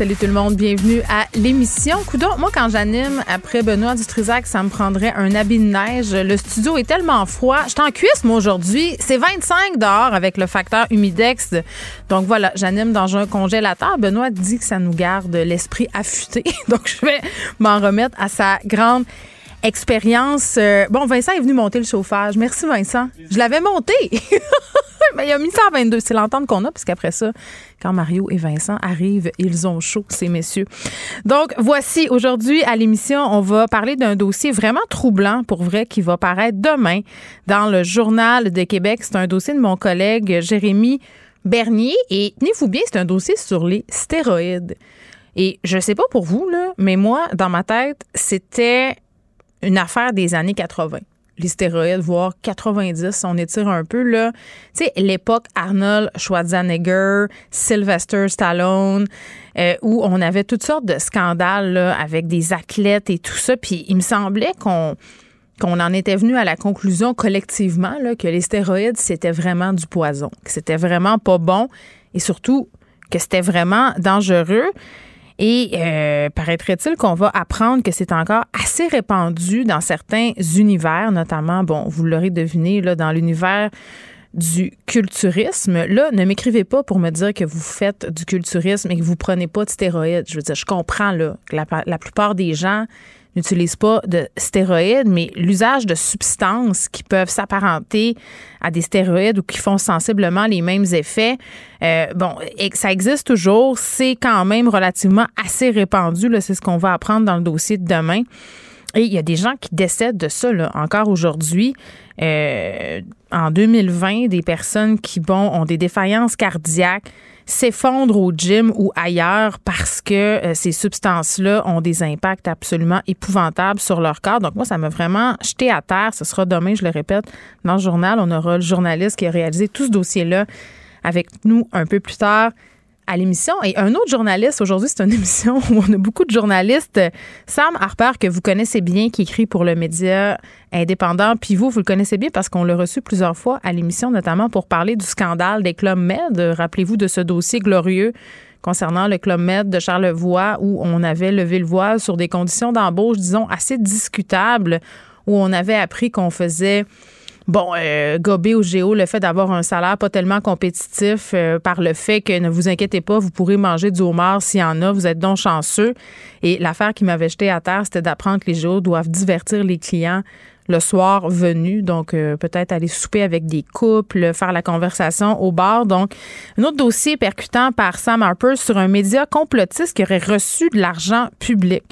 Salut tout le monde, bienvenue à l'émission. Coudon, moi quand j'anime après Benoît Dutrisac, ça me prendrait un habit de neige. Le studio est tellement froid. Je suis en cuisse moi aujourd'hui. C'est 25 dehors avec le facteur humidex. Donc voilà, j'anime dans un congélateur. Benoît dit que ça nous garde l'esprit affûté. Donc je vais m'en remettre à sa grande expérience. Euh, bon, Vincent est venu monter le chauffage. Merci, Vincent. Je l'avais monté. Mais il a mis ça à 22. C'est l'entente qu'on a, puisqu'après ça, quand Mario et Vincent arrivent, ils ont chaud, ces messieurs. Donc, voici, aujourd'hui, à l'émission, on va parler d'un dossier vraiment troublant, pour vrai, qui va paraître demain dans le Journal de Québec. C'est un dossier de mon collègue Jérémy Bernier. Et tenez-vous bien, c'est un dossier sur les stéroïdes. Et je sais pas pour vous, là, mais moi, dans ma tête, c'était une affaire des années 80 les stéroïdes, voire 90, on étire un peu, là. Tu sais, l'époque Arnold Schwarzenegger, Sylvester Stallone, euh, où on avait toutes sortes de scandales, avec des athlètes et tout ça. Puis il me semblait qu'on en était venu à la conclusion collectivement que les stéroïdes, c'était vraiment du poison, que c'était vraiment pas bon et surtout que c'était vraiment dangereux. Et euh, paraîtrait-il qu'on va apprendre que c'est encore assez répandu dans certains univers, notamment, bon, vous l'aurez deviné, dans l'univers du culturisme. Là, ne m'écrivez pas pour me dire que vous faites du culturisme et que vous prenez pas de stéroïdes. Je veux dire, je comprends là, la, la plupart des gens n'utilisent pas de stéroïdes, mais l'usage de substances qui peuvent s'apparenter à des stéroïdes ou qui font sensiblement les mêmes effets, euh, bon, ça existe toujours. C'est quand même relativement assez répandu. C'est ce qu'on va apprendre dans le dossier de demain. Et il y a des gens qui décèdent de ça encore aujourd'hui. Euh, en 2020, des personnes qui bon, ont des défaillances cardiaques s'effondrent au gym ou ailleurs parce que euh, ces substances-là ont des impacts absolument épouvantables sur leur corps. Donc moi, ça m'a vraiment jeté à terre. Ce sera demain, je le répète, dans le journal. On aura le journaliste qui a réalisé tout ce dossier-là avec nous un peu plus tard à l'émission. Et un autre journaliste, aujourd'hui, c'est une émission où on a beaucoup de journalistes. Sam Harper, que vous connaissez bien, qui écrit pour le média indépendant. Puis vous, vous le connaissez bien parce qu'on l'a reçu plusieurs fois à l'émission, notamment pour parler du scandale des clubs Med. Rappelez-vous de ce dossier glorieux concernant le Club Med de Charlevoix où on avait levé le voile sur des conditions d'embauche, disons, assez discutables, où on avait appris qu'on faisait bon, euh, gober au géo le fait d'avoir un salaire pas tellement compétitif euh, par le fait que ne vous inquiétez pas, vous pourrez manger du homard s'il y en a, vous êtes donc chanceux. Et l'affaire qui m'avait jeté à terre, c'était d'apprendre que les géos doivent divertir les clients le soir venu. Donc, euh, peut-être aller souper avec des couples, faire la conversation au bar. Donc, un autre dossier percutant par Sam Harper sur un média complotiste qui aurait reçu de l'argent public.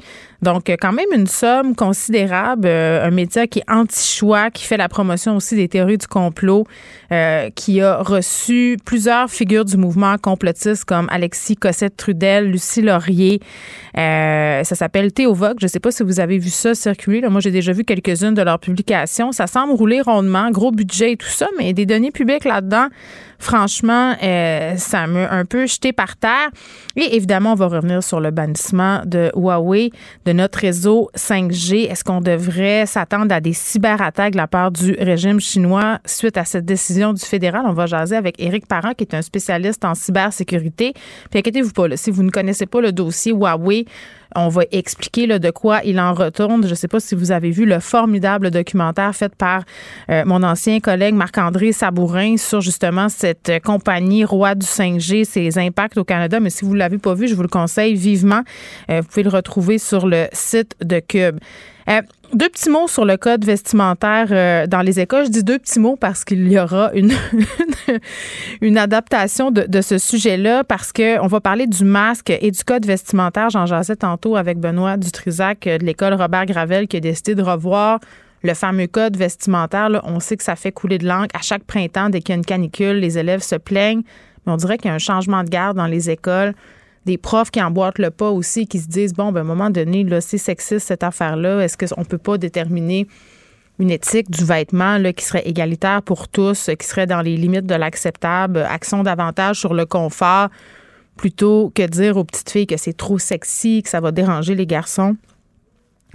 Donc, quand même une somme considérable. Euh, un média qui est anti-choix, qui fait la promotion aussi des théories du complot, euh, qui a reçu plusieurs figures du mouvement complotiste comme Alexis Cossette-Trudel, Lucie Laurier. Euh, ça s'appelle Théo Vogue. Je ne sais pas si vous avez vu ça circuler. moi, j'ai déjà vu quelques-unes de leurs publications. Ça semble rouler rondement, gros budget et tout ça, mais des données publiques là-dedans Franchement, euh, ça m'a un peu jeté par terre. Et évidemment, on va revenir sur le bannissement de Huawei de notre réseau 5G. Est-ce qu'on devrait s'attendre à des cyberattaques de la part du régime chinois suite à cette décision du fédéral? On va jaser avec Éric Parent, qui est un spécialiste en cybersécurité. Puis inquiétez-vous pas, si vous ne connaissez pas le dossier Huawei, on va expliquer de quoi il en retourne. Je ne sais pas si vous avez vu le formidable documentaire fait par euh, mon ancien collègue Marc-André Sabourin sur justement cette compagnie roi du 5G, ses impacts au Canada. Mais si vous ne l'avez pas vu, je vous le conseille vivement. Euh, vous pouvez le retrouver sur le site de Cube. Euh, deux petits mots sur le code vestimentaire euh, dans les écoles. Je dis deux petits mots parce qu'il y aura une, adaptation de, ce sujet-là parce qu'on va parler du masque et du code vestimentaire. J'en jasais tantôt avec Benoît Dutrisac de l'école Robert Gravel qui a décidé de revoir le fameux code vestimentaire. on sait que ça fait couler de l'encre. À chaque printemps, dès qu'il y a une canicule, les élèves se plaignent. Mais on dirait qu'il y a un changement de garde dans les écoles des profs qui emboîtent le pas aussi, qui se disent, bon, ben, à un moment donné, là, c'est sexiste cette affaire-là. Est-ce qu'on ne peut pas déterminer une éthique du vêtement qui serait égalitaire pour tous, qui serait dans les limites de l'acceptable, action davantage sur le confort plutôt que dire aux petites filles que c'est trop sexy, que ça va déranger les garçons?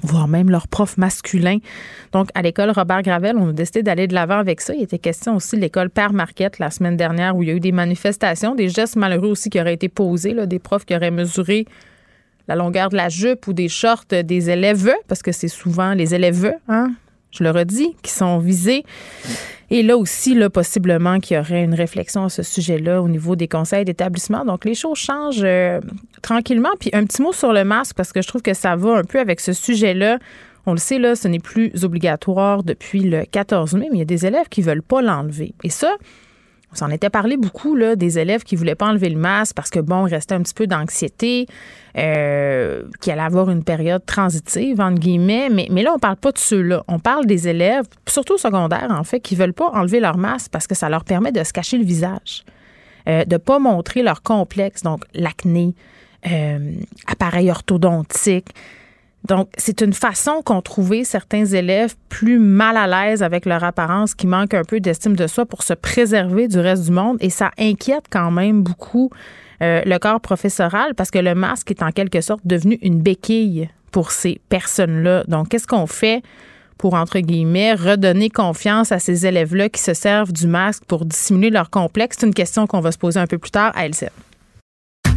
Voire même leurs profs masculins. Donc, à l'école Robert Gravel, on a décidé d'aller de l'avant avec ça. Il était question aussi de l'école Père Marquette la semaine dernière où il y a eu des manifestations, des gestes malheureux aussi qui auraient été posés, là, des profs qui auraient mesuré la longueur de la jupe ou des shorts des élèves, parce que c'est souvent les élèves, hein, je le redis, qui sont visés. Et là aussi, là, possiblement qu'il y aurait une réflexion à ce sujet-là au niveau des conseils d'établissement. Donc, les choses changent euh, tranquillement. Puis, un petit mot sur le masque, parce que je trouve que ça va un peu avec ce sujet-là. On le sait, là, ce n'est plus obligatoire depuis le 14 mai, mais il y a des élèves qui ne veulent pas l'enlever. Et ça, on s'en était parlé beaucoup là, des élèves qui voulaient pas enlever le masque parce que bon, restait un petit peu d'anxiété, euh, qui allait avoir une période transitive entre guillemets. Mais, là, on parle pas de ceux-là. On parle des élèves, surtout au secondaire en fait, qui veulent pas enlever leur masque parce que ça leur permet de se cacher le visage, euh, de pas montrer leur complexe, donc l'acné, euh, appareil orthodontique. Donc, c'est une façon qu'ont trouvé certains élèves plus mal à l'aise avec leur apparence, qui manquent un peu d'estime de soi pour se préserver du reste du monde. Et ça inquiète quand même beaucoup euh, le corps professoral parce que le masque est en quelque sorte devenu une béquille pour ces personnes-là. Donc, qu'est-ce qu'on fait pour, entre guillemets, redonner confiance à ces élèves-là qui se servent du masque pour dissimuler leur complexe? C'est une question qu'on va se poser un peu plus tard à LCN.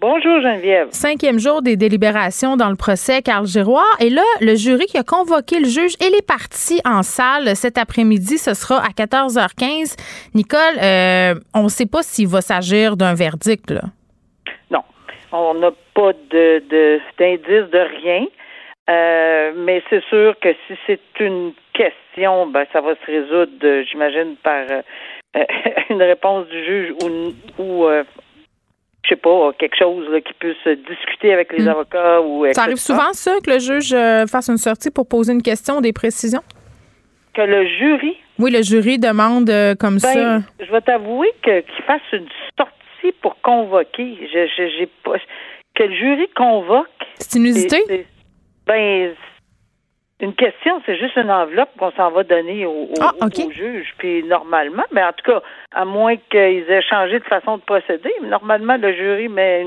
Bonjour Geneviève. Cinquième jour des délibérations dans le procès Carl Giroir. Et là, le jury qui a convoqué le juge et les parties en salle cet après-midi, ce sera à 14h15. Nicole, euh, on ne sait pas s'il va s'agir d'un verdict. Là. Non, on n'a pas de, d'indice de, rien. Euh, mais c'est sûr que si c'est une question, ben, ça va se résoudre, j'imagine, par euh, une réponse du juge ou, ou je sais pas, quelque chose qui puisse discuter avec les hmm. avocats ou Ça arrive souvent ça que le juge euh, fasse une sortie pour poser une question, des précisions? Que le jury? Oui, le jury demande euh, comme ben, ça. Je vais t'avouer que qu'il fasse une sortie pour convoquer. Je, j'ai pas que le jury convoque. C'est inusité? Ben une question, c'est juste une enveloppe qu'on s'en va donner au, ah, juge. Puis normalement, mais en tout cas, à moins qu'ils aient changé de façon de procéder, normalement, le jury met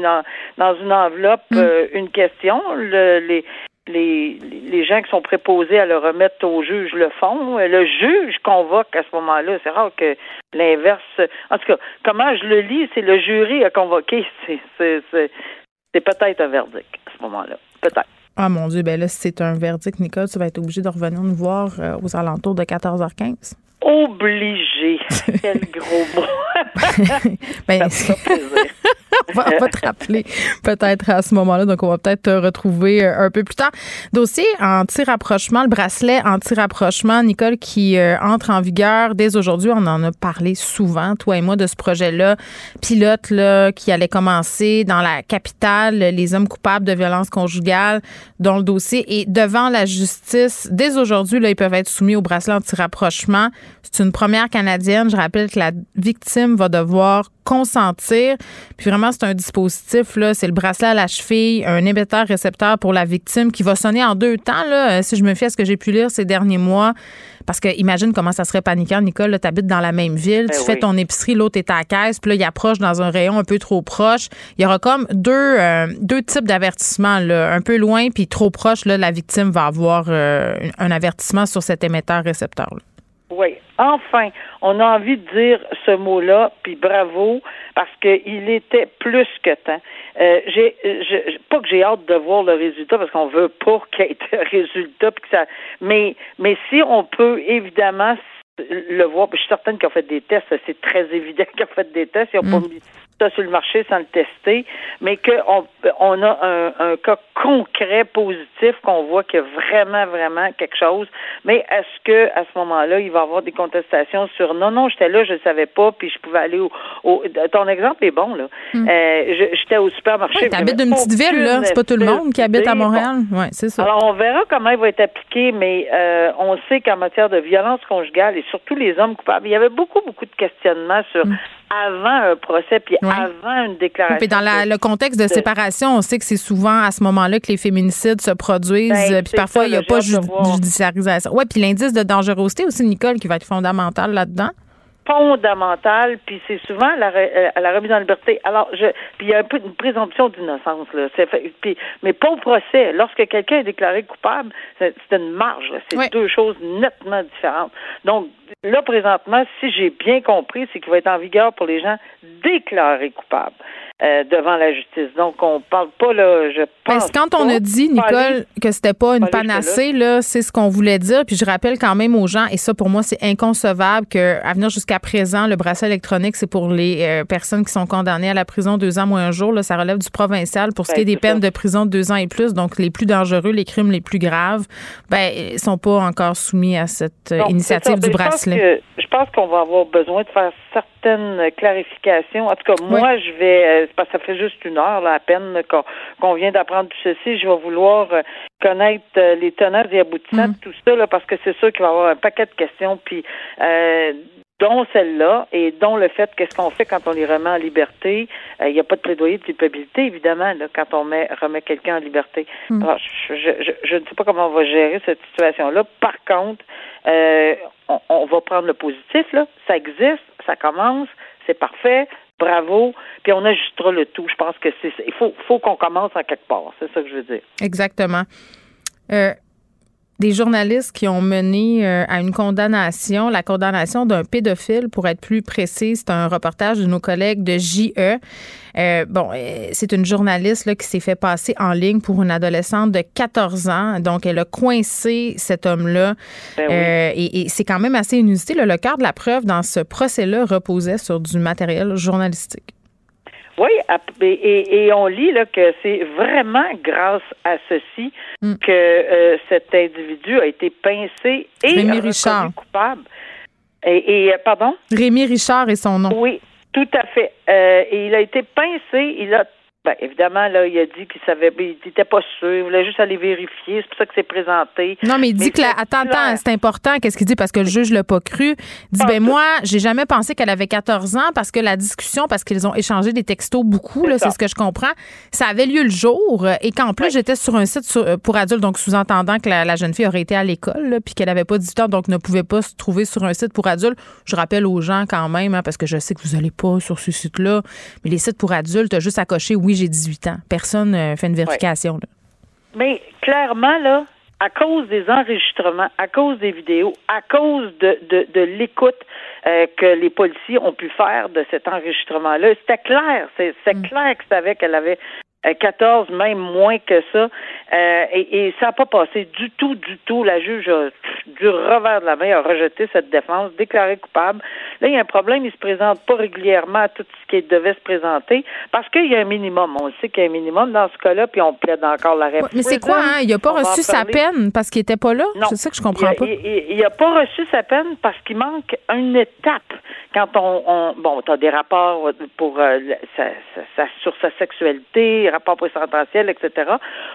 dans une enveloppe hmm. euh, une question. Le, les, les, les gens qui sont préposés à le remettre au juge le font. Le juge convoque à ce moment-là. C'est rare que l'inverse. En tout cas, comment je le lis, c'est le jury à convoquer. C'est, c'est peut-être un verdict à ce moment-là. Peut-être. Ah mon Dieu, ben là, si c'est un verdict, Nicole, tu vas être obligé de revenir nous voir euh, aux alentours de 14h15. Obligé. Quel gros mot. ben, ça on va pas te rappeler peut-être à ce moment-là. Donc, on va peut-être te retrouver euh, un peu plus tard. Dossier anti-rapprochement, le bracelet anti-rapprochement, Nicole, qui euh, entre en vigueur dès aujourd'hui. On en a parlé souvent, toi et moi, de ce projet-là. Pilote, là, qui allait commencer dans la capitale, les hommes coupables de violences conjugales, dont le dossier est devant la justice. Dès aujourd'hui, là, ils peuvent être soumis au bracelet anti-rapprochement. C'est une première canadienne. Je rappelle que la victime va devoir consentir. Puis vraiment, c'est un dispositif, là, c'est le bracelet à la cheville, un émetteur-récepteur pour la victime qui va sonner en deux temps, là, euh, si je me fie à ce que j'ai pu lire ces derniers mois. Parce que imagine comment ça serait paniquant, Nicole. Tu habites dans la même ville, ben tu fais ton épicerie, l'autre est à la caisse, puis là, il approche dans un rayon un peu trop proche. Il y aura comme deux, euh, deux types d'avertissements. Un peu loin, puis trop proche, là, la victime va avoir euh, un avertissement sur cet émetteur-récepteur. Oui, enfin, on a envie de dire ce mot-là, puis bravo, parce qu'il était plus que temps. Euh, j'ai, pas que j'ai hâte de voir le résultat, parce qu'on veut pas qu'il y ait de résultat, puis que ça, mais, mais si on peut évidemment le voir, puis je suis certaine qu'ils ont fait des tests, c'est très évident qu'ils ont fait des tests, ils n'ont pas hmm. mis ça sur le marché sans le tester, mais qu'on on a un, un, cas concret positif qu'on voit qu'il y a vraiment, vraiment quelque chose. Mais est-ce que à ce moment-là, il va y avoir des contestations sur non, non, j'étais là, je ne savais pas, puis je pouvais aller au, au ton exemple est bon là. Hmm. Euh, j'étais au supermarché. Ouais, habites d'une petite ville là, c'est pas tout le monde qui habite à Montréal. Ouais, c'est ça. Alors on verra comment il va être appliqué, mais euh, on sait qu'en matière de violence conjugale et surtout les hommes coupables, il y avait beaucoup, beaucoup de questionnements sur hmm avant un procès puis avant une déclaration. Puis dans le contexte de, séparation, on sait que c'est souvent à ce moment-là que les féminicides se produisent. Ben, puis parfois, il n'y a pas de judiciarisation. Oui, puis l'indice de dangerosité aussi, Nicole, qui va être fondamental là-dedans fondamentale, puis c'est souvent la, euh, la remise en liberté. Alors, je, puis il y a un peu une présomption d'innocence là. puis, mais pas au procès. Lorsque quelqu'un est déclaré coupable, c'est une marge. C'est deux choses nettement différentes. Donc là, présentement, si j'ai bien compris, c'est qu'il va être en vigueur pour les gens déclarés coupables. Euh, devant la justice. Donc, on parle pas, là, je pense. quand on a dit, Nicole, que c'était pas une panacée, là, c'est ce qu'on voulait dire. Puis je rappelle quand même aux gens, et ça, pour moi, c'est inconcevable que, à venir jusqu'à présent, le bracelet électronique, c'est pour les euh, personnes qui sont condamnées à la prison deux ans moins un jour. Là, ça relève du provincial. Pour ce qui est ben, des peines de prison de deux ans et plus, donc les plus dangereux, les crimes les plus graves, ben, ils sont pas encore soumis à cette euh, initiative du bracelet. Je pense qu'on va avoir besoin de faire certaines clarifications. En tout cas, moi, je vais parce que ça fait juste une heure là, à peine qu'on vient d'apprendre tout ceci. Je vais vouloir euh, connaître euh, les tenants et aboutissants de mm. tout ça, là, parce que c'est sûr qu'il va y avoir un paquet de questions, puis euh, dont celle-là, et dont le fait qu'est-ce qu'on fait quand on les remet en liberté. Il n'y a pas de plaidoyer de culpabilité, évidemment, là, quand on met, remet quelqu'un en liberté. Mm. Alors, je, je, je, ne sais pas comment on va gérer cette situation-là. Par contre, on, on va prendre le positif, là. Ça existe, ça commence, c'est parfait, bravo, puis on ajustera le tout. Je pense que c'est il faut, faut qu'on commence en quelque part. C'est ça que je veux dire. Exactement. Euh, des journalistes qui ont mené euh, à une condamnation, la condamnation d'un pédophile, pour être plus précis. C'est un reportage de nos collègues de JE. Euh, bon, euh, c'est une journaliste là, qui s'est fait passer en ligne pour une adolescente de 14 ans. Donc, elle a coincé cet homme-là. Ben et, et c'est quand même assez inusité. le cœur de la preuve dans ce procès-là reposait sur du matériel journalistique. Oui, et, on lit là, que c'est vraiment grâce à ceci mm. que euh, cet individu a été pincé et Rémi Richard. coupable. Et, euh, pardon? Rémi Richard est son nom. Oui, tout à fait. Euh, et il a été pincé, il a ben, évidemment, là, il a dit qu'il savait, il n'était pas sûr, il voulait juste aller vérifier, c'est pour ça que c'est présenté. Non, mais il dit que, la, attends, attends, c'est important, qu'est-ce qu'il dit, parce que le juge l'a pas cru. Il dit, ben, moi, j'ai jamais pensé qu'elle avait 14 ans, parce que la discussion, parce qu'ils ont échangé des textos beaucoup, là, c'est ce que je comprends, ça avait lieu le jour, et qu'en plus, j'étais sur un site euh, pour adultes, donc sous-entendant que la, jeune fille aurait été à l'école, puis qu'elle avait pas 18 ans, donc ne pouvait pas se trouver sur un site pour adultes. Je rappelle aux gens quand même, hein, parce que je sais que vous allez pas sur ce site-là, mais les sites pour adultes, juste à cocher, oui, j'ai 18 ans. Personne ne fait une vérification. Mais clairement, là, à cause des enregistrements, à cause des vidéos, à cause de, de, l'écoute euh, que les policiers ont pu faire de cet enregistrement-là, c'était clair. C'est mm. clair que savait qu'elle avait 14, même moins que ça. Euh, et, ça n'a pas passé du tout, du tout. La juge a, du revers de la main, a rejeté cette défense, déclaré coupable. Là, il y a un problème, il se présente pas régulièrement à tout ce qui devait se présenter parce qu'il y a un minimum. On sait qu'il y a un minimum dans ce cas-là, puis on plaide encore la réponse. mais c'est quoi, hein? Il n'a pas reçu sa peine parce qu'il n'était pas là? C'est ça que je comprends pas. Il n'a pas reçu sa peine parce qu'il manque une étape. Quand on, bon, tu as des rapports pour euh, sur sa sexualité, rapports présententiels, etc.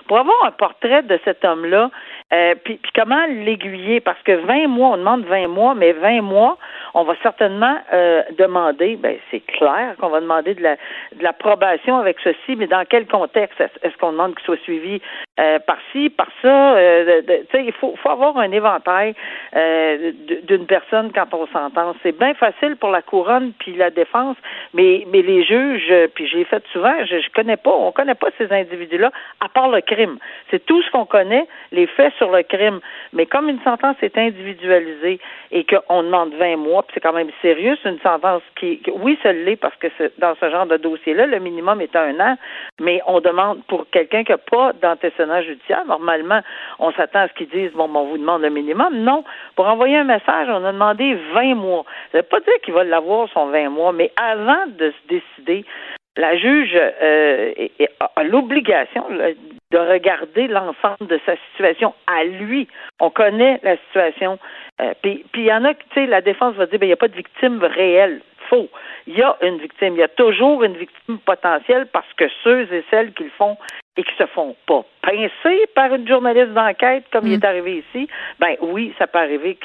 Pour avoir un portrait de cet homme-là, euh, puis, comment l'aiguiller? Parce que 20 mois, on demande 20 mois, mais 20 mois, on va certainement euh, demander, ben c'est clair qu'on va demander de la de l'approbation avec ceci, mais dans quel contexte est-ce qu'on demande qu'il soit suivi euh, par ci, par ça? Euh, il faut, faut avoir un éventail euh, d'une personne quand on s'entend. C'est bien facile pour la couronne puis la défense, mais mais les juges, puis j'ai fait souvent, je, je connais pas, on connaît pas ces individus-là à part le crime. C'est tout ce qu'on connaît, les faits le crime. Mais comme une sentence est individualisée et qu'on demande 20 mois, puis c'est quand même sérieux, c'est une sentence qui, oui, ça l'est parce que dans ce genre de dossier-là, le minimum est un an, mais on demande pour quelqu'un qui n'a pas d'antécédent judiciaire, normalement, on s'attend à ce qu'ils disent, bon, on vous demande le minimum. Non, pour envoyer un message, on a demandé 20 mois. Ça veut pas dire qu'il va l'avoir son 20 mois, mais avant de se décider, la juge euh, a l'obligation de regarder l'ensemble de sa situation à lui. On connaît la situation. Euh, puis il y en a, tu sais, la défense va dire, ben il n'y a pas de victime réelle. Faux. Il y a une victime. Il y a toujours une victime potentielle parce que ceux et celles qui le font et qui se font pas pincer par une journaliste d'enquête comme il mm. est arrivé ici, ben oui, ça peut arriver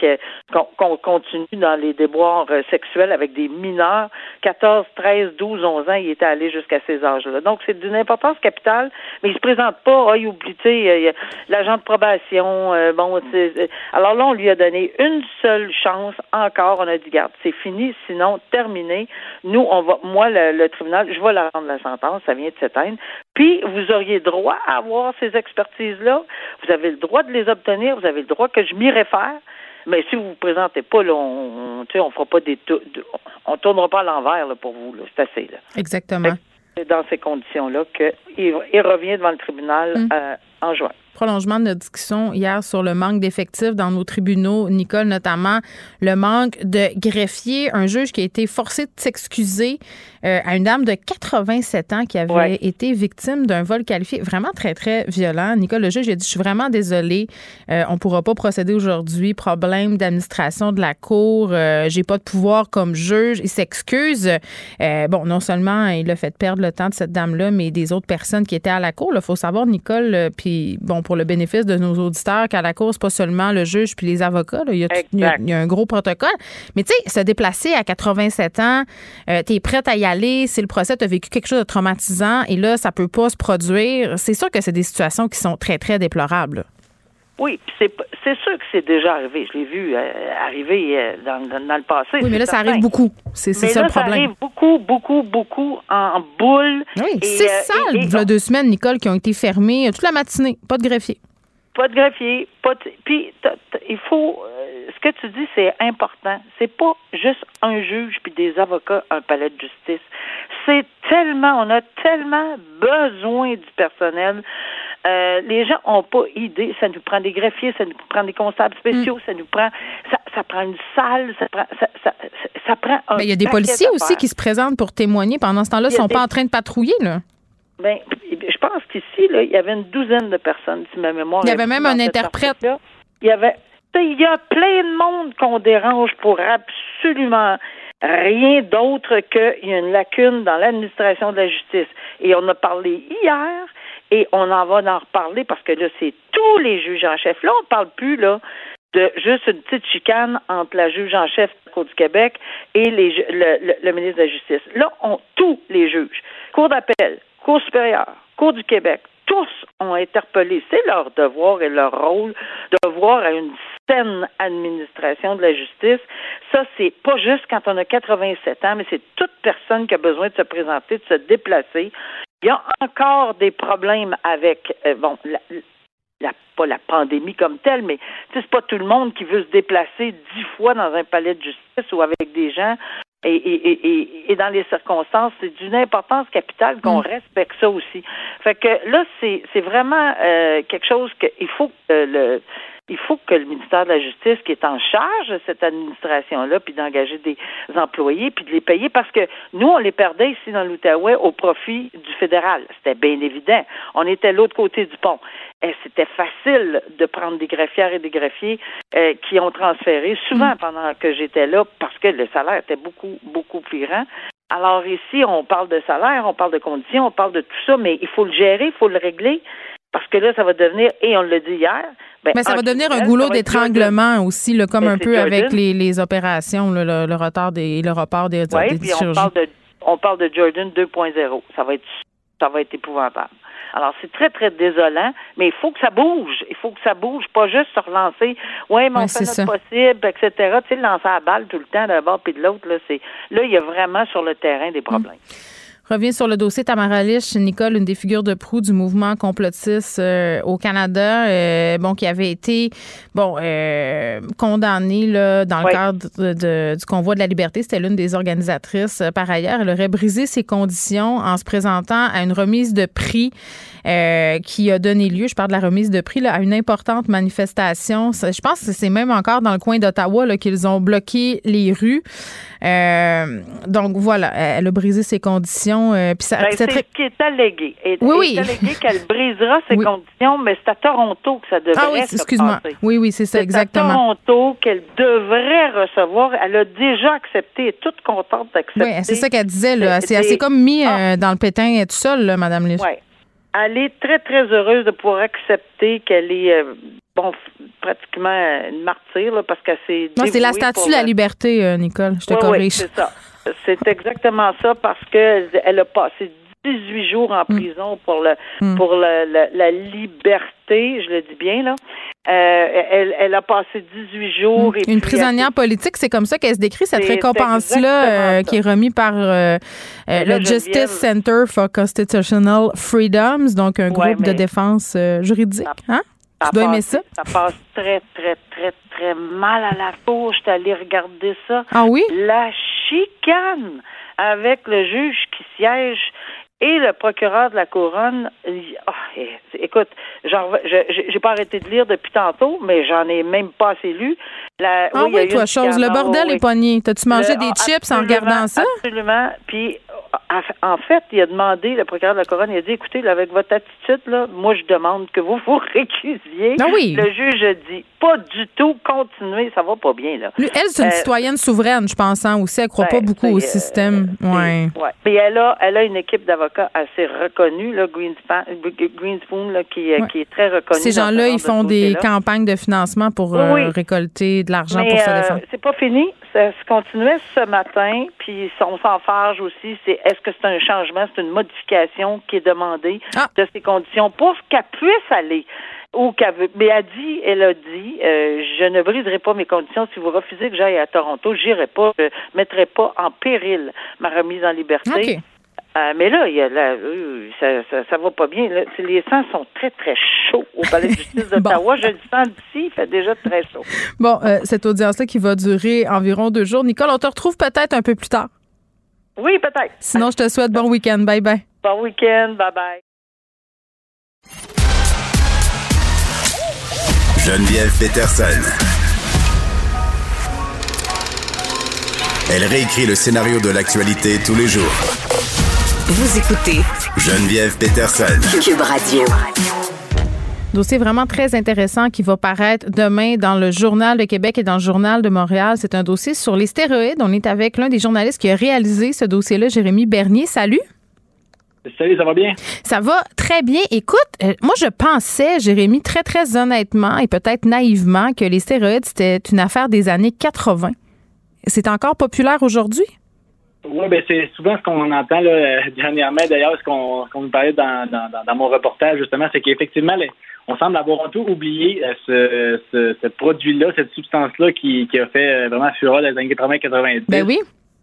qu'on continue dans les déboires euh, sexuels avec des mineurs, 14, 13, 12, 11 ans, il était allé jusqu'à ces âges-là. Donc c'est d'une importance capitale, mais il se présente pas, ah, il oublie, l'agent de probation, euh, bon, alors là on lui a donné une seule chance encore, on a dit garde, c'est fini, sinon terminé. Nous on va, moi le, le tribunal, je vais la rendre la sentence, ça vient de s'éteindre, puis, vous auriez droit à avoir ces expertises-là. Vous avez le droit de les obtenir. Vous avez le droit que je m'y réfère. Mais si vous ne vous présentez pas, là, on ne on fera pas des on tournera pas à l'envers pour vous. C'est assez. Là. Exactement. C'est dans ces conditions-là qu'il il revient devant le tribunal mm. euh, en juin prolongement de notre discussion hier sur le manque d'effectifs dans nos tribunaux, Nicole, notamment le manque de greffiers, un juge qui a été forcé de s'excuser euh, à une dame de 87 ans qui avait été victime d'un vol qualifié vraiment très, très violent. Nicole, le juge a dit, je suis vraiment désolée, euh, on ne pourra pas procéder aujourd'hui, problème d'administration de la cour, euh, j'ai pas de pouvoir comme juge. Il s'excuse. bon, non seulement il a fait perdre le temps de cette dame-là, mais des autres personnes qui étaient à la cour. Il faut savoir, Nicole, puis bon, pour le bénéfice de nos auditeurs qu'à la course, pas seulement le juge puis les avocats. Il, y a, un gros protocole. Mais tu sais, se déplacer à 87 ans, euh, tu es prête à y aller, c'est le procès, tu as vécu quelque chose de traumatisant et là, ça peut pas se produire. C'est sûr que c'est des situations qui sont très, très déplorables. Oui, c'est sûr que c'est déjà arrivé. Je l'ai vu euh, arriver euh, dans, le passé. Oui, mais là, ça arrive beaucoup. C'est ça le problème. Ça arrive beaucoup, beaucoup, beaucoup en boule. Oui, c'est ça, il y a deux semaines, Nicole, qui ont été fermées toute la matinée. Pas de greffier. Pas de greffier. Pas Puis, il faut. Euh, ce que tu dis, c'est important. C'est pas juste un juge puis des avocats, un palais de justice. C'est tellement. On a tellement besoin du personnel. Euh, les gens n'ont pas idée. Ça nous prend des greffiers, ça nous prend des constables spéciaux, mm. ça nous prend, ça, prend une salle, ça prend, ça, ça, prend un. il y a des policiers aussi qui se présentent pour témoigner pendant ce temps-là, ils sont pas en train de patrouiller là. Ben, je pense qu'ici, là, il y avait une douzaine de personnes, si ma mémoire. Il y avait même un interprète. Il y avait, il y a plein de monde qu'on dérange pour absolument rien d'autre qu'il y a une lacune dans l'administration de la justice. Et on a parlé hier et on en va en reparler parce que là, c'est tous les juges en chef. Là, on ne parle plus là de juste une petite chicane entre la juge en chef de la Cour du Québec et les, le, le, ministre de la Justice. Là, on tous les juges, Cour d'appel, Cour supérieure, Cour du Québec, tous ont interpellé. C'est leur devoir et leur rôle de voir à une saine administration de la justice. Ça, c'est pas juste quand on a 87 ans, mais c'est toute personne qui a besoin de se présenter, de se déplacer. Il y a encore des problèmes avec, euh, bon, la, pas la pandémie comme telle, mais c'est pas tout le monde qui veut se déplacer dix fois dans un palais de justice ou avec des gens. Et, et, et, et dans les circonstances, c'est d'une importance capitale qu'on mm. respecte ça aussi. Fait que là, c'est, c'est vraiment euh, quelque chose qu'il faut que le il faut que le ministère de la Justice, qui est en charge de cette administration-là, puis d'engager des employés, puis de les payer, parce que nous, on les perdait ici dans l'Outaouais au profit du fédéral. C'était bien évident. On était l'autre côté du pont. Et c'était facile de prendre des greffières et des greffiers euh, qui ont transféré, souvent mm. pendant que j'étais là, parce que le salaire était beaucoup, beaucoup plus grand. Alors ici, on parle de salaire, on parle de conditions, on parle de tout ça, mais il faut le gérer, il faut le régler, parce que là, ça va devenir, et on l'a dit hier, ben, Mais ça va devenir un goulot d'étranglement aussi, là, comme ben, un peu avec les, les opérations, le, le, retard des, le report des, puis on parle de on parle de Jordan 2.0. Ça va être ça va être épouvantable. Alors, c'est très, très désolant, mais il faut que ça bouge. Il faut que ça bouge, pas juste se relancer. Oui, mais on fait notre possible, etc. Tu sais, lancer la balle tout le temps d'un bord puis de l'autre, là, c'est, là, il y a vraiment sur le terrain des problèmes. Revient sur le dossier Tamara Lich, Nicole, une des figures de proue du mouvement complotiste euh, au Canada, euh, bon, qui avait été bon euh, condamnée là, dans le cadre de, du convoi de la liberté. C'était l'une des organisatrices. Par ailleurs, elle aurait brisé ses conditions en se présentant à une remise de prix qui a donné lieu, je parle de la remise de prix, là, à une importante manifestation. Je pense que c'est même encore dans le coin d'Ottawa qu'ils ont bloqué les rues. donc voilà, elle a brisé ses conditions. Euh, puis ça, ben, c'est ce qui est allégué. Et, oui, oui. allégué qu'elle brisera ses conditions, mais c'est à Toronto que ça devrait ah, oui, excuse-moi. Oui, oui, c'est ça, exactement. C'est à Toronto qu'elle devrait recevoir. Elle a déjà accepté, elle est toute contente d'accepter. Oui, c'est ça qu'elle disait. Là. C'est assez comme mis ah. euh, dans le pétin toute seule, là, Mme Lich. Oui. Elle est très, très heureuse de pouvoir accepter qu'elle est, euh, bon, pratiquement une martyre, là, parce qu'elle s'est. Non, c'est la statue de la liberté, Nicole. Je te corrige. Oui, c'est ça. C'est exactement ça parce qu'elle a passé 18 jours en hmm. prison pour le hmm. pour le, la liberté, je le dis bien là. Euh, elle, elle, a passé 18 jours. Et Une prisonnière politique, c'est comme ça qu'elle se décrit, cette récompense-là euh, qui est remise par euh, le Justice Center for Constitutional Freedoms, donc un groupe de défense juridique. Hein? Ça tu dois aimer ça? Ça passe très, très, très, mal à la peau. Je suis allée regarder ça. Ah oui? La chicane avec le juge qui siège et le procureur de la couronne, oh, écoute, genre, j'ai pas arrêté de lire depuis tantôt, mais j'en ai même pas assez lu. La, ah oui, toi, chose, le bordel est pogné. T'as-tu mangé des chips en regardant ça? Absolument. Puis en fait, il a demandé, le procureur de la couronne, il a dit, écoutez, avec votre attitude, là, moi, je demande que vous vous récusiez. Ah oui. Le juge a dit, pas du tout, continuez, ça va pas bien, là. elle, c'est une euh, citoyenne souveraine, je pense, hein, aussi. Elle croit pas ben, beaucoup au euh, système. ouais. ouais. Puis elle a, elle a une équipe d'avocats assez reconnue, là, Greenspoon, là, qui, euh, qui est très reconnue. Ces gens-là, ils font des campagnes de financement pour récolter de l'argent pour se défendre. c'est pas fini ça se continuait ce matin, puis on s'en farge aussi, c'est est-ce que c'est un changement, c'est une modification qui est demandée ah. de ces conditions pour qu'elle puisse aller ou qu'elle veut. Mais elle dit, elle a dit, euh, je ne briserai pas mes conditions si vous refusez que j'aille à Toronto, j'irai pas, je mettrai pas en péril ma remise en liberté. Euh, mais là, il y a là, euh, ça, ça, ça, va pas bien. Là. Les sangs sont très, très chauds au palais de justice d'Ottawa. Je le sens d'ici, il fait déjà très chaud. Bon, euh, cette audience-là qui va durer environ deux jours. Nicole, on te retrouve peut-être un peu plus tard. Oui, peut-être. Sinon, je te souhaite bon week-end. Bye bye. Bon week-end. Bye bye. Geneviève Peterson. Elle réécrit le scénario de l'actualité tous les jours vous écoutez Geneviève Peterson. Cube Radio. Dossier vraiment très intéressant qui va paraître demain dans le Journal de Québec et dans le Journal de Montréal. C'est un dossier sur les stéroïdes. On est avec l'un des journalistes qui a réalisé ce dossier-là, Jérémy Bernier. Salut. Salut, ça va bien? Ça va très bien. Écoute, euh, moi, je pensais, Jérémy, très, très honnêtement et peut-être naïvement, que les stéroïdes, c'était une affaire des années 80. C'est encore populaire aujourd'hui? Oui, ben c'est souvent ce qu'on entend là, dernièrement, d'ailleurs, ce qu'on qu nous parlait dans, dans, dans, mon reportage, justement, c'est qu'effectivement, on semble avoir un peu oublié euh, ce, ce, ce produit-là, cette substance-là qui, qui a fait euh, vraiment fureur les années 80-90. Ben oui.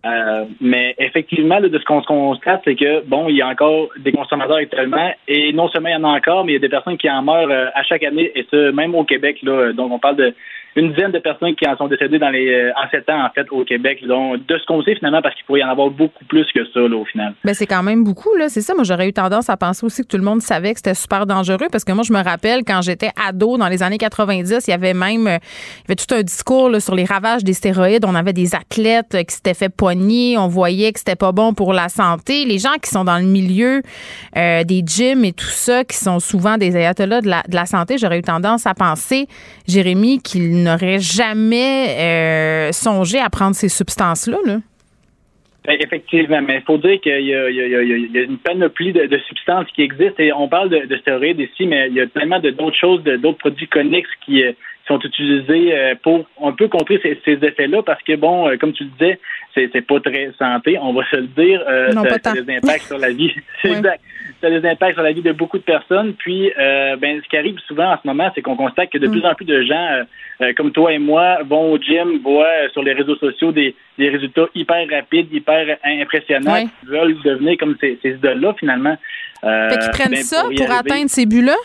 Euh, mais effectivement, là, de ce qu'on se constate, c'est que bon, il y a encore des consommateurs actuellement, et non seulement il y en a encore, mais il y a des personnes qui en meurent euh, à chaque année, et ce, même au Québec. Là, donc, on parle de une dizaine de personnes qui en sont décédées dans les euh, en sept ans en fait au Québec. De ce qu'on sait finalement parce qu'il pourrait y en avoir beaucoup plus que ça là, au final. Ben c'est quand même beaucoup là, c'est ça. Moi j'aurais eu tendance à penser aussi que tout le monde savait que c'était super dangereux parce que moi je me rappelle quand j'étais ado dans les années 90, il y avait même euh, il y avait tout un discours là, sur les ravages des stéroïdes. On avait des athlètes euh, qui s'étaient fait poigner, on voyait que c'était pas bon pour la santé. Les gens qui sont dans le milieu des gyms et tout ça, qui sont souvent des ayatollahs de la, de la santé, j'aurais eu tendance à penser, Jérémy, qu'ils n'aurait jamais euh, songé à prendre ces substances-là. Ben, effectivement, mais il faut dire qu'il y, a une panoplie de, substances qui existent et on parle de, stéroïdes ici, mais il y a tellement d'autres choses, d'autres produits connexes qui, sont utilisés pour un peu contrer ces, effets-là parce que, bon, comme tu le disais, c'est, c'est pas très santé, on va se le dire. ça, a des impacts sur la vie. c'est exact. Ça a des impacts sur la vie de beaucoup de personnes. Puis, ben, ce qui arrive souvent en ce moment, c'est qu'on constate que de mm. plus en plus de gens euh, comme toi et moi, vont au gym, voient euh, sur les réseaux sociaux des, résultats hyper rapides, hyper impressionnants, qui veulent devenir comme ces, ces idoles-là, finalement. Euh, fait qu'ils prennent ben, ça pour, atteindre ces buts-là?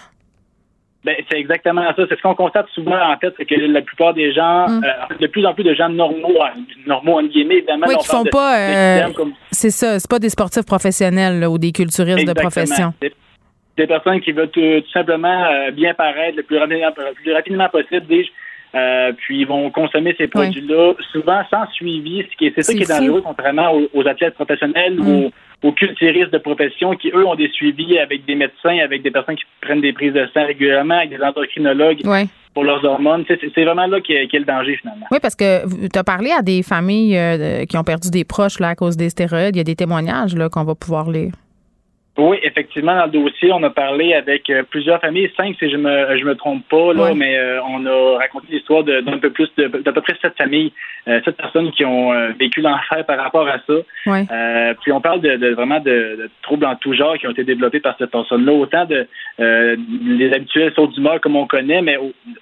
Ben, c'est exactement ça. C'est ce qu'on constate souvent, en fait, c'est que la plupart des gens, mm. euh, de plus en plus de gens normaux, normaux, en guillemets, évidemment, oui, qui font pas, c'est ça, c'est pas des sportifs professionnels ou des culturistes de profession. Des, personnes qui veulent tout, simplement bien paraître le plus rapidement, le plus rapidement possible, dis euh, puis ils vont consommer ces produits-là, souvent sans suivi, c'est ça qui est dangereux, contrairement aux, athlètes professionnels ou mm. aux, culturistes de profession qui, eux, ont des suivis avec des médecins, avec des personnes qui prennent des prises de sang régulièrement, avec des endocrinologues. Pour leurs hormones. C'est vraiment là a le danger, finalement. Oui, parce que tu as parlé à des familles euh, qui ont perdu des proches là, à cause des stéroïdes. Il y a des témoignages qu'on va pouvoir lire. Oui, effectivement, dans le dossier, on a parlé avec euh, plusieurs familles, cinq si je me je me trompe pas, là, mais euh, on a raconté l'histoire d'un peu plus de d'à peu près sept familles, euh, sept personnes qui ont vécu l'enfer par rapport à ça. puis on parle de, vraiment de, troubles en tout genre qui ont été développés par cette personne-là, autant de les habituels sauts d'humeur comme on connaît, mais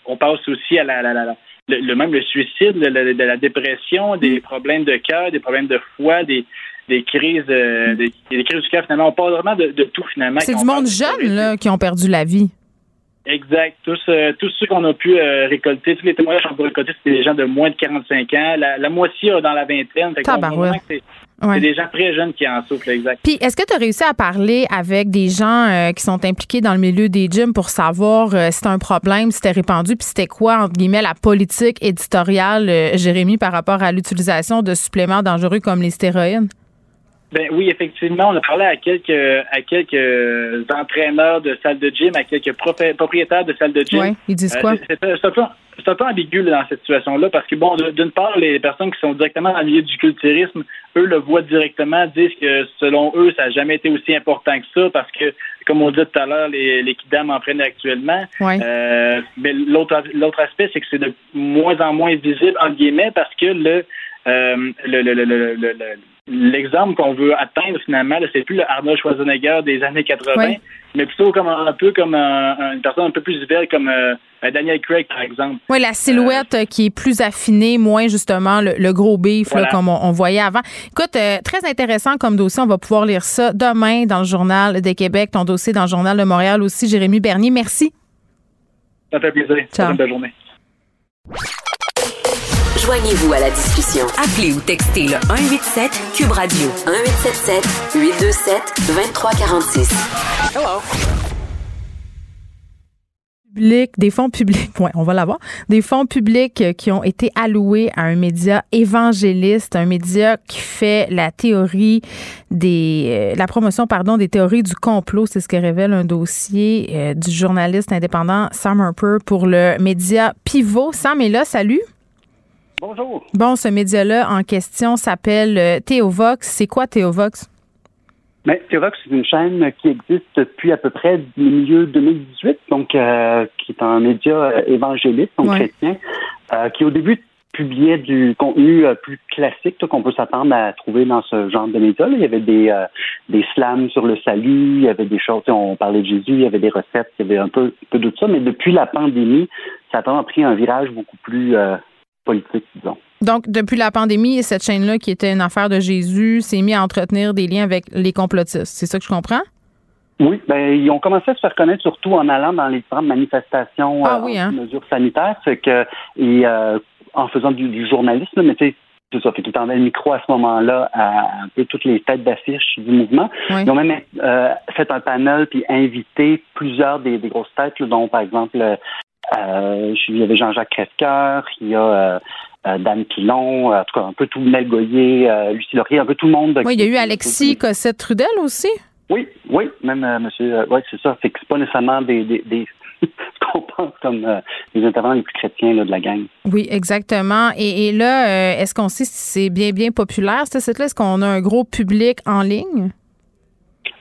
on passe aussi à la, le, même le suicide, de la dépression, des mm. problèmes de cœur, des problèmes de foie, des des crises, euh, des, crises du cœur, finalement. On parle vraiment de, tout, finalement. C'est du monde jeune, là, qui ont perdu la vie. Exact. Tous, euh, tous ceux qu'on a pu euh, récolter, tous les témoignages qu'on a pu récolter, c'était des gens de moins de 45 ans. La, moitié dans la vingtaine. c'est des gens très jeunes qui en souffrent, exact. Puis, est-ce que tu as réussi à parler avec des gens qui sont impliqués dans le milieu des gyms pour savoir si c'était un problème, si c'était répandu, puis c'était quoi, entre guillemets, la politique éditoriale, Jérémy, par rapport à l'utilisation de suppléments dangereux comme les stéroïdes? Ben oui, effectivement, on a parlé à quelques à quelques entraîneurs de salles de gym, à quelques propriétaires de salles de gym. Oui, ils disent quoi? c'est un, peu, ambigu dans cette situation-là parce que bon, d'une part, les personnes qui sont directement dans le milieu du culturisme, eux le voient directement, disent que selon eux, ça n'a jamais été aussi important que ça parce que, comme on dit tout à l'heure, les, les kidam en prennent actuellement. Euh, mais l'autre l'autre aspect, c'est que c'est de moins en moins visible entre guillemets parce que le euh, le, le, le, le, l'exemple qu'on veut atteindre finalement, c'est plus le Arnold Schwarzenegger des années 80, mais plutôt comme un, peu comme une personne un peu plus vieille comme euh, Daniel Craig par exemple. Oui, la silhouette euh, qui est plus affinée, moins justement le, gros beef comme on, voyait avant. Écoute, euh, très intéressant comme dossier, on va pouvoir lire ça demain dans le journal de Québec, ton dossier dans le journal de Montréal aussi. Jérémy Bernier, merci. Ça fait plaisir. Ciao. Bonne journée. Joignez-vous à la discussion. Appelez ou textez le 187 Cube Radio 1877 827 2346. Hello. Public, des fonds publics, ouais, on va l'avoir, des fonds publics qui ont été alloués à un média évangéliste, un média qui fait la théorie des, euh, la promotion, pardon, des théories du complot, c'est ce que révèle un dossier euh, du journaliste indépendant Sam Harper pour le média Pivot. Sam est là, salut. Bonjour. Bon, ce média-là en question s'appelle euh, Théovox. C'est quoi Théovox? Mais ben, Théovox, c'est une chaîne qui existe depuis à peu près le milieu 2018, donc euh, qui est un média euh, évangéliste, donc chrétien, qui au début publiait du contenu plus classique qu'on peut s'attendre à trouver dans ce genre de médias. Il y avait des, des slams sur le salut, il y avait des choses, on parlait de Jésus, il y avait des recettes, il y avait un peu, peu de tout ça, mais depuis la pandémie, ça a pris un virage beaucoup plus politique, disons. Donc, depuis la pandémie, cette chaîne-là, qui était une affaire de Jésus, s'est mis à entretenir des liens avec les complotistes. C'est ça que je comprends? Oui, ben, ils ont commencé à se faire connaître surtout en allant dans les différentes manifestations ah, oui, hein? mesures sanitaires. C'est que, et euh, en faisant du, journalisme, mais tu sais, tout ça, fait tout le micro à ce moment-là à un peu toutes les têtes d'affiche du mouvement. Ils ont même euh, fait un panel puis invité plusieurs des, grosses têtes, dont par exemple euh, il y avait Jean-Jacques Crèvecoeur, il y a euh, euh, Dan Pilon, en tout cas un peu tout Mel Goyer, Lucie Laurier, un peu tout le monde. Oui, il y a eu Alexis Cossette-Trudel aussi. Oui, oui, même monsieur, oui, c'est ça. Fait que c'est pas nécessairement des, des, des ce qu'on pense comme les intervenants les plus chrétiens là, de la gang. Oui, exactement. Et, là, est-ce qu'on sait si c'est bien, bien populaire, ce site-là? Est-ce qu'on a un gros public en ligne?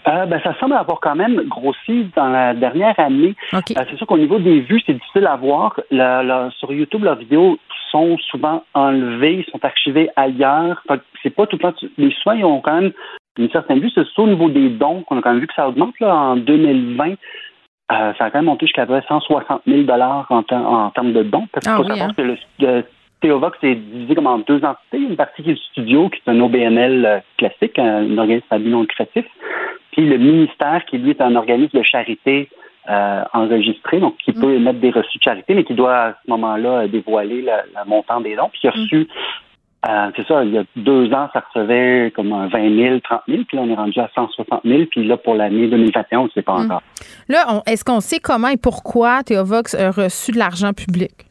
Euh, ben, ça semble avoir quand même grossi dans la dernière année. Euh, c'est sûr qu'au niveau des vues, c'est difficile à voir. sur YouTube, leurs vidéos sont souvent enlevées, sont archivées ailleurs. C'est pas tout le temps. Les soins, ils ont quand même une certaine vue. C'est au niveau des dons qu'on a quand même vu que ça augmente là, en 2020. Euh, ça a quand même monté jusqu'à 160 000 en, en termes de dons. Parce qu'il faut ah savoir hein? que le, Théovox est divisé comme en deux entités. Une partie qui est le studio, qui est un OBNL euh, classique, un, organisme à but non lucratif. Puis le ministère, qui lui est un organisme de charité euh, enregistré, donc qui mm. peut émettre des reçus de charité, mais qui doit à ce moment-là dévoiler le, montant des dons. Puis il a mm. reçu, euh, c'est ça, il y a deux ans, ça recevait comme un 20 000, 30 000, puis là, on est rendu à 160 000, puis là, pour l'année 2021, on ne sait pas mm. encore. Là, est-ce qu'on sait comment et pourquoi Théovox a reçu de l'argent public?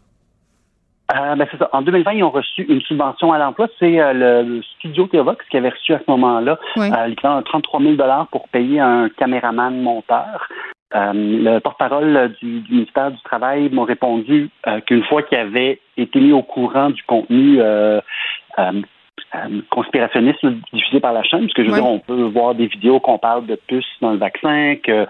Euh, ben c'est ça. En 2020, ils ont reçu une subvention à l'emploi. C'est euh, le, studio Théovox qui avait reçu à ce moment-là oui. euh, 33 000 pour payer un caméraman monteur. Euh, le porte-parole du, du, ministère du Travail m'a répondu qu'une fois qu'il avait été mis au courant du contenu euh, conspirationniste diffusé par la chaîne, parce que je veux dire, on peut voir des vidéos qu'on parle de puces dans le vaccin, que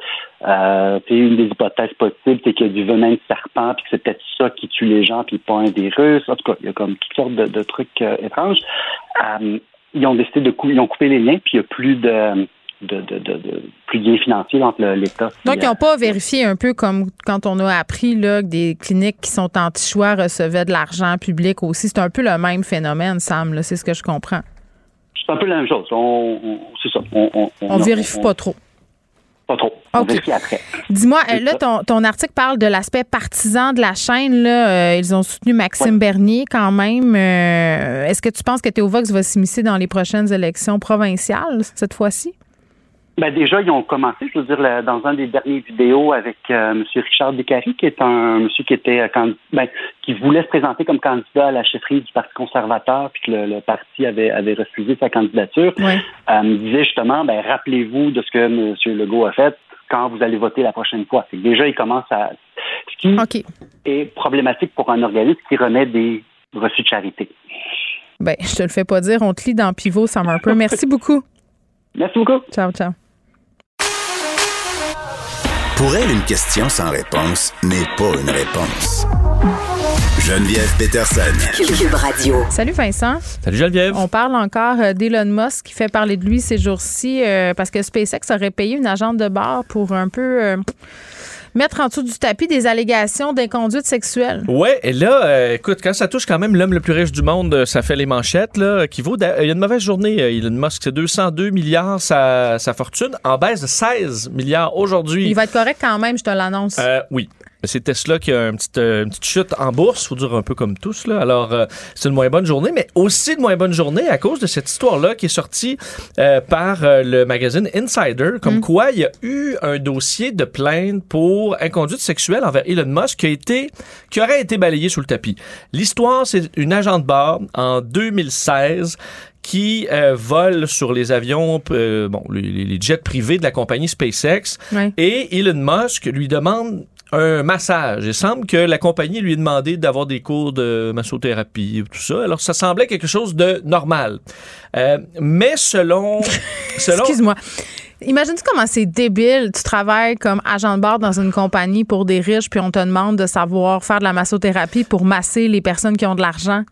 euh, une des hypothèses possibles, c'est qu'il y a du venin de serpent, puis que c'est peut-être ça qui tue les gens, puis pas un virus. En tout cas, il y a comme toutes sortes de, trucs euh, étranges. Euh, ils ont décidé de couper, ils ont coupé les liens, puis il n'y a plus de de, de, de, plus bien financier entre l'État. Donc, ils n'ont pas vérifié un peu comme quand on a appris là, que des cliniques qui sont anti-choix recevaient de l'argent public aussi. C'est un peu le même phénomène, Sam, c'est ce que je comprends. C'est un peu la même chose. On, c'est ça. On, on, vérifie pas trop. Pas trop. Après. Dis-moi, là, ton, ton, article parle de l'aspect partisan de la chaîne. Là. Euh, ils ont soutenu Maxime Bernier quand même. Euh, est-ce que tu penses que Théovox va s'immiscer dans les prochaines élections provinciales cette fois-ci? Ben déjà, ils ont commencé, je veux dire, dans un des derniers vidéos avec euh, M. Richard Descaries, qui est un monsieur qui était euh, ben, qui voulait se présenter comme candidat à la chefferie du Parti conservateur, puis que le, parti avait, avait refusé sa candidature. Euh, il disait justement, ben, rappelez-vous de ce que M. Legault a fait quand vous allez voter la prochaine fois. C'est déjà, il commence à. Ce qui est problématique pour un organisme qui remet des reçus de charité. Ben, je te le fais pas dire, on te lit dans Pivot, ça un peu. Merci beaucoup. Merci beaucoup. Ciao, ciao. Pour elle, une question sans réponse n'est pas une réponse. Geneviève Peterson. Cube Radio. Salut Vincent. Salut Geneviève. On parle encore euh, d'Elon Musk qui fait parler de lui ces jours-ci euh, parce que SpaceX aurait payé une agente de bar pour un peu euh, mettre en dessous du tapis des allégations d'inconduite sexuelle. Ouais, et là, euh, écoute, quand ça touche quand même l'homme le plus riche du monde, euh, ça fait les manchettes, là, qui vaut. Il y a une mauvaise journée, euh, Elon Musk, c'est 202 milliards sa, sa, fortune, en baisse de 16 milliards aujourd'hui. Il va être correct quand même, je te l'annonce. oui. C'est Tesla qui a une petite, euh, une petite chute en bourse, faut dire un peu comme tous. Là. Alors, euh, c'est une moins bonne journée, mais aussi une moins bonne journée à cause de cette histoire-là qui est sortie euh, par le magazine Insider, comme mm. quoi il y a eu un dossier de plainte pour inconduite sexuelle envers Elon Musk qui, a été, qui aurait été balayé sous le tapis. L'histoire, c'est une agent de bar en 2016 qui vole sur les avions, bon, les, jets privés de la compagnie SpaceX. Et Elon Musk lui demande un massage. Il semble que la compagnie lui ait demandé d'avoir des cours de massothérapie, tout ça. Alors, ça semblait quelque chose de normal. Euh, mais selon... selon Excuse-moi. Imagine-tu comment c'est débile. Tu travailles comme agent de bord dans une compagnie pour des riches, puis on te demande de savoir faire de la massothérapie pour masser les personnes qui ont de l'argent.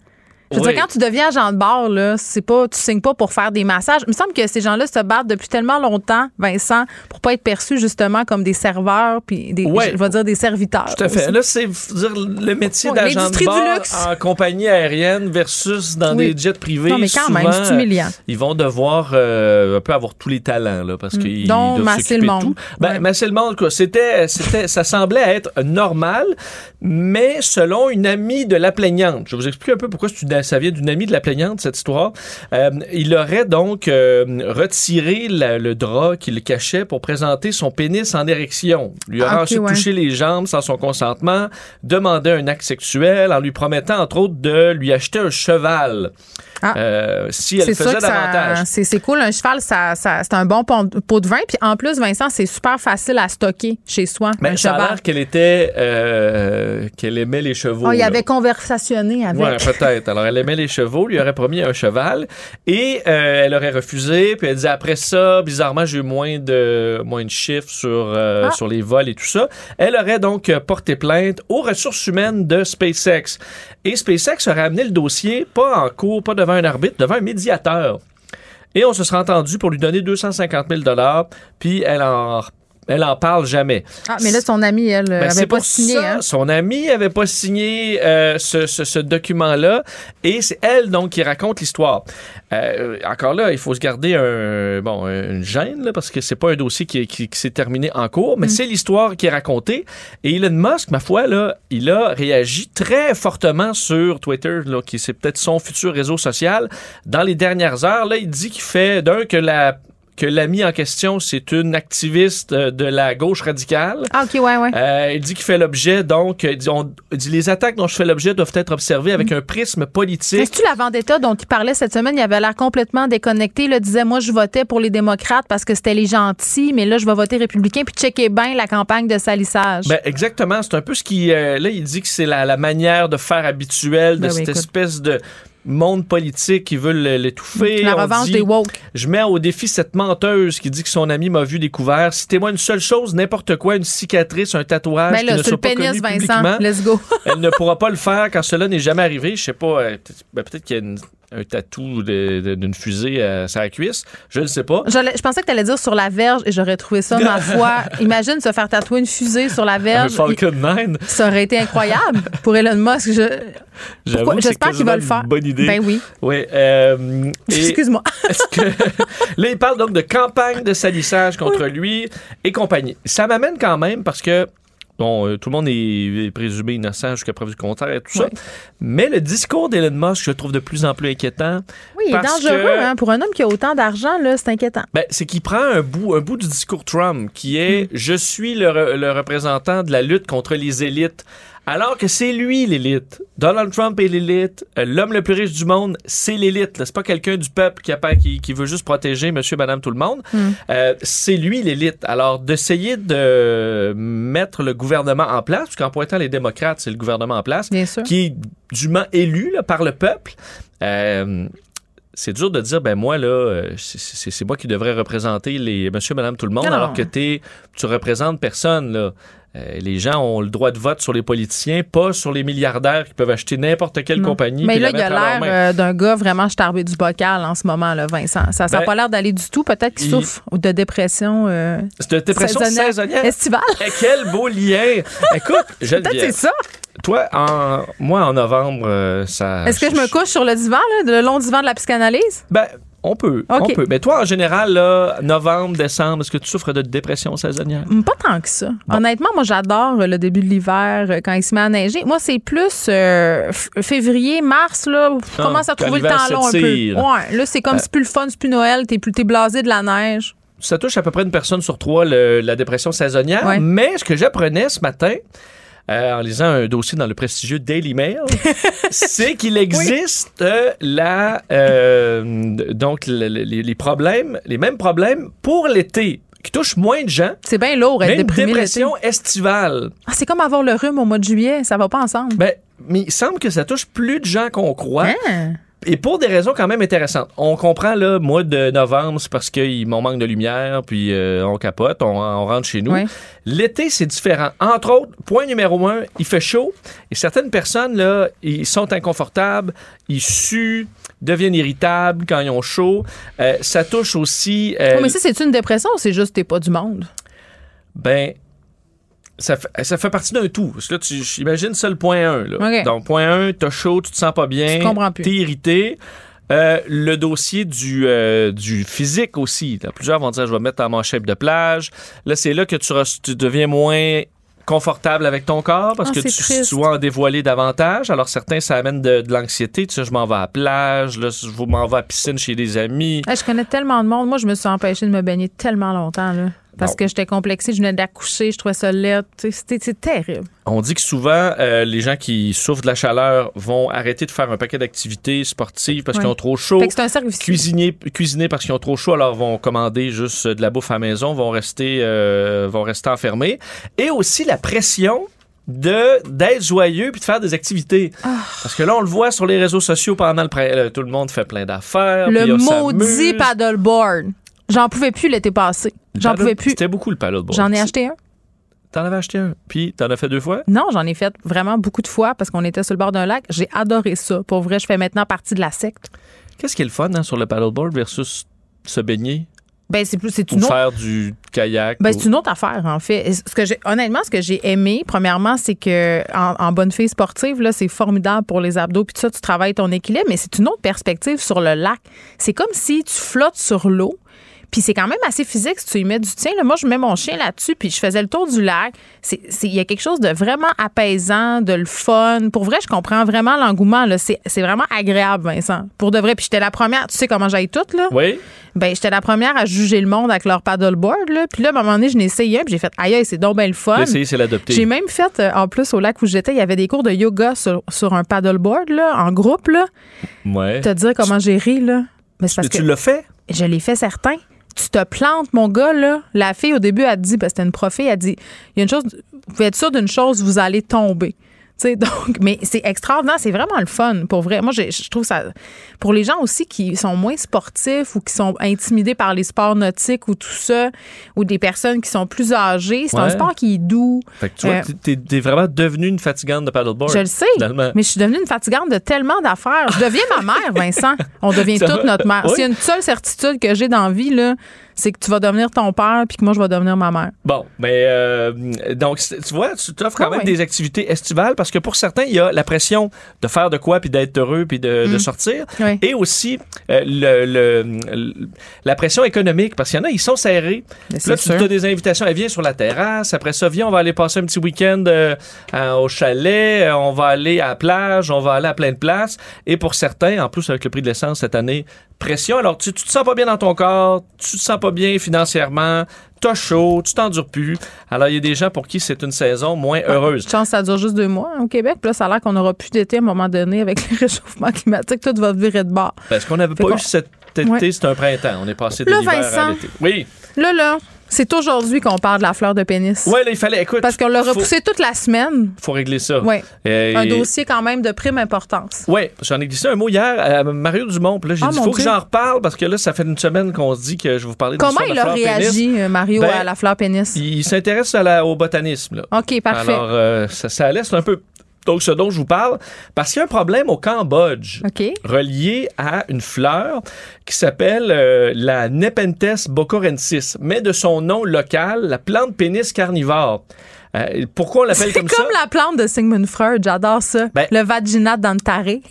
Je veux dire, quand tu deviens agent de bar, là, c'est pas, tu signes pas pour faire des massages. Il me semble que ces gens-là se battent depuis tellement longtemps, Vincent, pour pas être perçus justement comme des serveurs, puis des, je vais dire des serviteurs. Tout à fait. Là, c'est le métier d'agent de bar en compagnie aérienne versus dans des jets privés. Non, mais quand même, c'est humiliant. Ils vont devoir euh, un peu avoir tous les talents, là, parce mm. qu'ils doivent masser le monde. Tout. Ben, masser le monde, quoi. C'était, c'était, ça semblait être normal, mais selon une amie de la plaignante, je vais vous expliquer un peu pourquoi ça vient d'une amie de la plaignante, cette histoire. Euh, il aurait donc euh, retiré le drap qui le cachait pour présenter son pénis en érection. Lui aurait ensuite touché les jambes sans son consentement, demandé un acte sexuel en lui promettant, entre autres, de lui acheter un cheval. Ah. Euh, si elle faisait davantage. C'est cool. Un cheval, ça, c'est un bon pot de vin. Puis en plus, Vincent, c'est super facile à stocker chez soi. Mais ça a l'air qu'elle était euh, qu'elle aimait les chevaux. Oh, il là. avait conversationné avec. Ouais, peut-être. Alors, elle aimait les chevaux, lui aurait promis un cheval et euh, elle aurait refusé. Puis elle disait après ça, bizarrement, j'ai eu moins de moins de chiffres sur euh, Ah. sur les vols et tout ça. Elle aurait donc porté plainte aux ressources humaines de SpaceX et SpaceX aurait amené le dossier pas en cours, pas devant un arbitre, devant un médiateur. Et on se serait entendu pour lui donner 250 000 dollars. Puis elle en elle en parle jamais. Ah, mais là, son amie, elle, Ben, avait c'est pas signé. ça, hein. Son ami avait pas signé euh, ce, ce- ce document-là et c'est elle donc qui raconte l'histoire. Euh, encore là, il faut se garder un bon une gêne là, parce que c'est pas un dossier qui, qui- qui s'est terminé en cours, Mm. mais c'est l'histoire qui est racontée. Et Elon Musk, ma foi là, il a réagi très fortement sur Twitter, là, qui c'est peut-être son futur réseau social. Dans les dernières heures, là, il dit qu'il fait d'un que la que l'ami en question, c'est une activiste euh, de la gauche radicale. Ah, OK, ouais, ouais. Euh, il dit qu'il fait l'objet, donc, on- dit, les attaques dont je fais l'objet doivent être observées avec un prisme politique. Est-ce que la vendetta dont il parlait cette semaine, il avait l'air complètement déconnecté. Il disait, moi, je votais pour les démocrates parce que c'était les gentils, mais là, je vais voter républicain. Puis checker bien la campagne de salissage. Ben, exactement. C'est un peu ce qui. euh, là, il dit que c'est la, la manière de faire habituelle de Ben cette espèce de monde politique qui veut l'étouffer. la On revanche dit, des woke. Je mets au défi cette menteuse qui dit que son ami m'a vu découvert. Citez-moi une seule chose, n'importe quoi, une cicatrice, un tatouage Ben qui là, ne sur le soit pas pénis, connu Vincent. publiquement. Let's go. Elle ne pourra pas le faire quand cela n'est jamais arrivé. Je sais pas, euh, ben, peut-être qu'il y a une- un tatou d'une fusée à sa cuisse? Je ne sais pas. Je, je pensais que tu allais dire sur la verge et j'aurais trouvé ça, ma foi. Imagine se faire tatouer une fusée sur la Un verge. Falcon 9. Ça aurait été incroyable pour Elon Musk. Je- J'espère qu'il va le faire. Bonne idée. Ben oui. Oui. euh, Excuse-moi. là il parle donc de campagne de salissage contre lui et compagnie. Ça m'amène quand même parce que bon, euh, tout le monde est, est présumé innocent jusqu'à preuve du contraire et tout ça. Mais le discours d'Elon Musk, je le trouve de plus en plus inquiétant. Oui, il est dangereux. que- Hein, pour un homme qui a autant d'argent, là, c'est inquiétant. Ben, c'est qu'il prend un bout, un bout du discours Trump qui est je suis le, re- le représentant de la lutte contre les élites. Alors que c'est lui l'élite. Donald Trump est l'élite. Euh, L'homme le plus riche du monde, c'est l'élite. C'est pas quelqu'un du peuple qui, a pas- qui, qui veut juste protéger monsieur, madame, tout le monde. Euh, c'est lui l'élite. Alors, d'essayer de mettre le gouvernement en place, parce qu'en pointant les démocrates, c'est le gouvernement en place, Bien sûr. qui est dûment élu là, par le peuple. Euh, c'est dur de dire, ben moi, là, c'est- moi qui devrais représenter les monsieur, madame, tout le monde, Non. alors que t'es, tu représentes personne, là. Euh, les gens ont le droit de vote sur les politiciens, pas sur les milliardaires qui peuvent acheter n'importe quelle Non. compagnie. Mais là, il a à leur l'air euh, d'un gars vraiment starbé du bocal en ce moment, là, Vincent. Ça n'a Ben, pas l'air d'aller du tout. Peut-être qu'il il- souffre de dépression euh, C'est une dépression saisonnière. saisonnière. estivale. Eh, quel beau lien! Écoute, Peut-être c'est Geneviève, ça. Toi, en, moi, en novembre, euh, ça... Est-ce que je me couche sur le divan, là, le long divan de la psychanalyse? Ben, on peut, on peut. Mais toi, en général, là, novembre, décembre, est-ce que tu souffres de dépression saisonnière? Hum, Pas tant que ça. Honnêtement, moi, j'adore euh, le début de l'hiver euh, quand il se met à neiger. Moi, c'est plus euh, février, mars, là, où je Ah, commence à trouver le temps long un peu. Ouais, là, c'est comme c'est plus le fun, c'est plus Noël, t'es plus t'es blasé de la neige. ça touche à peu près une personne sur trois, le- la dépression saisonnière. Ouais. Mais ce que j'apprenais ce matin, euh, en lisant un dossier dans le prestigieux Daily Mail, c'est qu'il existe euh, la, euh, donc le- le- les, les problèmes, les mêmes problèmes pour l'été qui touchent moins de gens. C'est bien lourd être déprimé l'été. dépression estivale. Ah, c'est comme avoir le rhume au mois de juillet, ça va pas ensemble. Ben, mais il semble que ça touche plus de gens qu'on croit. Hein? Et pour des raisons quand même intéressantes. On comprend, là, mois de novembre, c'est parce qu'il m'en manque de lumière, puis euh, on capote, on, on rentre chez nous. L'été, c'est différent. Entre autres, point numéro un, il fait chaud. Et certaines personnes, là, ils sont inconfortables, ils suent, deviennent irritables quand ils ont chaud. Euh, ça touche aussi... euh, Oh, mais ça, c'est une dépression ou c'est juste t'es pas du monde? ben, ça fait, ça fait partie d'un tout. Parce que là, tu imagines ça le point 1. Là. OK. Donc, point 1, t'as chaud, tu te sens pas bien. Tu comprends plus. T'es irrité. Euh, le dossier du, euh, du physique aussi. Là, plusieurs vont dire je vais mettre mon shape de plage. Là, c'est là que tu, deviens moins confortable avec ton corps parce Ah, que tu, tu vas en dévoiler davantage. Alors certains, ça amène de, de l'anxiété. Tu sais, je m'en vais à la plage, là, je m'en vais à la piscine chez des amis. Hey, je connais tellement de monde. Moi, je me suis empêchée de me baigner tellement longtemps. Là, parce que j'étais complexée, je venais d'accoucher, je trouvais ça laid. C'était terrible. On dit que souvent, euh, les gens qui souffrent de la chaleur vont arrêter de faire un paquet d'activités sportives parce Ouais. qu'ils ont trop chaud. C'est un cercle. Cuisiner, cuisiner parce qu'ils ont trop chaud, alors vont commander juste de la bouffe à la maison, vont rester, euh, vont rester enfermés. Et aussi la pression de d'être joyeux puis de faire des activités. Ah. Parce que là, on le voit sur les réseaux sociaux pendant le pré- euh, tout le monde fait plein d'affaires. Le maudit paddleboard. J'en pouvais plus l'été passé. J'en pouvais plus. C'était beaucoup le paddleboard. J'en ai acheté un. T'en avais acheté un. Puis t'en as fait deux fois? Non, j'en ai fait vraiment beaucoup de fois parce qu'on était sur le bord d'un lac. J'ai adoré ça. Pour vrai, je fais maintenant partie de la secte. Qu'est-ce qui est le fun hein, sur le paddleboard versus se baigner? Ben, c'est plus, c'est une autre. faire du kayak? Ben, ou- c'est une autre affaire, en fait. Et Ce que j'ai, honnêtement, ce que j'ai aimé, premièrement, c'est que en, en bonne fille sportive, là, c'est formidable pour les abdos, puis tout ça, tu travailles ton équilibre, mais c'est une autre perspective sur le lac. C'est comme si tu flottes sur l'eau. Puis c'est quand même assez physique si tu y mets du tien. Là, moi, je mets mon chien là-dessus, puis je faisais le tour du lac. Il y a quelque chose de vraiment apaisant, de le fun. Pour vrai, je comprends vraiment l'engouement. C'est vraiment agréable, Vincent. Pour de vrai. Puis j'étais la première. Tu sais comment j'aille toute, là? Oui? Ben, j'étais la première à juger le monde avec leur paddleboard, là. Puis là, à un moment donné, je n'ai essayé un, puis j'ai fait, aïe, aïe, c'est donc bien le fun. L'essayer, c'est l'adopter. J'ai même fait, euh, en plus, au lac où j'étais, il y avait des cours de yoga sur, sur un paddleboard, là, en groupe, là. Ouais. Te dire comment j'ai ri, là. Mais c'est parce Mais tu l'as fait? je l'ai fait certain. Tu te plantes, mon gars, là. La fille, au début, elle dit, parce que c'était une prof, elle dit, il y a une chose, vous pouvez être sûr d'une chose, vous allez tomber. Tu sais, donc, mais c'est extraordinaire, c'est vraiment le fun, pour vrai. Moi, je trouve ça. Pour les gens aussi qui sont moins sportifs ou qui sont intimidés par les sports nautiques ou tout ça, ou des personnes qui sont plus âgées, c'est un sport qui est doux. Fait que tu vois, Euh, t'es- t'es vraiment devenue une fatigante de paddleboard. Je le sais, finalement. mais je suis devenue une fatigante de tellement d'affaires. Je deviens ma mère, Vincent. On devient toute notre mère. Oui. S'il y a une seule certitude que j'ai dans la vie, là, c'est que tu vas devenir ton père puis que moi, je vais devenir ma mère. Bon, mais euh, donc tu vois, tu t'offres quand Ah même des activités estivales parce que pour certains, il y a la pression de faire de quoi puis d'être heureux puis de, de sortir, Mm. Oui. et aussi euh, le, le- le- la pression économique parce qu'il y en a, ils sont serrés. Mais Là, tu as des invitations, elle vient sur la terrasse. Après ça, viens, on va aller passer un petit week-end euh, au chalet, on va aller à la plage, on va aller à plein de places. Et pour certains, en plus avec le prix de l'essence cette année, pression. Alors, tu, tu te sens pas bien dans ton corps, tu te sens pas bien financièrement, t'as chaud, tu t'endures plus. Alors, il y a des gens pour qui c'est une saison moins heureuse. Chance, ça dure juste deux mois hein, au Québec. Puis là, ça a l'air qu'on n'aura plus d'été à un moment donné avec le réchauffement climatique. Tout va virer de bord. Parce qu'on n'avait pas eu cet été, Ouais. c'est un printemps. On est passé de l'hiver à l'été. Oui. Là, là, c'est aujourd'hui qu'on parle de la fleur de pénis. Là, il fallait, écoute. Parce qu'on l'a repoussé toute la semaine. Faut régler ça. Oui. Euh, Un dossier quand même de prime importance. Oui, j'en ai glissé un mot hier à Mario Dumont. Puis là, j'ai Ah, dit, faut que j'en reparle parce que là, ça fait une semaine qu'on se dit que je vais vous parler de Comment de il a pénis. réagi, euh, Mario, Ben, à la fleur pénis? Il s'intéresse au botanisme. Là. OK, parfait. Alors, euh, ça, ça laisse un peu. Donc, ce dont je vous parle, parce qu'il y a un problème au Cambodge relié à une fleur qui s'appelle euh, la Nepenthes bocorensis, mais de son nom local, la plante pénis carnivore. Euh, pourquoi on l'appelle C'est comme, comme ça? la plante de Sigmund Freud, j'adore ça. Ben- le vaginat d'Antaré.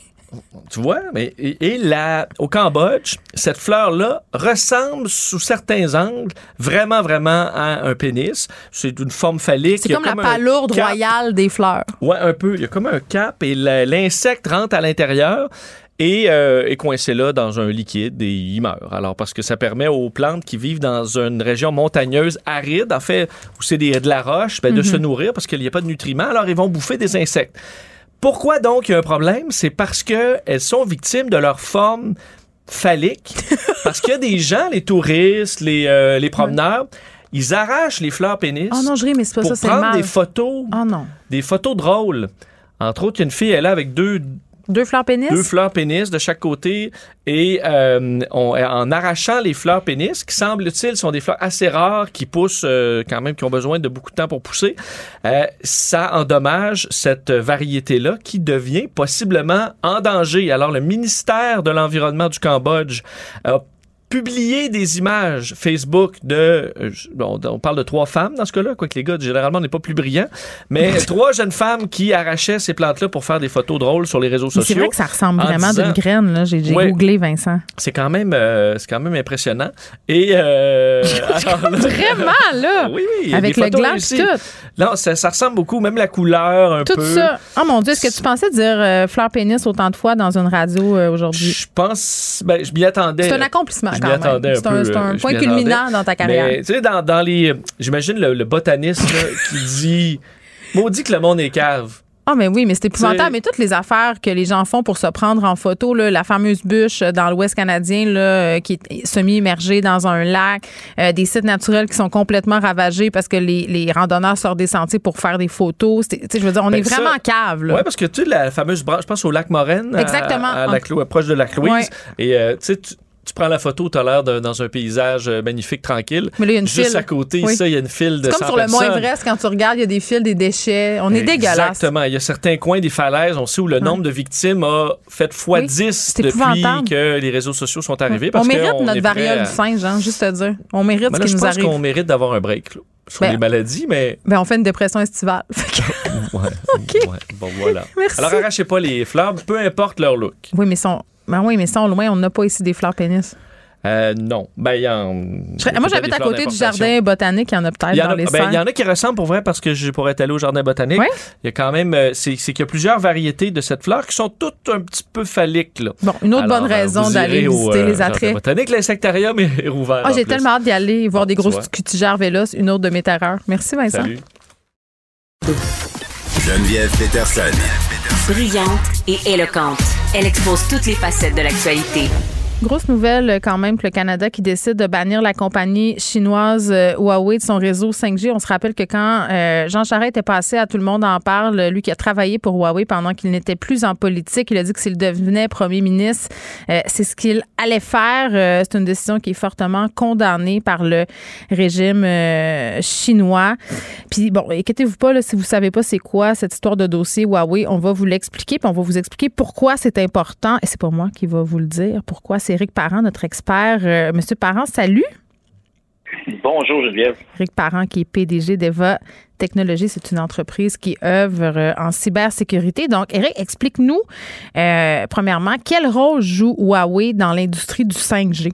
Tu vois, mais et, et la, au Cambodge, cette fleur-là ressemble sous certains angles vraiment, vraiment à un pénis. C'est une forme phallique. C'est comme, la palourde royale des fleurs. Ouais, un peu. Il y a comme un cap et l'insecte rentre à l'intérieur et euh, est coincé là dans un liquide et il meurt. Alors, parce que ça permet aux plantes qui vivent dans une région montagneuse aride, en fait, où c'est de la roche, ben, de se nourrir parce qu'il n'y a pas de nutriments. Alors, ils vont bouffer des insectes. Pourquoi donc il y a un problème? C'est parce qu'elles sont victimes de leur forme phallique. parce qu'il y a des gens, les touristes, les, euh, les promeneurs, ils arrachent les fleurs pénis Oh non, je ris, mais c'est pas pour ça, c'est prendre mal. des photos Oh non. des photos drôles. Entre autres, il y a une fille, elle est là avec deux, Deux fleurs pénis? deux fleurs pénis de chaque côté et euh, on- en arrachant les fleurs pénis, qui semble-t-il sont des fleurs assez rares qui poussent euh, quand même, qui ont besoin de beaucoup de temps pour pousser, euh, ça endommage cette variété-là qui devient possiblement en danger. Alors, le ministère de l'Environnement du Cambodge publié des images Facebook de, euh, bon, on parle de trois femmes dans ce cas-là, quoique les gars, généralement, on n'est pas plus brillants, mais trois jeunes femmes qui arrachaient ces plantes-là pour faire des photos drôles sur les réseaux Mais c'est sociaux. vrai que ça ressemble en vraiment d'une graine, là. J'ai Ouais. googlé, Vincent. C'est quand même, euh, c'est quand même impressionnant. Et euh, alors là- Vraiment, là! Oui, Avec le gland pis tout. Non, ça, ça ressemble beaucoup, même la couleur un Tout peu. ça. Oh mon Dieu, est-ce que tu pensais dire fleur pénis autant de fois dans une radio aujourd'hui? Je pense, ben, je m'y attendais. C'est un accomplissement Je quand même. C'est un, peu, c'est un euh, point culminant dans ta carrière. Tu sais, dans, dans les. J'imagine le, le botaniste là, qui dit Maudit que le monde est cave. Ah, mais oui, mais c'est épouvantable. Mais toutes les affaires que les gens font pour se prendre en photo, là, la fameuse bûche dans l'Ouest canadien là, euh, qui est semi-immergée dans un lac, euh, des sites naturels qui sont complètement ravagés parce que les, les randonneurs sortent des sentiers pour faire des photos. Je veux dire, on Ben, est vraiment ça- cave. Oui, parce que tu sais, la fameuse branche, je pense au lac Moraine. à- Exactement. À, la Clo- proche de lac Louise. Ouais. Et euh, tu sais, tu- prends la photo, tu as l'air dans un paysage euh, magnifique, tranquille. Mais là, il y a une Juste file. à côté, Oui. ça, il y a une file de C'est 100 comme sur le Mont. Everest, quand tu regardes, il y a des fils, des déchets. On est dégueulasse. Exactement. Il y a certains coins des falaises, on sait où le nombre de victimes a fait x Oui, 10 c'est depuis épouvantable. que les réseaux sociaux sont arrivés. On Parce mérite notre variole à- du singe, hein, juste à dire. On mérite Ben ce là, qui je nous pense arrive. qu'on mérite d'avoir un break là, sur Ben- les maladies, mais Ben, on fait une dépression estivale. Ouais, ouais, bon voilà. Merci. Alors arrachez pas les fleurs, peu importe leur look. oui, mais sont. Ben oui, mais sont loin. On n'a pas ici des fleurs pénis. Euh, non, ben il y en. Serais- moi, j'habite à côté du jardin botanique. Il y en a peut-être Il y, en dans a, les ben, il y en a qui ressemblent pour vrai parce que je pourrais être allé au jardin botanique. Il y a quand même, euh, c'est qu'il y a plusieurs variétés de cette fleur qui sont toutes un petit peu phalliques. Là. Bon, une autre Alors, bonne euh, raison d'aller au, visiter euh, les jardin attraits. botanique, l'insectarium est rouvert. Ah, j'ai tellement hâte d'y aller, voir des grosses cutigères vélos, une autre de mes terreurs. Merci, Vincent. Salut. Geneviève Peterson. Brillante et éloquente, elle expose toutes les facettes de l'actualité. Grosse nouvelle euh, quand même que le Canada qui décide de bannir la compagnie chinoise euh, Huawei de son réseau 5G. On se rappelle que quand euh, Jean Charest était passé à Tout le monde en parle, lui qui a travaillé pour Huawei pendant qu'il n'était plus en politique, il a dit que s'il devenait premier ministre, euh, c'est ce qu'il allait faire. Euh, c'est une décision qui est fortement condamnée par le régime euh, chinois. Puis bon, inquiétez-vous pas là, si vous savez pas c'est quoi cette histoire de dossier Huawei, on va vous l'expliquer, puis on va vous expliquer pourquoi c'est important. Et c'est pas moi qui va vous le dire. Pourquoi c'est Éric Parent, notre expert. Euh, Monsieur Parent, salut. Bonjour Geneviève. Éric Parent, qui est PDG d'Eva Technologies, c'est une entreprise qui œuvre euh, en cybersécurité. Donc, Éric, explique-nous, euh, premièrement, quel rôle joue Huawei dans l'industrie du 5G?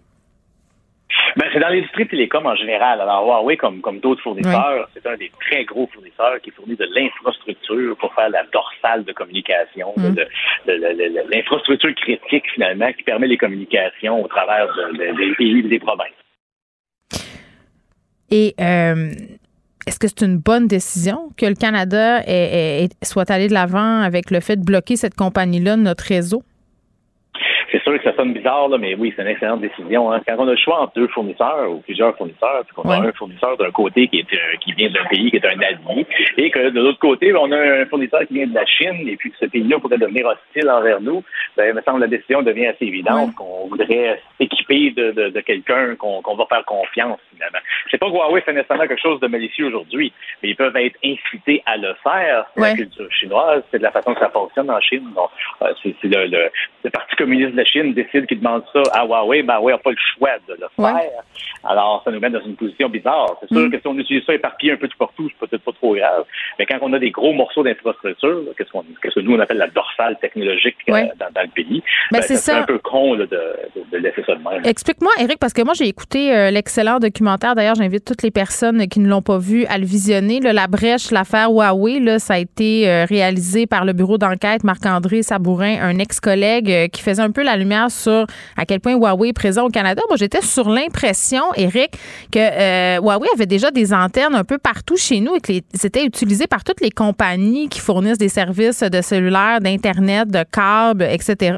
Ben, c'est dans l'industrie télécom en général. Alors, Huawei, comme, comme d'autres fournisseurs, c'est un des très gros fournisseurs qui fournit de l'infrastructure pour faire la dorsale de communication, Mm. de- de- de- de- l'infrastructure critique, finalement, qui permet les communications au travers de- de- des pays et des provinces. Et euh, est-ce que c'est une bonne décision que le Canada ait- ait- soit allé de l'avant avec le fait de bloquer cette compagnie-là de notre réseau? Sûr que ça sonne bizarre, là, mais oui, c'est une excellente décision. hein. Quand on a le choix entre deux fournisseurs ou plusieurs fournisseurs, puis qu'on a un fournisseur d'un côté qui est euh, qui vient d'un pays qui est un allié, et que de l'autre côté, on a un fournisseur qui vient de la Chine, et puis que ce pays-là pourrait devenir hostile envers nous, ben, il me semble que la décision devient assez évidente Ouais. qu'on voudrait s'équiper de, de, de quelqu'un qu'on va faire confiance, finalement. C'est pas que Huawei fait nécessairement quelque chose de malicieux aujourd'hui, mais ils peuvent être incités à le faire. C'est Ouais. la culture chinoise, c'est de la façon que ça fonctionne en Chine. Euh, c'est c'est le, le, le Parti communiste de la Chine décide qu'il demande ça à Huawei, ben Huawei n'a pas le choix de le Ouais. faire. Alors, ça nous met dans une position bizarre. C'est sûr Mm. que si on utilise ça éparpillé un peu tout partout, c'est peut-être pas trop grave. Mais quand on a des gros morceaux d'infrastructure, qu'est-ce qu'on qu'est-ce que nous on appelle la dorsale technologique euh, dans, dans le pays, Ben, ben, c'est ça. un peu con là, de, de, de laisser ça de même. Explique-moi, Eric, parce que moi, j'ai écouté euh, l'excellent documentaire. D'ailleurs, j'invite toutes les personnes qui ne l'ont pas vu à le visionner. Là, la brèche, l'affaire Huawei, là, ça a été euh, réalisé par le bureau d'enquête Marc-André Sabourin, un ex-collègue qui faisait un peu la lumière sur à quel point Huawei est présent au Canada. Moi, j'étais sur l'impression, Eric, que euh, Huawei avait déjà des antennes un peu partout chez nous et que c'était utilisé par toutes les compagnies qui fournissent des services de cellulaire, d'Internet, de câbles, etc.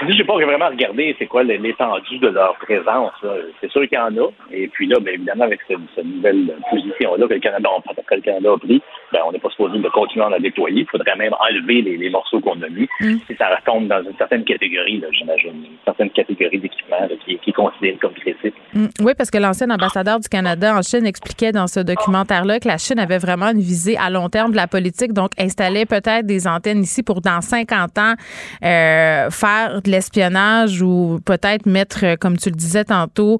Ben, dit, j'ai pas vraiment regardé c'est quoi l'étendue de leur présence. C'est sûr qu'il y en a. Et puis là, ben, évidemment, avec cette, cette nouvelle position-là que le Canada, que le Canada a pris, ben, on n'est pas supposé de continuer à la déployer. Il faudrait même enlever les, les morceaux qu'on a mis. Si ça retombe dans une certaine catégorie, j'imagine, une certaine catégorie d'équipement là, qui, qui est considérée comme critique. Mm. Oui, parce que l'ancien ambassadeur du Canada en Chine expliquait dans ce documentaire-là que la Chine avait vraiment une visée à long terme de la politique, donc installait peut-être des antennes ici pour dans 50 ans euh, faire de l'espionnage ou peut-être mettre, euh, comme tu le disais tantôt,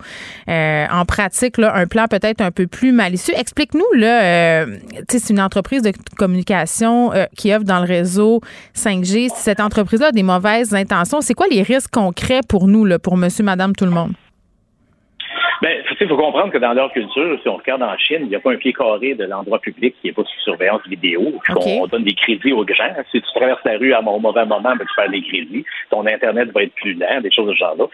euh, en pratique là, un plan peut-être un peu plus malicieux. Explique-nous, là, euh, c'est une entreprise de communication euh, qui œuvre dans le réseau 5G. Si cette entreprise-là a des mauvaises intentions, c'est quoi les risques concrets pour nous, là, pour monsieur, madame, tout le monde? Ben, il faut comprendre que dans leur culture, si on regarde en Chine, il n'y a pas un pied carré de l'endroit public qui n'est pas sous surveillance vidéo. On donne des crédits aux gens. Si tu traverses la rue à un mauvais moment, ben, tu perds des crédits. Ton Internet va être plus lent, des choses de ce genre-là.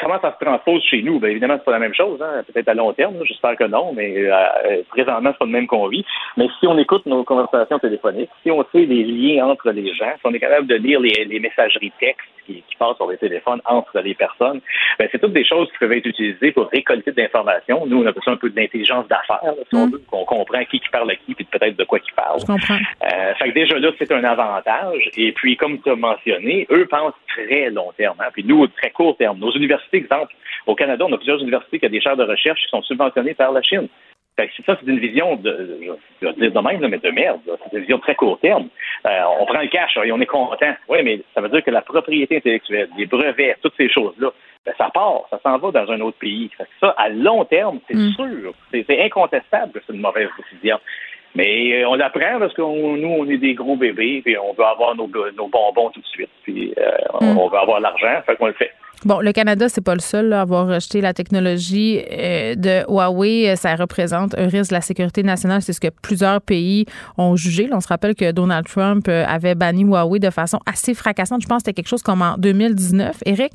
Comment ça se transpose chez nous? Ben, évidemment, c'est pas la même chose. Hein. Peut-être à long terme, j'espère que non, mais euh, euh, présentement, c'est pas le même qu'on vit. Mais si on écoute nos conversations téléphoniques, si on sait les liens entre les gens, si on est capable de lire les, les messageries textes qui, qui, passent sur les téléphones entre les personnes, ben, c'est toutes des choses qui peuvent être utilisées pour récolter de l'information. Nous, on a besoin un peu d'intelligence d'affaires, si on mm. veut, qu'on comprend qui qui parle à qui, puis peut-être de quoi qui parle. Je comprends. Euh, fait que déjà là, c'est un avantage. Et puis, comme tu as mentionné, eux pensent très long terme. Hein. Puis nous, très court terme. Nos universités, exemple, au Canada, on a plusieurs universités qui ont des chaires de recherche qui sont subventionnées par la Chine. Fait que ça, c'est une vision de, je vais dire de même, mais de merde. C'est une vision très court terme. Euh, on prend le cash et on est content. Oui, mais ça veut dire que la propriété intellectuelle, les brevets, toutes ces choses-là, ben, ça part, ça s'en va dans un autre pays. Fait que ça, à long terme, c'est mm. sûr, c'est incontestable que c'est une mauvaise décision. Mais euh, on l'apprend parce que nous, on est des gros bébés, puis on veut avoir nos, nos bonbons tout de suite, puis euh, mm. on veut avoir l'argent, fait qu'on le fait. Bon, le Canada, c'est pas le seul à avoir rejeté la technologie euh, de Huawei. Ça représente un risque de la sécurité nationale. C'est ce que plusieurs pays ont jugé. on se rappelle que Donald Trump euh, avait banni Huawei de façon assez fracassante. Je pense que c'était quelque chose comme en 2019, Eric.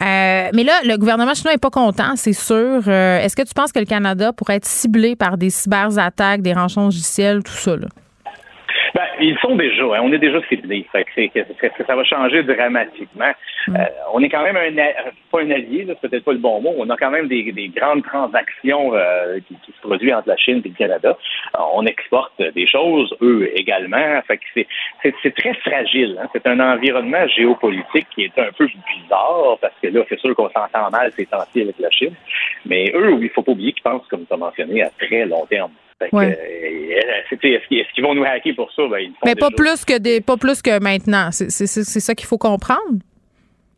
Euh, mais là, le gouvernement chinois n'est pas content, c'est sûr. Est-ce que tu penses que le Canada pourrait être ciblé par des cyberattaques, des rançons logiciels, tout ça? Ils sont déjà, hein, on est déjà ciblés. que, ça va changer dramatiquement. Mm. Euh, on est quand même un pas un allié, c'est peut-être pas le bon mot. On a quand même des, grandes transactions euh, qui, se produisent entre la Chine et le Canada. Euh, on exporte des choses, eux également. Fait que c'est très fragile. Hein. C'est un environnement géopolitique qui est un peu bizarre parce que là, c'est sûr qu'on s'entend mal ces temps-ci avec la Chine. Mais eux, il faut pas oublier qu'ils pensent, comme tu as mentionné, à très long terme. Ouais. est-ce qu'ils vont nous hacker pour ça? Ben, ils Mais pas plus que des, pas plus que maintenant. C'est ça qu'il faut comprendre.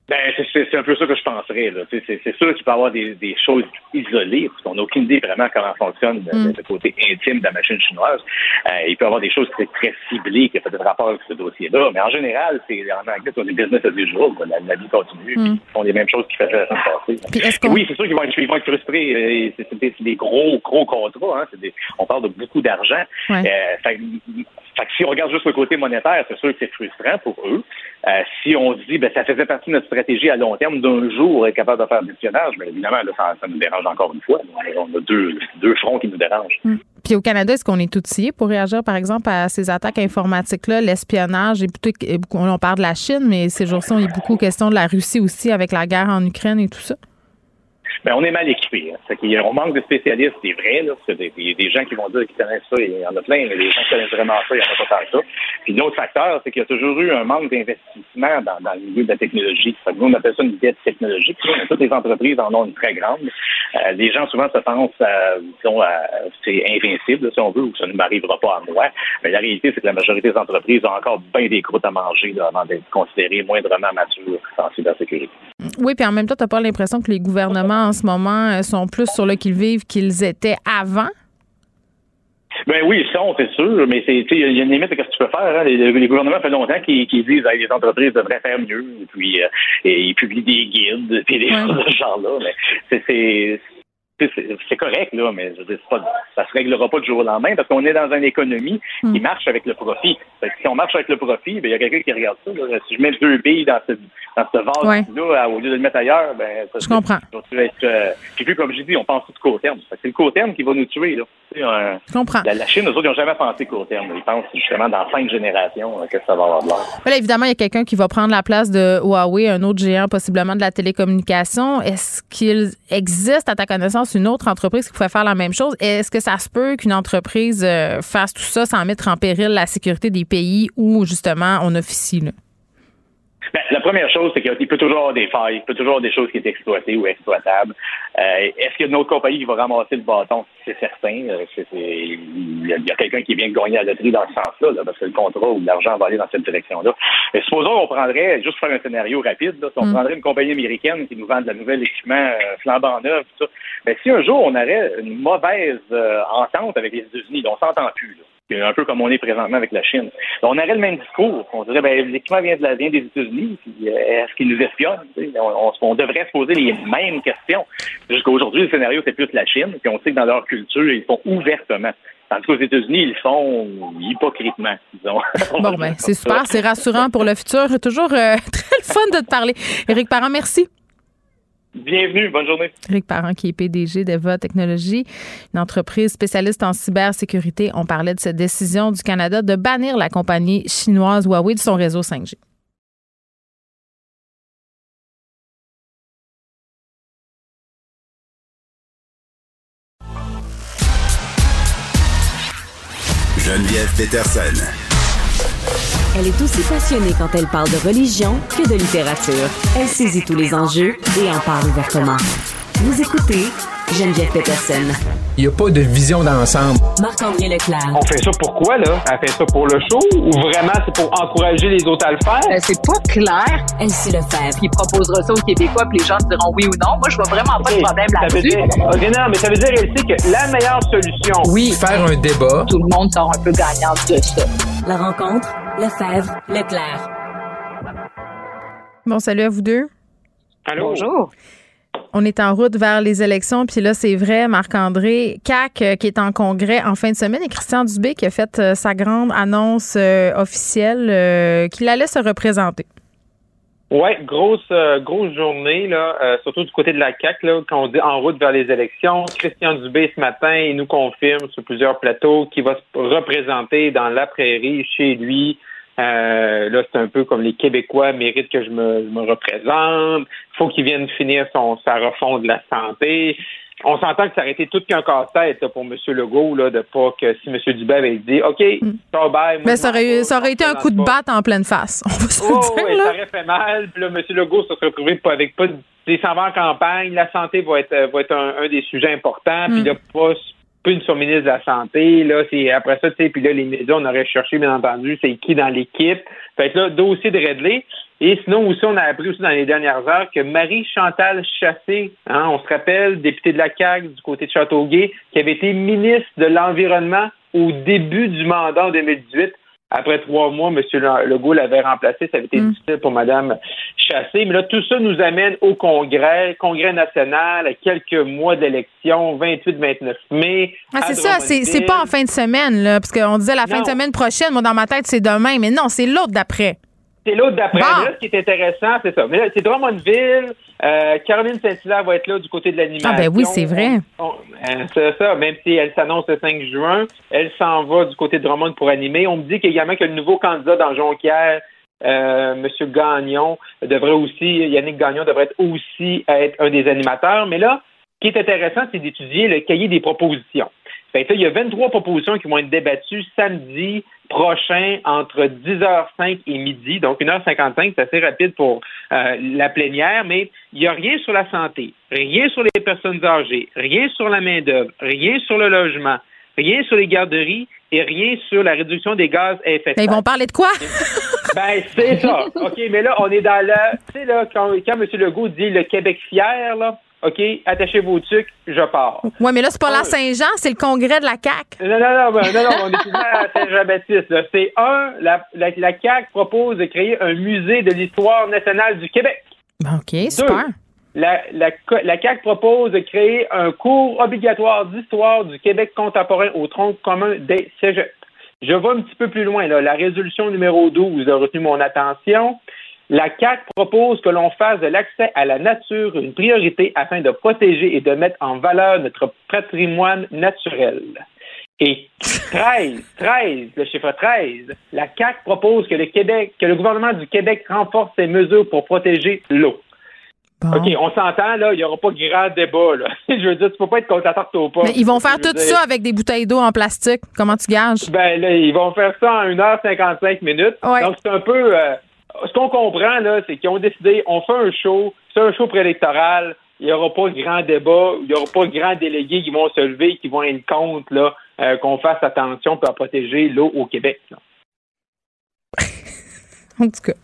Ben, c'est un peu ça que je penserais. C'est sûr qu'il peut y avoir des, des choses isolées, parce qu'on n'a aucune idée vraiment comment fonctionne le, mm. côté intime de la machine chinoise. Euh, il peut y avoir des choses très, très ciblées qui ont fait rapport avec ce dossier-là. Mais en général, c'est en anglais, c'est des business as usual. La, la vie continue. Mm. Ils font les mêmes choses qu'ils faisaient la semaine passée. Oui, c'est sûr qu'ils vont, être, vont être frustrés. Euh, c'est des, des, gros, gros contrats. Hein. Des, on parle de beaucoup d'argent. Euh, fait, que si on regarde juste le côté monétaire, c'est sûr que c'est frustrant pour eux. Euh, si on dit, ben, ça faisait partie de notre stratégie à long terme d'un jour être capable de faire du espionnage, bien évidemment, là, ça, nous dérange encore une fois. On a deux, fronts qui nous dérangent. Hmm. Puis au Canada, est-ce qu'on est outillé pour réagir, par exemple, à ces attaques informatiques-là, l'espionnage? Et on parle de la Chine, mais ces jours-ci, on est beaucoup question de la Russie aussi avec la guerre en Ukraine et tout ça. Ben, on est mal équipé. Hein. on manque de spécialistes, c'est vrai. Là, parce des, des, gens qui vont dire qu'ils connaissent ça, il y en a plein, mais les gens qui connaissent vraiment ça, il n'y en a pas tant que ça. Puis l'autre facteur, c'est qu'il y a toujours eu un manque d'investissement dans, dans, le milieu de la technologie. nous, on appelle ça une dette technologique. toutes les entreprises en ont une très grande. Euh, les gens souvent se pensent à, c'est invincible, si on veut, ou ça ne m'arrivera pas à moi. Mais la réalité, c'est que la majorité des entreprises ont encore bien des croûtes à manger avant d'être considérées moindrement matures en cybersécurité. Oui, puis en même temps, tu n'as pas l'impression que les gouvernements en ce moment euh, sont plus sur le qu'ils-vivent qu'ils étaient avant? Ben oui, ils sont, c'est sûr, mais c'est il y a une limite à ce que tu peux faire. Hein. Les, gouvernements fait longtemps qu'ils disent que les entreprises devraient faire mieux, et puis euh, ils publient des guides, puis des choses de ce genre-là. Mais c'est c'est correct, là, mais je veux pas, ça se réglera pas du jour au lendemain parce qu'on est dans une économie qui hmm. marche avec le profit. si on marche avec le profit, ben, il y a quelqu'un qui regarde ça. Si je mets deux billes dans ce, dans ce vase-là, au lieu de le mettre ailleurs, ben, ça, je comprends. Être, euh, puis plus, comme je dis, on pense tout court terme. C'est le court terme qui va nous tuer. Là. je comprends. La, Chine, eux autres, ils n'ont jamais pensé court terme. Ils pensent justement dans cinq générations euh, que ça va avoir de l'air. évidemment, il y a quelqu'un qui va prendre la place de Huawei, un autre géant possiblement de la télécommunication. Est-ce qu'il existe, à ta connaissance, une autre entreprise qui pourrait faire la même chose. Est-ce que ça se peut qu'une entreprise euh, fasse tout ça sans mettre en péril la sécurité des pays où, justement, on officie? Là? Ben, la première chose, c'est qu'il peut toujours avoir des failles, il peut toujours avoir des choses qui sont exploitées ou exploitables. Euh, est-ce qu'il y a une autre compagnie qui va ramasser le bâton? C'est certain. Euh, il y a, quelqu'un qui vient de gagner la loterie dans ce sens-là, parce que le contrat ou l'argent va aller dans cette direction-là. Mais supposons qu'on prendrait, juste pour faire un scénario rapide, on mm. prendrait une compagnie américaine qui nous vend de la nouvelle équipement euh, flambant neuf, tout ça. Ben, si un jour on aurait une mauvaise entente avec les États-Unis, on s'entend plus, un peu comme on est présentement avec la Chine. On aurait le même discours. On dirait, ben, l'équipement vient, de des États-Unis, euh, est-ce qu'ils nous espionnent? On, devrait se poser les mêmes questions. Jusqu'à aujourd'hui, le scénario, c'est plus la Chine, puis on sait que dans leur culture, ils font ouvertement. Tandis qu'aux États-Unis, ils le font hypocritement, disons. Bon, ben, c'est super, c'est rassurant pour le futur. Toujours euh, très fun de te parler. Éric Parent, merci. Bienvenue, bonne journée. Éric Parent, qui est PDG d'Eva Technologies, une entreprise spécialiste en cybersécurité. On parlait de cette décision du Canada de bannir la compagnie chinoise Huawei de son réseau 5G. Geneviève Peterson. Elle est aussi passionnée quand elle parle de religion que de littérature. Elle saisit tous les enjeux et en parle ouvertement. Vous écoutez Geneviève Peterson. Il n'y a pas de vision d'ensemble. Marc-André Leclerc. On fait ça pourquoi, là? Elle fait ça pour le show ou vraiment c'est pour encourager les autres à le faire? Ben, c'est pas clair. Elle sait le faire. Puis il proposera ça aux Québécois, puis les gens diront oui ou non. Moi, je vois vraiment pas de problème là-dessus. OK, non, mais ça veut dire, elle sait que la meilleure solution... Oui, faire un débat. Tout le monde sort un peu gagnant de ça. La rencontre, Lefebvre, Leclerc. Bon, salut à vous deux. Allô? Bonjour. On est en route vers les élections, puis là, c'est vrai, Marc-André, CAC euh, qui est en congrès en fin de semaine et Christian Dubé qui a fait euh, sa grande annonce euh, officielle euh, qu'il allait se représenter. Oui, grosse grosse journée, là, surtout du côté de la CAC, là, quand on dit en route vers les élections. Christian Dubé, ce matin, il nous confirme sur plusieurs plateaux qu'il va se représenter dans la prairie, chez lui, euh, là, c'est un peu comme les Québécois méritent que je me, je me représente. faut qu'ils viennent finir son, sa refonte de la santé. On s'entend que ça aurait été tout qu'un casse-tête pour M. Legault, là, de pas que si M. Dubé avait dit OK, ça bye. Mais ça aurait, ça aurait été un coup de batte en pleine face. On va se Oh, dire, ouais, là. ça aurait fait mal. Puis là, M. Legault se serait retrouvé pas avec pas de. Il s'en va en campagne. La santé va être, va être un, un des sujets importants. Puis Mm. là, pas pas une surministre de la santé. Là, c'est après ça, tu sais, puis là, les médias, on aurait cherché, bien entendu, c'est qui dans l'équipe. Fait que là, dossier de Redley. Et sinon, aussi, on a appris aussi dans les dernières heures que Marie-Chantal Chassé, hein, on se rappelle, députée de la CAQ du côté de Châteauguay, qui avait été ministre de l'Environnement au début du mandat en 2018. Après trois mois, M. Legault l'avait remplacé. Ça avait été Mm. difficile pour Mme Chassé. Mais là, tout ça nous amène au Congrès, Congrès national, à quelques mois d'élection, 28-29 mai. Ah, c'est ça, c'est pas en fin de semaine, là, parce qu'on disait la fin de semaine prochaine. Moi, dans ma tête, c'est demain, mais non, c'est l'autre d'après. C'est l'autre d'après. Bon. Là, ce qui est intéressant, c'est ça. Mais là, c'est Drummondville. Euh, Caroline Saint-Hilaire va être là du côté de l'animation. Ah, ben oui, c'est vrai. Euh, c'est ça. Même si elle s'annonce le 5 juin, elle s'en va du côté de Drummond pour animer. On me dit également que le nouveau candidat dans Jonquière, euh, M. Gagnon, devrait aussi, Yannick Gagnon devrait être aussi être un des animateurs. Mais là, ce qui est intéressant, c'est d'étudier le cahier des propositions. Fait là, il y a 23 propositions qui vont être débattues samedi prochain entre 10h05 et midi, donc 1h55, c'est assez rapide pour euh, la plénière, mais il n'y a rien sur la santé, rien sur les personnes âgées, rien sur la main-d'œuvre, rien sur le logement, rien sur les garderies et rien sur la réduction des gaz à effet de Ben, ils serre. vont parler de quoi? Ben, c'est ça. OK, mais là, on est dans la. Tu sais, là, quand, quand M. Legault dit le Québec fier, là, OK, attachez vos trucs, je pars. Oui, mais là, c'est pas la Saint-Jean, c'est le congrès de la CAQ. Non, non, non, ben, non, non, on est toujours à Saint-Jean-Baptiste. C'est un, la, la, la CAQ propose de créer un musée de l'histoire nationale du Québec. Ben, OK, super. La, la, CAQ propose de créer un cours obligatoire d'histoire du Québec contemporain au tronc commun des cégeps. Je vais un petit peu plus loin. Là. La résolution numéro 12 a retenu mon attention. La CAQ propose que l'on fasse de l'accès à la nature une priorité afin de protéger et de mettre en valeur notre patrimoine naturel. Et 13, 13, le chiffre 13, la CAQ propose que le Québec, que le gouvernement du Québec renforce ses mesures pour protéger l'eau. Bon. OK, on s'entend, là, il n'y aura pas grand débat, là. Je veux dire, tu peux pas être contre la tarte aux pommes. Mais ils vont faire tout dire, ça avec des bouteilles d'eau en plastique. Comment tu gages? Ben, là, ils vont faire ça en 1h55 minutes. Ouais. Donc, c'est un peu... euh, ce qu'on comprend, là, c'est qu'ils ont décidé, on fait un show, c'est un show préélectoral, il n'y aura pas de grand débat, il n'y aura pas de grands délégués qui vont se lever, qui vont être contre, là, euh, qu'on fasse attention pour protéger l'eau au Québec. En tout cas.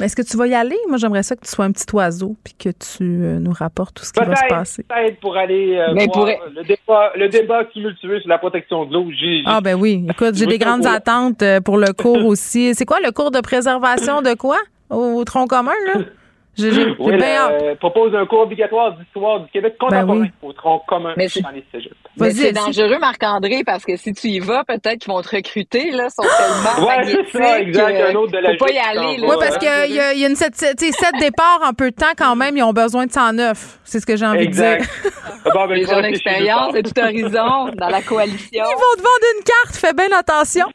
Mais est-ce que tu vas y aller? Moi, j'aimerais ça que tu sois un petit oiseau puis que tu euh, nous rapportes tout ce qui va se passer. peut-être pour aller euh, Mais voir pour- le débat, le débat tumultueux sur la protection de l'eau. J'ai, Ah, ben oui. Écoute, j'ai des grandes attentes euh, pour le cours aussi. C'est quoi le cours de préservation de quoi? Au tronc commun, là? J'ai Oui, bien propose un cours obligatoire d'histoire du Québec contemporain Ben oui. au tronc commun Mais c'est- dans les cégeps. C'est dangereux, Marc-André, parce que si tu y vas, peut-être qu'ils vont te recruter, là, sont tellement Ouais, magnétiques. ça, exact, euh, un autre de la Faut pas y aller. Oui, parce qu'il y y a une sept, sept- tu sais, sept départs en peu de temps quand même. Ils ont besoin de 109. C'est ce que j'ai envie Exact. de dire. Ah, bon, ben, Les je vais jeunes rester chez nous expériences tard. de tout horizon dans la coalition. Ils vont te vendre une carte. Fais bien attention.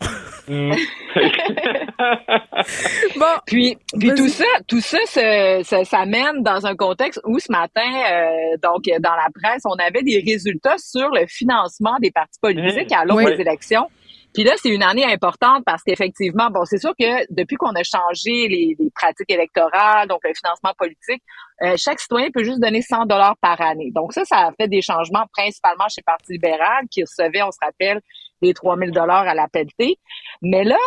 Mm. Bon. Puis, puis tout ça, tout ça, se- se- s'amène dans un contexte où ce matin, euh, donc dans la presse, on avait des résultats sur le financement des partis politiques à l'aube Oui. des élections. Puis là, c'est une année importante parce qu'effectivement, bon, c'est sûr que depuis qu'on a changé les, les pratiques électorales, donc le financement politique, euh, chaque citoyen peut juste donner 100 dollars par année. Donc ça, ça a fait des changements principalement chez le Parti libéral qui recevait, on se rappelle, des 3000 dollars à la pelletée. Mais là,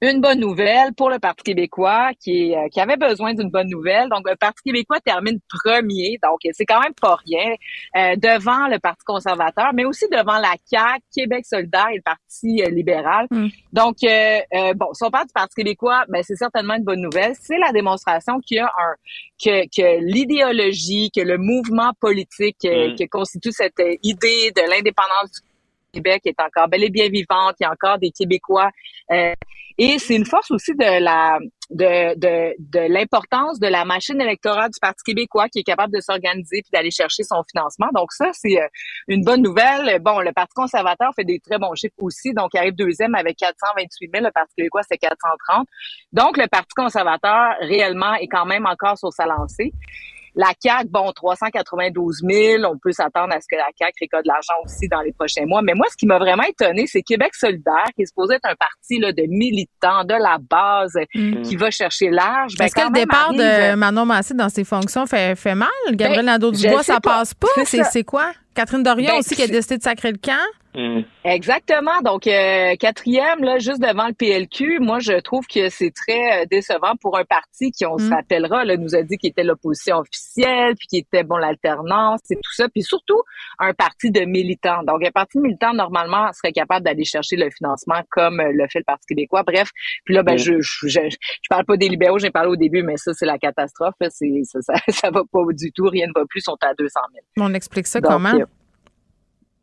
une bonne nouvelle pour le Parti québécois qui, euh, qui avait besoin d'une bonne nouvelle. Donc, le Parti québécois termine premier. Donc, c'est quand même pas rien euh, devant le Parti conservateur, mais aussi devant la CAQ, Québec solidaire et le Parti euh, libéral. Mm. Donc, euh, euh, bon, si on parle du Parti québécois, ben, c'est certainement une bonne nouvelle. C'est la démonstration qu'il y a un que, que l'idéologie, que le mouvement politique euh, Mm. qui constitue cette idée de l'indépendance du Québec est encore bel et bien vivante. Il y a encore des Québécois euh, et c'est une force aussi de la de, de, de l'importance de la machine électorale du Parti québécois qui est capable de s'organiser puis d'aller chercher son financement. Donc ça, c'est euh, une bonne nouvelle. Bon, le Parti conservateur fait des très bons chiffres aussi. Donc, il arrive deuxième avec 428 000. Le Parti québécois, c'est 430. Donc, le Parti conservateur, réellement, est quand même encore sur sa lancée. La CAQ, bon, 392 000. On peut s'attendre à ce que la CAQ récolte de l'argent aussi dans les prochains mois. Mais moi, ce qui m'a vraiment étonné, c'est Québec solidaire, qui est supposé être un parti là, de militants, de la base, Mm. qui va chercher large. Ben, Est-ce que le départ arrive- de Manon Massé dans ses fonctions fait, fait mal? Gabriel Ben, Nadeau-Dubois, ça pas. passe pas? C'est quoi? Catherine Dorion Ben, aussi qui a décidé de sacrer le camp? Mm. Exactement. Donc, euh, quatrième, là, juste devant le PLQ, moi, je trouve que c'est très euh, décevant pour un parti qui, on se Mm. rappellera, là, nous a dit qu'il était l'opposition officielle, puis qu'il était, bon, l'alternance et tout ça, puis surtout un parti de militants. Donc, un parti militant, normalement, serait capable d'aller chercher le financement comme euh, le fait le Parti québécois. Bref, puis là, ben, Mm. je, je, je, je parle pas des libéraux, j'ai parlé au début, mais ça, c'est la catastrophe. là. C'est, ça, ça, ça va pas du tout, rien ne va plus, ils sont à 200 000. On explique ça Donc, comment? euh,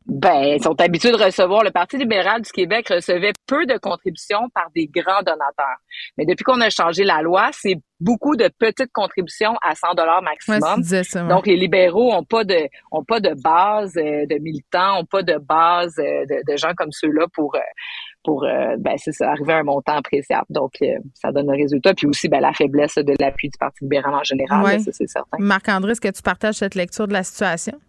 Ben, ils sont habitués de recevoir. Le Parti libéral du Québec recevait peu de contributions par des grands donateurs. Mais depuis qu'on a changé la loi, c'est beaucoup de petites contributions à 100 dollars maximum. ça. ouais. Donc, les libéraux ont pas de, ont pas de base euh, de militants, ont pas de base euh, de, de gens comme ceux-là pour, euh, pour, ben, ça, arriver à un montant appréciable. Donc, ça donne le résultat. Puis aussi, ben, la faiblesse de l'appui du Parti libéral en général, Ouais. c'est certain. Marc-André, est-ce que tu partages cette lecture de la situation?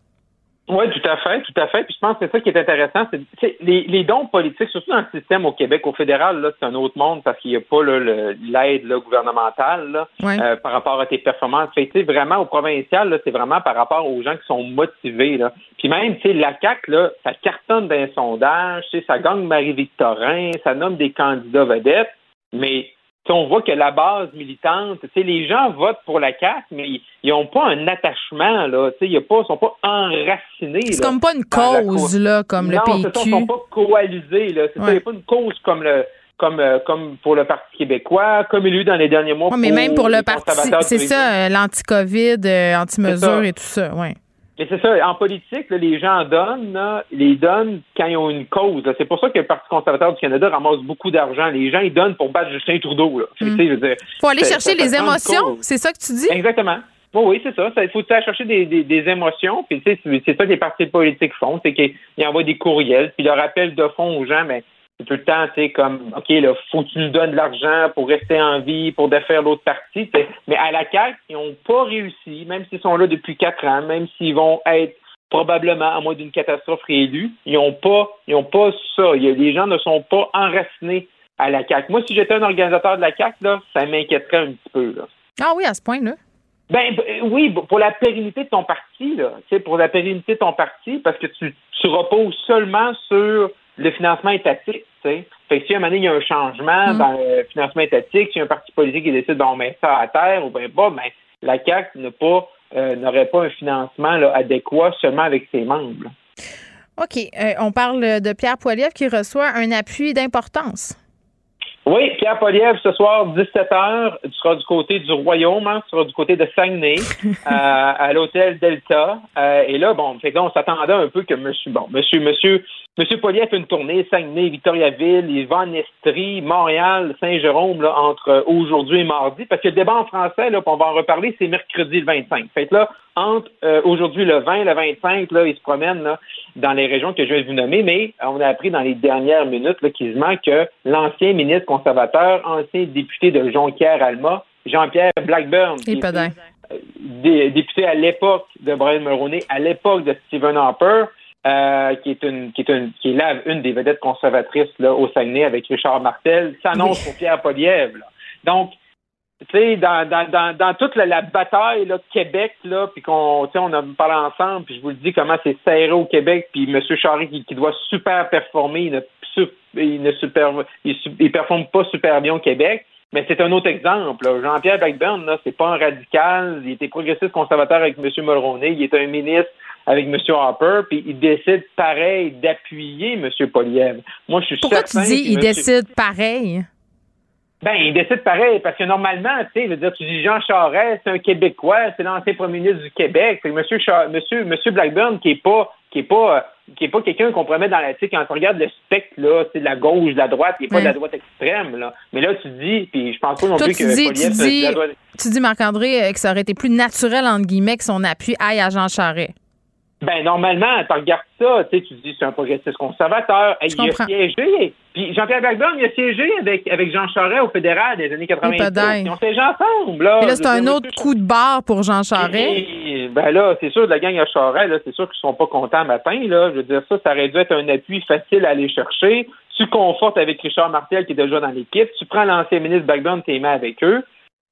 Oui, tout à fait, tout à fait. Puis je pense que c'est ça qui est intéressant. C'est, les, les dons politiques, surtout dans le système au Québec, au fédéral, là, c'est un autre monde parce qu'il n'y a pas l'aide là, gouvernementale là, Ouais. euh, par rapport à tes performances. Fait que, tu sais, vraiment, au provincial, là, c'est vraiment par rapport aux gens qui sont motivés. Là. Puis même, tu sais, la CAQ, là, ça cartonne d'un sondage, tu sais, ça gagne Marie-Victorin, ça nomme des candidats vedettes, mais on voit que la base militante, tu sais, les gens votent pour la CAQ, mais ils- n'ont pas un attachement, là. Tu sais, ils ne sont pas enracinés. C'est comme pas une cause, là, comme le non, PQ. ils sont pas coalisés, là. C'est Ouais. pas une cause comme le comme euh, comme pour le Parti québécois, comme il y a eu dans les derniers mois. Ouais, mais même pour le parti, c'est ça, euh, l'anti-COVID, euh, anti-mesure et tout ça, ouais. Mais c'est ça, en politique, là, les gens donnent, là, les donnent quand ils ont une cause. C'est pour ça que le Parti conservateur du Canada ramasse beaucoup d'argent. Les gens, ils donnent pour battre Justin Trudeau. Là. Mm. je veux dire, Faut aller chercher les émotions, c'est ça que tu dis? Exactement. Bon, oui, c'est ça. Il faut aller chercher des, des, des émotions. Puis, tu sais, c'est ça que les partis politiques font. C'est qu'ils ils envoient des courriels. Puis, le rappel de fond aux gens, mais c'est tout le temps, tu sais, comme, OK, là, faut que tu nous donnes de l'argent pour rester en vie, pour défaire l'autre partie. Mais à la CAQ, ils n'ont pas réussi, même s'ils sont là depuis quatre ans, même s'ils vont être probablement, à moins d'une catastrophe réélue, ils n'ont pas, ils ont pas ça. Il y a- les gens ne sont pas enracinés à la CAQ. Moi, si j'étais un organisateur de la CAQ, là, ça m'inquiéterait un petit peu, là. Ah oui, à ce point-là. Ben euh, oui, pour la pérennité de ton parti, là, tu sais, pour la pérennité de ton parti, parce que tu, tu reposes seulement sur le financement étatique, tu sais. Fait que si à un moment donné, il y a un changement Mm. dans le financement étatique, si un parti politique qui décide d'en mettre ça à terre ou bien pas, ben, la CAQ n'a pas, euh, n'aurait pas un financement là, adéquat seulement avec ses membres. OK. Euh, on parle de Pierre Poilievre qui reçoit un appui d'importance. Oui, Pierre Poliev, ce soir, 17h, tu seras du côté du Royaume, hein, tu seras du côté de Saguenay, euh, à l'hôtel Delta. Euh, et là, bon, fait que là, on s'attendait un peu que monsieur, bon, monsieur, monsieur, monsieur Poliev fait une tournée, Saguenay, Victoriaville, il va en Estrie, Montréal, Saint-Jérôme, là, entre aujourd'hui et mardi, parce que le débat en français, là, on va en reparler, c'est mercredi le 25. Fait que là, entre euh, aujourd'hui le 20 et le 25, là, il se promène là, dans les régions que je viens de vous nommer, mais on a appris dans les dernières minutes là, quasiment que l'ancien ministre conservateur, ancien député de Jonquière-Alma, Jean-Pierre Blackburn, qui était, euh, dé- député à l'époque de Brian Mulroney, à l'époque de Stephen Harper, euh, qui est une qui est une qui est là une des vedettes conservatrices là, au Saguenay avec Richard Martel, s'annonce pour Pierre Poliev. là. Donc, tu sais, dans, dans, dans, dans toute la, la bataille là, de Québec, là, puis qu'on, on a parlé ensemble, puis je vous le dis comment c'est serré au Québec, puis M. Charest qui, qui doit super performer, il ne, su- il ne super, il, il performe pas super bien au Québec. Mais c'est un autre exemple. Jean-Pierre Blackburn, là, c'est pas un radical. Il était progressiste conservateur avec M. Mulroney. Il est un ministre avec M. Harper. Puis il décide pareil d'appuyer M. Poliev. Moi, je suis Pourquoi tu dis que il monsieur- décide pareil? ben, il décide pareil, parce que normalement, tu sais, je veux dire, tu dis Jean Charest, c'est un Québécois, c'est l'ancien premier ministre du Québec. C'est monsieur, Cha- monsieur, monsieur Blackburn qui est pas, qui est pas, euh, qui est pas quelqu'un qu'on promet dans la, tu sais, quand on regarde le spectre, là, c'est de la gauche, de la droite, il est pas de la droite extrême, là. Mais là, tu dis, puis je pense pas non Toi, plus tu que dis, Poliev, tu de dis, la droite. tu dis, Marc-André, euh, que ça aurait été plus naturel, entre guillemets, que son appui aille à Jean Charest. Ben, normalement, tu regardes ça, tu sais, tu dis, c'est un progressiste conservateur. Je il a siégé. Puis Jean-Pierre Blackburn, il a siégé avec, avec Jean Charest au fédéral des années 90. pedaille. Ils ont siégé ensemble, là. Là, c'est un autre coup de barre pour Jean Charest. Et, ben là, c'est sûr, de la gang à Charest, là, c'est sûr qu'ils sont pas contents matin, là. Je veux dire, ça, ça aurait dû être un appui facile à aller chercher. Tu confortes avec Richard Martel, qui est déjà dans l'équipe. Tu prends l'ancien ministre Blackburn, mets avec eux.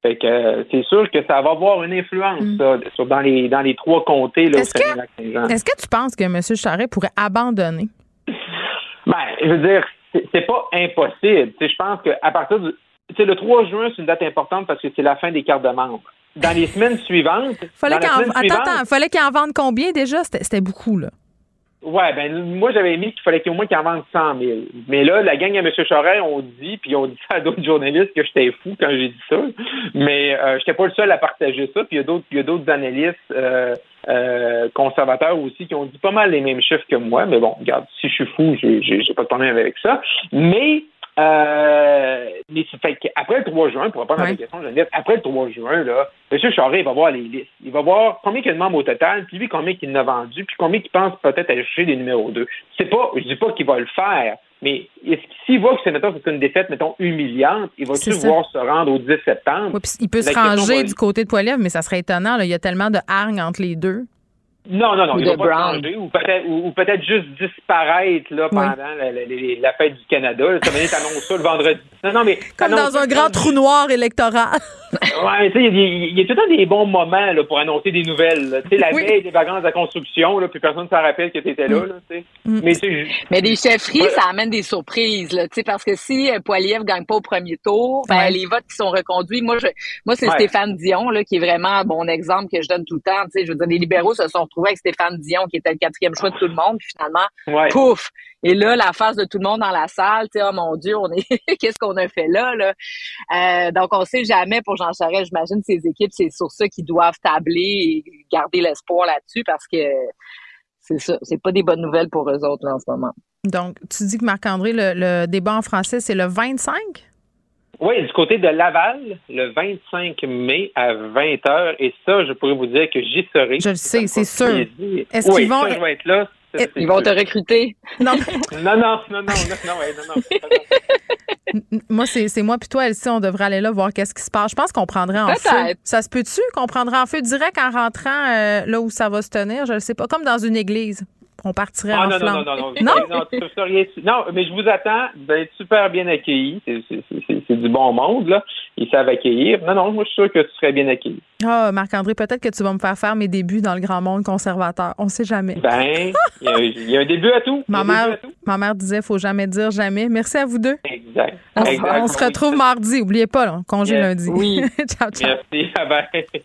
Fait que euh, c'est sûr que ça va avoir une influence, ça, sur- dans les dans les trois comtés, là, Est-ce que-. Est-ce que tu penses que M. Charest pourrait abandonner? Ben, je veux dire, c'est- pas impossible. Je pense qu'à partir du. Le 3 juin, c'est une date importante parce que c'est la fin des cartes de membres. Dans les semaines suivantes. Fallait qu'il en... Attends, attends, fallait qu'il en vende combien déjà? C'était beaucoup, là. Ouais, ben moi j'avais mis qu'il fallait qu'il y ait au moins qu'il en vende 100 000. Mais là, la gang à M. Charest ont dit, puis ont dit ça à d'autres journalistes que j'étais fou quand j'ai dit ça. Mais euh, j'étais pas le seul à partager ça. Puis il y a d'autres, il y a d'autres analystes euh, euh, conservateurs aussi qui ont dit pas mal les mêmes chiffres que moi. Mais bon, regarde, si je suis fou, j'ai, j'ai, j'ai pas de problème avec ça. Mais euh, mais c'est fait qu'après le 3 juin, pour répondre à la question, Geneviève, après le 3 juin, là, M. Charest, il va voir les listes. Il va voir combien il y a de membres au total, puis lui, combien il en a vendu, puis combien il pense peut-être chercher des numéros 2. C'est pas, je dis pas qu'il va le faire, mais s'il voit que c'est, mettons, c'est une défaite, mettons, humiliante, il va-tu vouloir se rendre au 10 septembre? Puis il peut La se ranger va- du côté de Poilievre, mais ça serait étonnant. là. Il y a tellement de hargne entre les deux. Non, non, non, Ou il de va pas changer, ou peut-être, ou, ou peut-être juste disparaître là, pendant la, la- la- la fête du Canada. Ça t'annonces ça le vendredi. Non, non, mais Comme dans un grand trou noir électoral. Ouais, mais tu sais, il y, a tout le temps des bons moments là, pour annoncer des nouvelles. là. Tu sais, la Oui. veille des vacances de la construction, là, puis personne ne s'en rappelle que tu étais là. là tu sais. Mm. Mais tu sais, je- Mais des chefferies, Ouais. ça amène des surprises, là, tu sais, parce que si euh, Poiliev gagne pas au premier tour, ben, Ouais. les votes qui sont reconduits, moi, je, moi, c'est Ouais. Stéphane Dion, là, qui est vraiment un bon exemple que je donne tout le temps, tu sais, je veux dire, les libéraux se sont retrouvés avec Stéphane Dion, qui était le quatrième choix de tout le monde, puis finalement, ouais. pouf! Et là, la face de tout le monde dans la salle, tu sais, oh mon Dieu, on est, qu'est-ce qu'on a fait là, là? Euh, donc, on sait jamais pour Jean Charest, j'imagine, ses équipes, c'est sur ça qu'ils doivent tabler et garder l'espoir là-dessus parce que c'est ça, c'est pas des bonnes nouvelles pour eux autres, là, en ce moment. Donc, tu dis que Marc-André, le, le débat en français, c'est le 25? Oui, du côté de Laval, le 25 mai à 20h. Et ça, je pourrais vous dire que j'y serai. Je le sais, c'est sûr. Est-ce oui, qu'ils vont- ça, je vais être là. Ça, c'est Ils vont te recruter. Non, Non, non, non, non, non, non, ouais, non, non. Moi, c'est c'est moi puis toi, Elsie, on devrait aller là voir qu'est-ce qui se passe. Je pense qu'on prendrait en feu. Ça se peut-tu qu'on prendrait en feu direct en rentrant euh, là où ça va se tenir? Je ne sais pas. Comme dans une église. On partirait Ah en non, non, flamme. non, non, non, Non? non, tu seriez- non, mais je vous attends. Vous allez être super bien accueillis. C'est- du bon monde, là. Ils savent accueillir. Non, non, moi, je suis sûr que tu serais bien accueilli. Ah, Marc-André, peut-être que tu vas me faire faire mes débuts dans le grand monde conservateur. On sait jamais. Ben, il y, a- il y a un début à tout. Ma mère, à tout. Ma mère disait faut jamais dire jamais. Merci à vous deux. Exact. On, Exact. on se retrouve mardi. Oubliez pas, là, congé Yes. lundi. Oui. ciao, ciao. Merci.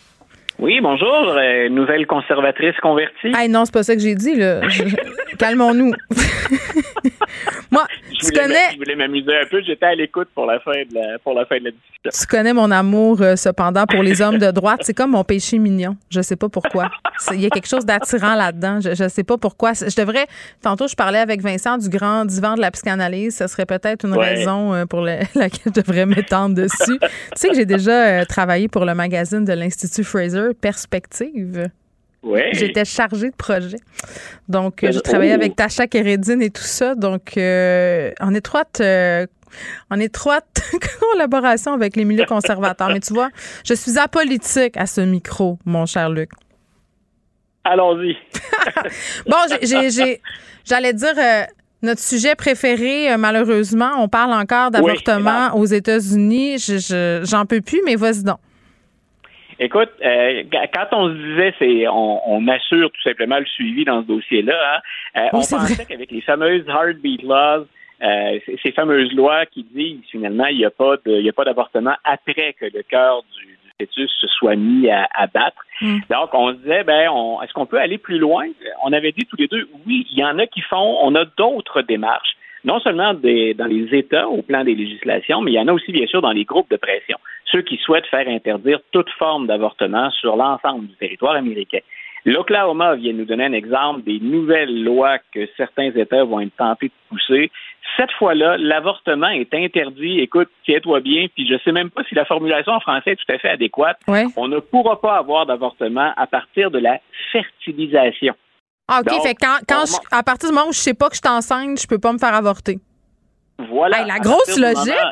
Oui, bonjour, euh, nouvelle conservatrice convertie. Hey, non, c'est pas ça que j'ai dit, là. Je- Calmons-nous. Moi, je tu connais, je voulais m'amuser un peu. J'étais à l'écoute pour la fin de la, pour la fin de la discussion. tu connais mon amour, euh, cependant, pour les hommes de droite. C'est comme mon péché mignon. Je sais pas pourquoi. Il y a quelque chose d'attirant là-dedans. Je, je sais pas pourquoi. Je devrais. Tantôt, je parlais avec Vincent du grand divan de la psychanalyse. Ce serait peut-être une Ouais. raison euh, pour le- laquelle je devrais m'étendre dessus. tu sais que j'ai déjà travaillé pour le magazine de l'Institut Fraser, Perspective. Ouais. J'étais chargée de projet. Donc, euh, j'ai travaillé oh. avec Tasha Kérédine et tout ça. Donc, euh, en étroite, euh, en étroite collaboration avec les milieux conservateurs. Mais tu vois, je suis apolitique à ce micro, mon cher Luc. Allons-y. Bon, j'allais dire euh, notre sujet préféré, malheureusement, on parle encore d'avortement aux États-Unis. Je, je- j'en peux plus, mais vas-y donc. Écoute, euh, quand on se disait, c'est on, on assure tout simplement le suivi dans ce dossier-là. hein, euh, Oui, on pensait qu'avec les fameuses heartbeat laws, euh, ces, fameuses lois qui disent finalement il n'y a pas de, il y a pas d'avortement après que le cœur du, du fœtus se soit mis à, à battre. Mm. Donc on se disait, ben, on, est-ce qu'on peut aller plus loin? On avait dit tous les deux, oui, il y en a qui font. On a d'autres démarches non seulement des- dans les États au plan des législations, mais il y en a aussi bien sûr dans les groupes de pression, ceux qui souhaitent faire interdire toute forme d'avortement sur l'ensemble du territoire américain. L'Oklahoma vient nous donner un exemple des nouvelles lois que certains États vont être tentés de pousser. Cette fois-là, l'avortement est interdit. Écoute, tiens-toi bien, puis je sais même pas si la formulation en français est tout à fait adéquate. Ouais. On ne pourra pas avoir d'avortement à partir de la fertilisation. Ah, OK. Donc, fait quand, quand je- à partir du moment où je sais pas que je suis enceinte, je peux pas me faire avorter. Voilà. Hey, la grosse logique. moment-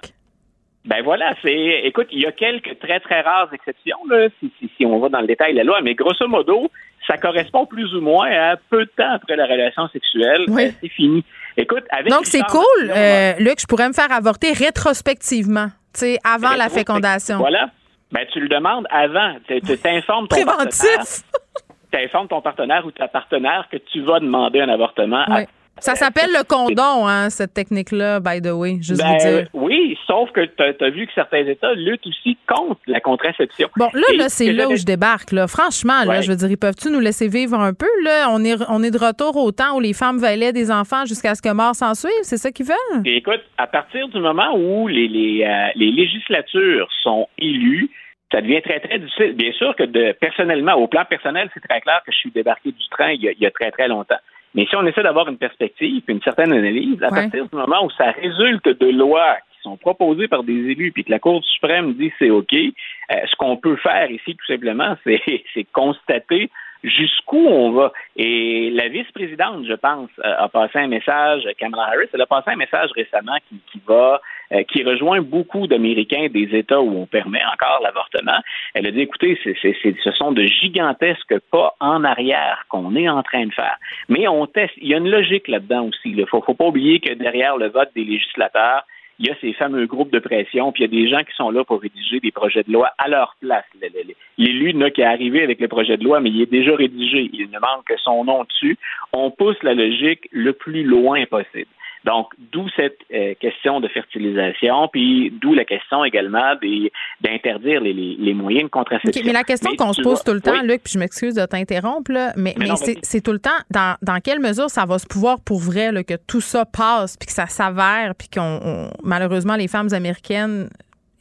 Ben voilà, c'est. Écoute, il y a quelques très très rares exceptions là, si, si, si on va dans le détail de la loi, mais grosso modo, ça correspond plus ou moins à peu de temps après la relation sexuelle. Oui. Euh, c'est fini. Écoute, avec Donc, c'est cool, euh, Luc, je pourrais me faire avorter rétrospectivement, tu sais, avant la fécondation. Voilà. Ben tu le demandes avant. Tu t'informes ton. Préventif. T'informes ton partenaire ou ta partenaire que tu vas demander un avortement. à-. Ça s'appelle le condom, hein, cette technique-là, by the way, juste Ben, vous dire. oui, sauf que tu as, vu que certains États luttent aussi contre la contraception. Bon, là, là, ce c'est là où je débarque, là. Franchement, là, Ouais. je veux dire, ils peuvent-tu nous laisser vivre un peu, là? On est, on est de retour au temps où les femmes veilaient des enfants jusqu'à ce que mort s'en suive. C'est ça qu'ils veulent? Et écoute, à partir du moment où les, les, euh, les législatures sont élues, ça devient très, très difficile. Bien sûr que de, personnellement, au plan personnel, c'est très clair que je suis débarqué du train il y a, il y a très, très longtemps. Mais si on essaie d'avoir une perspective, une certaine analyse, à Ouais. partir du moment où ça résulte de lois qui sont proposées par des élus, puis que la Cour suprême dit c'est OK, euh, ce qu'on peut faire ici, tout simplement, c'est c'est constater jusqu'où on va. Et la vice-présidente, je pense, euh, a passé un message, Kamala Harris, elle a passé un message récemment qui, va, euh, qui rejoint beaucoup d'Américains des États où on permet encore l'avortement. Elle a dit, écoutez, ce sont de gigantesques pas en arrière qu'on est en train de faire. Mais on teste. Il y a une logique là-dedans aussi. Il faut, faut pas oublier que derrière le vote des législateurs, il y a ces fameux groupes de pression, puis il y a des gens qui sont là pour rédiger des projets de loi à leur place. L'élu n'a qu'à arriver avec le projet de loi, mais il est déjà rédigé. Il ne manque que son nom dessus. On pousse la logique le plus loin possible. Donc, d'où cette euh, question de fertilisation, puis d'où la question également d'interdire les, les- les moyens de contraception. Mais la question qu'on se pose vois- tout le temps, oui. Luc, puis je m'excuse de t'interrompre, mais, Mais mais c'est, tout le temps dans, dans quelle mesure ça va se pouvoir pour vrai, là, que tout ça passe, puis que ça s'avère, puis qu'on on- malheureusement les femmes américaines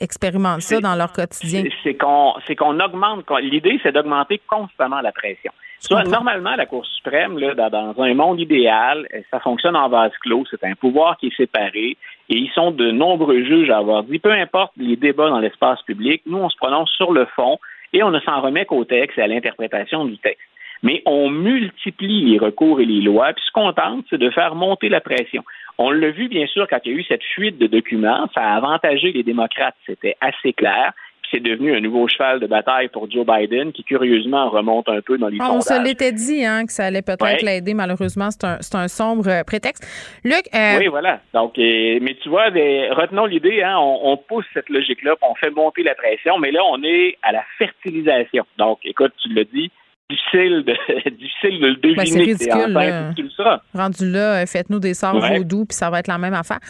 expérimentent ça dans leur quotidien? C'est- qu'on c'est qu'on augmente. L'idée, c'est d'augmenter constamment la pression. Ça, normalement, la Cour suprême, là, dans, un monde idéal, euh, ça fonctionne en vase clos. C'est un pouvoir qui est séparé. Et ils sont de nombreux juges à avoir dit, peu importe les débats dans l'espace public, nous, on se prononce sur le fond et on ne s'en remet qu'au texte et à l'interprétation du texte. Mais on multiplie les recours et les lois, puis ce qu'on tente, c'est de faire monter la pression. On l'a vu, bien sûr, quand il y a eu cette fuite de documents, ça a avantagé les démocrates, c'était assez clair. C'est devenu un nouveau cheval de bataille pour Joe Biden, qui curieusement remonte un peu dans les Ah, on sondages. se l'était dit hein, que ça allait peut-être Ouais. l'aider. Malheureusement, c'est un, c'est un sombre euh, prétexte. Luc, euh, Oui, voilà. Donc, euh, mais tu vois, des- retenons l'idée, hein, on, on pousse cette logique-là, on fait monter la pression, mais là, on est à la fertilisation. Donc, écoute, tu l'as dit, difficile de, difficile de le deviner. Ben, c'est que t'es ridicule, là. tu le rendu là, faites-nous des sorts Ouais. vaudous, puis ça va être la même affaire.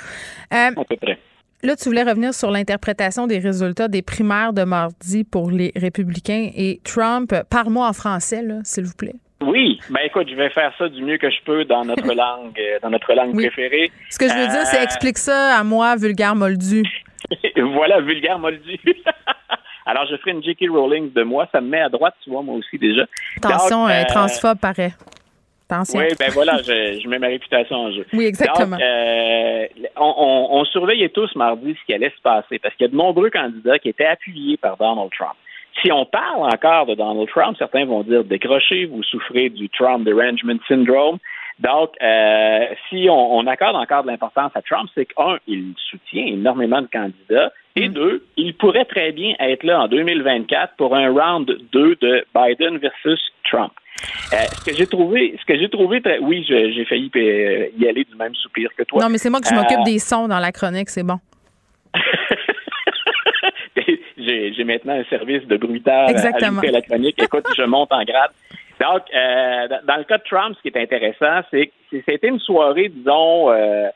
Euh, à peu près. Là, tu voulais revenir sur l'interprétation des résultats des primaires de mardi pour les républicains et Trump. Parle-moi en français, là, s'il vous plaît. Oui, ben écoute, je vais faire ça du mieux que je peux dans notre langue, euh, dans notre langue Oui. préférée. Ce que je veux dire, c'est Euh, explique ça à moi, vulgaire moldu. voilà, vulgaire moldu. Alors, je ferai une J.K. Rowling de moi. Ça me met à droite, tu vois, moi aussi déjà. Attention, Donc, euh, transphobe paraît. Attention. Oui, ben voilà, je, je mets ma réputation en jeu. Oui, exactement. Donc, euh, on, on- on surveillait tous mardi ce qui allait se passer parce qu'il y a de nombreux candidats qui étaient appuyés par Donald Trump. Si on parle encore de Donald Trump, certains vont dire décrochez, vous souffrez du Trump Derangement Syndrome. Donc, euh, si on, on accorde encore de l'importance à Trump, c'est qu'un, il soutient énormément de candidats, et deux, il pourrait très bien être là en 2024 pour un round 2 de Biden versus Trump. Euh, ce que j'ai trouvé, ce que j'ai trouvé, très- oui, j'ai failli euh, y aller du même soupir que toi. Non, mais c'est moi que je Euh, m'occupe des sons dans la chronique, c'est bon. j'ai maintenant un service de bruitage à Exactement. à la chronique. Écoute, je monte en grade. Donc, euh, dans- le cas de Trump, ce qui est intéressant, c'est que c'était une soirée, disons, euh,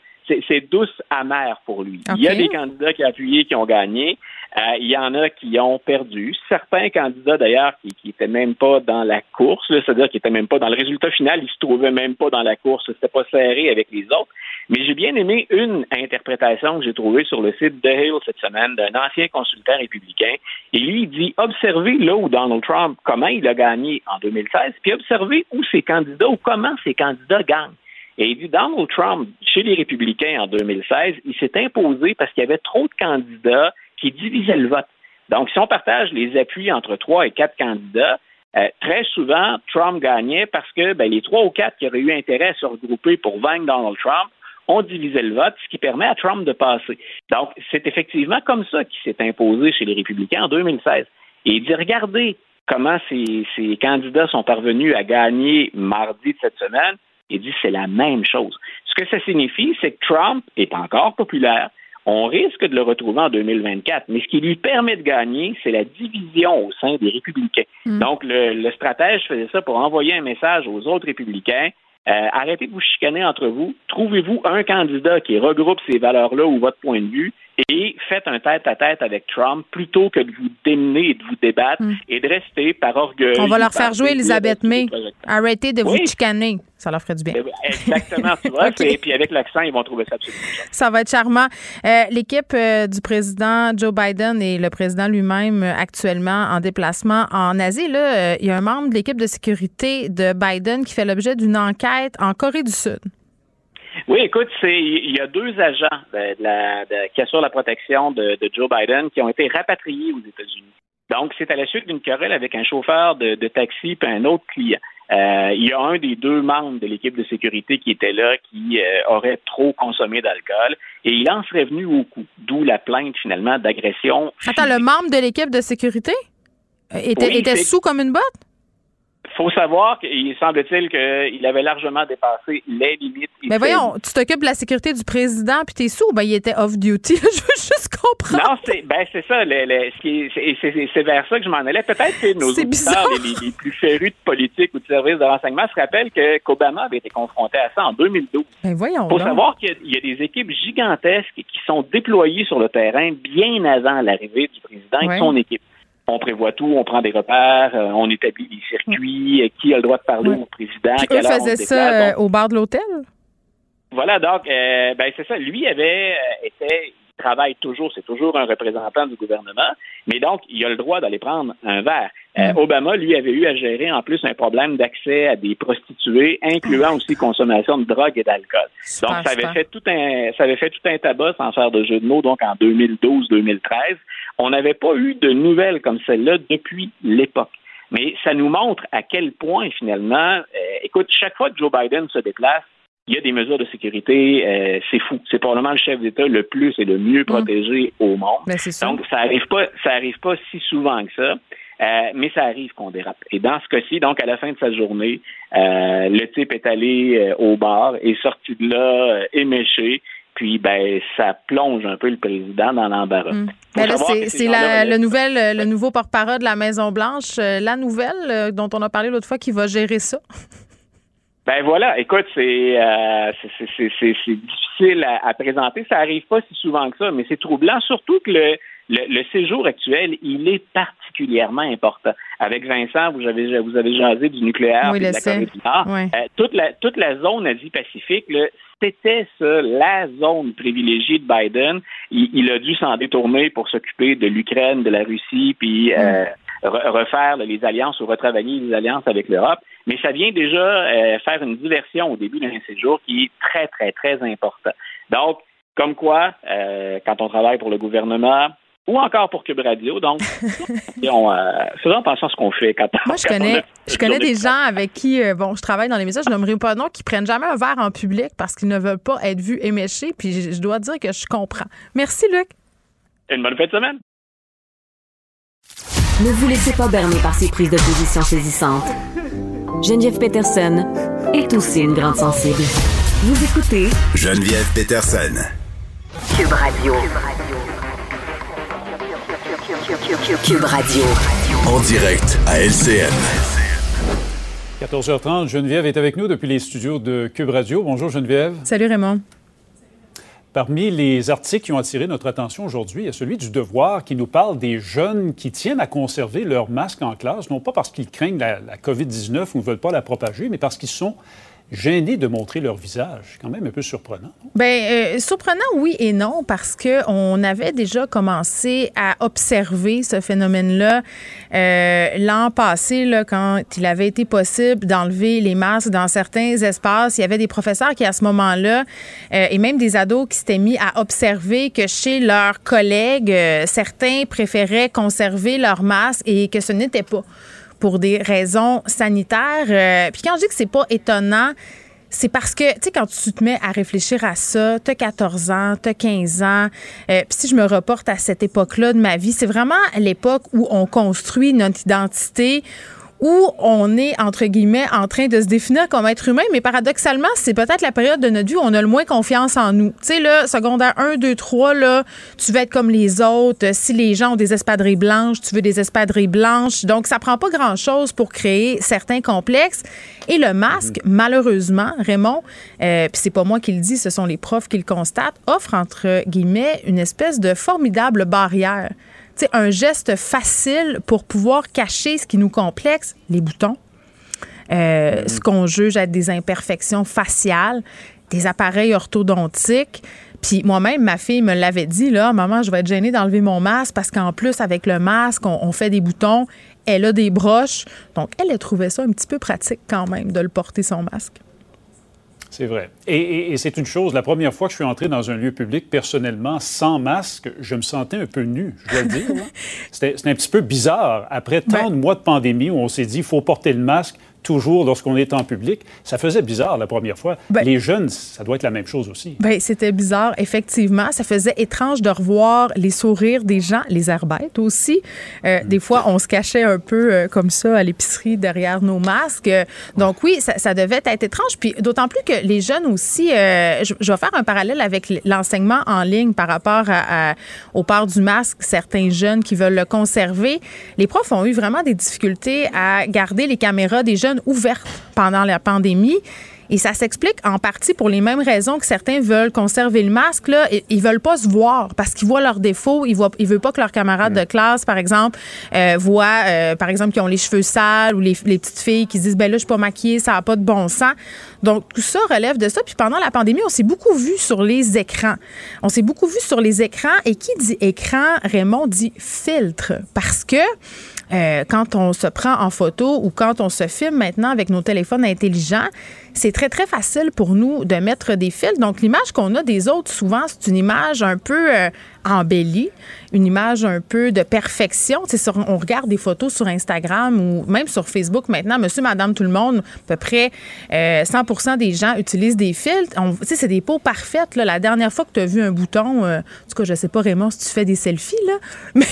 c'est douce amère pour lui. Il y a des candidats qui ont appuyé, qui ont gagné. Euh, il y en a qui ont perdu. Certains candidats, d'ailleurs, qui qui étaient même pas dans la course, c'est-à-dire qui étaient même pas dans le résultat final, ils se trouvaient même pas dans la course. C'était pas serré avec les autres. Mais j'ai bien aimé une interprétation que j'ai trouvée sur le site de Hill cette semaine d'un ancien consultant républicain. Et lui, il dit observez là où Donald Trump, comment il a gagné en 2016, puis observez où ses candidats ou comment ses candidats gagnent. Et il dit Donald Trump, chez les républicains en 2016, il s'est imposé parce qu'il y avait trop de candidats qui divisaient le vote. Donc, si on partage les appuis entre trois et quatre candidats, euh, très souvent, Trump gagnait parce que ben, les trois ou quatre qui auraient eu intérêt à se regrouper pour vaincre Donald Trump ont divisé le vote, ce qui permet à Trump de passer. Donc, c'est effectivement comme ça qu'il s'est imposé chez les républicains en 2016. Et il dit, regardez comment ces candidats sont parvenus à gagner mardi de cette semaine. Il dit, c'est la même chose. Ce que ça signifie, c'est que Trump est encore populaire. On risque de le retrouver en 2024. Mais ce qui lui permet de gagner, c'est la division au sein des républicains. Donc, le, le stratège faisait ça pour envoyer un message aux autres républicains. Euh, arrêtez de vous chicaner entre vous. Trouvez-vous un candidat qui regroupe ces valeurs-là ou votre point de vue et faites un tête-à-tête avec Trump plutôt que de vous démener et de vous débattre et de rester par orgueil. On va leur faire jouer Elisabeth May. Arrêtez de vous chicaner. Ça leur ferait du bien. Exactement, tu vois. Et puis avec l'accent, ils vont trouver ça absolument. Ça va être charmant. Euh, L'équipe euh, du président Joe Biden et le président lui-même euh, actuellement en déplacement en Asie, là, il y a un membre de l'équipe de sécurité de Biden qui fait l'objet d'une enquête en Corée du Sud. Oui, écoute, c'est il y a deux agents de, la, de- qui assurent la protection de, de Joe Biden qui ont été rapatriés aux États-Unis. Donc, c'est à la suite d'une querelle avec un chauffeur de, taxi et un autre client. Euh, il y a un des deux membres de l'équipe de sécurité qui était là qui euh, aurait trop consommé d'alcool et il en serait venu au coup, d'où la plainte finalement d'agression. Attends, le membre de l'équipe de sécurité? Euh, était, Oui, était sous comme une botte? Faut savoir qu'il semble-t-il qu'il avait largement dépassé les limites. Mais voyons, tu t'occupes de la sécurité du président puis t'es sous, ben il était off-duty. Je veux juste comprendre. Non, c'est ben c'est ça. le- le- c'est- vers ça que je m'en allais. Peut-être que nos auditeurs, les, plus férus de politique ou de services de renseignement, se rappellent que qu'Obama avait été confronté à ça en 2012. Ben voyons. Il faut donc. savoir qu'il y a- il y, a des équipes gigantesques qui sont déployées sur le terrain bien avant l'arrivée du président et de son équipe. On prévoit tout, on prend des repères, euh, on établit des circuits, euh, qui a le droit de parler au président. Quelle eux faisaient ça euh, au bar de l'hôtel? voilà, donc, euh, ben c'est ça. Lui avait été, travaille toujours, c'est toujours un représentant du gouvernement, mais donc il a le droit d'aller prendre un verre. Euh, Obama, lui, avait eu à gérer en plus un problème d'accès à des prostituées, incluant aussi consommation de drogue et d'alcool. Donc, ça avait fait tout un, ça avait fait tout un tabac sans faire de jeu de mots. Donc, en 2012-2013, on n'avait pas eu de nouvelles comme celle-là depuis l'époque. Mais ça nous montre à quel point, finalement, euh, écoute, chaque fois que Joe Biden se déplace, il y a des mesures de sécurité, euh, c'est fou. C'est probablement le chef d'État le plus et le mieux protégé au monde. C'est ça. Donc, ça arrive pas, ça arrive pas si souvent que ça. Euh, mais ça arrive qu'on dérape. Et dans ce cas-ci, donc à la fin de sa journée, euh, le type est allé au bar, est sorti de là éméché, puis ben ça plonge un peu le président dans l'embarras. Mm. Savoir c'est le, nouvel, le nouveau porte-parole de la Maison-Blanche, euh, la nouvelle dont on a parlé l'autre fois qui va gérer ça. Ben voilà, écoute, c'est euh, c'est- c'est- c'est c'est- c'est difficile à, à présenter. Ça arrive pas si souvent que ça, mais c'est troublant, surtout que le, le, le séjour actuel, il est particulièrement important. Avec Vincent, vous avez vous avez jasé du nucléaire Oui, puis de la. Corée du Nord. Euh, toute la toute la zone Asie-Pacifique, c'était ça, la zone privilégiée de Biden. Il, il a dû s'en détourner pour s'occuper de l'Ukraine, de la Russie, puis euh, re- refaire les alliances ou retravailler les alliances avec l'Europe. Mais ça vient déjà euh, faire une diversion au début d'un séjour qui est très, très, très important. Donc, comme quoi, euh, quand on travaille pour le gouvernement ou encore pour Cube Radio, donc, on, euh, faisons attention à ce qu'on fait quand Moi, je quand on connais, a- je connais des gens avec qui, euh, bon, je travaille dans les médias, je nommerai pas de nom, qui prennent jamais un verre en public parce qu'ils ne veulent pas être vus éméchés. Puis je, je dois dire que je comprends. Merci, Luc. Une bonne fin de semaine. Ne vous laissez pas berner par ces prises de position saisissantes. Geneviève Peterson est aussi une grande sensible. Vous écoutez Geneviève Peterson. Cube Radio. Cube Radio. En direct à LCN. 14h30, Geneviève est avec nous depuis les studios de Cube Radio. Bonjour Geneviève. Salut, Raymond. Parmi les articles qui ont attiré notre attention aujourd'hui, il y a celui du Devoir qui nous parle des jeunes qui tiennent à conserver leur masque en classe, non pas parce qu'ils craignent la, la COVID-19 ou ne veulent pas la propager, mais parce qu'ils sont gênés de montrer leur visage. Quand même un peu surprenant. Ben euh, surprenant oui et non parce que on avait déjà commencé à observer ce phénomène-là euh, l'an passé quand il avait été possible d'enlever les masques dans certains espaces. Il y avait des professeurs qui à ce moment-là euh, et même des ados qui s'étaient mis à observer que chez leurs collègues certains préféraient conserver leur masque et que ce n'était pas pour des raisons sanitaires. Euh, puis quand je dis que c'est pas étonnant, c'est parce que, tu sais, quand tu te mets à réfléchir à ça, t'as 14 ans, t'as 15 ans, euh, puis si je me reporte à cette époque-là de ma vie, c'est vraiment l'époque où on construit notre identité, où on est, entre guillemets, en train de se définir comme être humain, mais paradoxalement, c'est peut-être la période de notre vie où on a le moins confiance en nous. Tu sais, là, secondaire 1, 2, 3, là, tu veux être comme les autres. Si les gens ont des espadrilles blanches, tu veux des espadrilles blanches. Donc, ça prend pas grand-chose pour créer certains complexes. Et le masque, malheureusement, Raymond, euh, puis c'est pas moi qui le dis, ce sont les profs qui le constatent, offre, entre guillemets, une espèce de formidable barrière sais, un geste facile pour pouvoir cacher ce qui nous complexe, les boutons, euh, ce qu'on juge être des imperfections faciales, des appareils orthodontiques. Puis moi-même, ma fille me l'avait dit, là, maman, je vais être gênée d'enlever mon masque parce qu'en plus, avec le masque, on, on fait des boutons. Elle a des broches. Donc, elle a trouvé ça un petit peu pratique quand même de le porter son masque. C'est vrai. Et, et- et c'est une chose, la première fois que je suis entré dans un lieu public, personnellement, sans masque, je me sentais un peu nu, je dois le dire. C'était c'était un petit peu bizarre. Après tant de mois de pandémie où on s'est dit, il faut porter le masque toujours lorsqu'on est en public, ça faisait bizarre la première fois. Les jeunes, ça doit être la même chose aussi. Ben, c'était bizarre, effectivement. Ça faisait étrange de revoir les sourires des gens, les airbêtes aussi. Euh, Des fois, on se cachait un peu euh, comme ça à l'épicerie derrière nos masques. Euh, Donc oui, ça, ça devait être étrange. Puis d'autant plus que les jeunes aussi, euh, je, je vais faire un parallèle avec l'enseignement en ligne par rapport à, à- au port du masque. Certains jeunes qui veulent le conserver, les profs ont eu vraiment des difficultés à garder les caméras des jeunes ouvertes pendant la pandémie. Et ça s'explique en partie pour les mêmes raisons que certains veulent conserver le masque. Là. Ils- veulent pas se voir parce qu'ils voient leurs défauts. Ils ne ils veulent pas que leurs camarades de classe, par exemple, euh, voient, euh, par exemple, qui ont les cheveux sales ou les, les petites filles qui se disent, ben là, je suis pas maquillée, ça n'a pas de bon sens. Donc, tout ça relève de ça. Puis pendant la pandémie, on s'est beaucoup vu sur les écrans. On s'est beaucoup vu sur les écrans. Et qui dit écran, Raymond dit filtre. Parce que euh, quand on se prend en photo ou quand on se filme maintenant avec nos téléphones intelligents, c'est très, très facile pour nous de mettre des fils. Donc, l'image qu'on a des autres, souvent, c'est une image un peu euh, embellie, une image un peu de perfection. Sur- on regarde des photos sur Instagram ou même sur Facebook maintenant, monsieur, madame, tout le monde, à peu près euh, 100 des gens utilisent des filtres. C'est des peaux parfaites. Là. La dernière fois que tu as vu un bouton, euh, en tout cas, je sais pas, Raymond, si tu fais des selfies, là, mais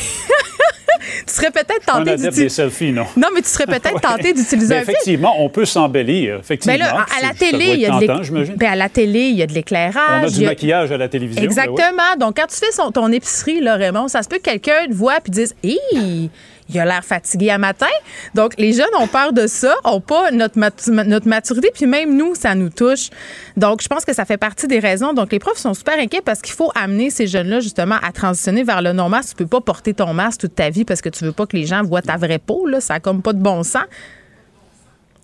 tu serais peut-être tenté adepte des d'utiliser... selfies, non? Non, mais tu serais peut-être tenté d'utiliser Mais un filtre. effectivement, on peut s'embellir. Effectivement. Ben là, à la télé, il y a de tentant, l'éc- j'imagine. ben, à la télé, il y a de On l'éclairage. a du a- maquillage à la télévision. ben. Exactement. Donc, quand tu fais son- ton épicerie, là, ça se peut que quelqu'un te voit puis dise Hé, il a l'air fatigué à matin. Donc, les jeunes ont peur de ça, ont pas notre, notre maturité, puis même nous, ça nous touche. Donc, je pense que ça fait partie des raisons. Donc, les profs sont super inquiets parce qu'il faut amener ces jeunes-là, justement, à transitionner vers le non-masque. Tu peux pas porter ton masque toute ta vie parce que tu veux pas que les gens voient ta vraie peau, là. Ça a comme pas de bon sens.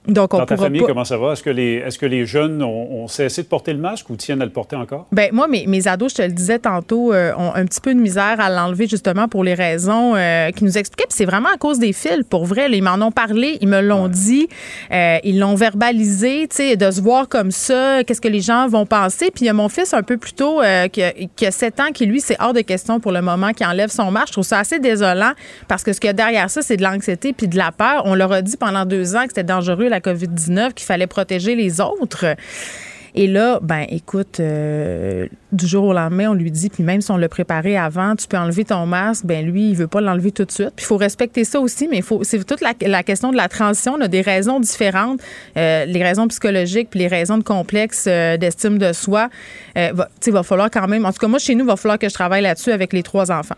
Donc, on Dans ta famille, pas- comment ça va? Est-ce que les, est-ce que les jeunes ont, ont cessé de porter le masque ou tiennent à le porter encore? Ben moi, mes, mes ados, je te le disais tantôt, euh, ont un petit peu de misère à l'enlever justement pour les raisons euh, qu'ils nous expliquaient. Puis c'est vraiment à cause des fils. Pour vrai, là, ils m'en ont parlé, ils me l'ont dit, euh, ils l'ont verbalisé, tu sais, de se voir comme ça, qu'est-ce que les gens vont penser. Puis il y a mon fils un peu plus tôt, euh, qui, a, qui a 7 ans, qui lui, c'est hors de question pour le moment, qui enlève son masque. Je trouve ça assez désolant parce que ce qu'il y a derrière ça, c'est de l'anxiété puis de la peur. On leur a dit pendant deux ans que c'était dangereux la COVID-19, qu'il fallait protéger les autres. Et là, ben écoute, euh, du jour au lendemain, on lui dit, puis même si on l'a préparé avant, tu peux enlever ton masque, ben lui, il veut pas l'enlever tout de suite. Puis il faut respecter ça aussi, mais faut, c'est toute la, question de la transition. On a des raisons différentes, euh, les raisons psychologiques, puis les raisons de complexe euh, d'estime de soi. Va, tu il va falloir quand même, en tout cas moi chez nous, il va falloir que je travaille là-dessus avec les trois enfants.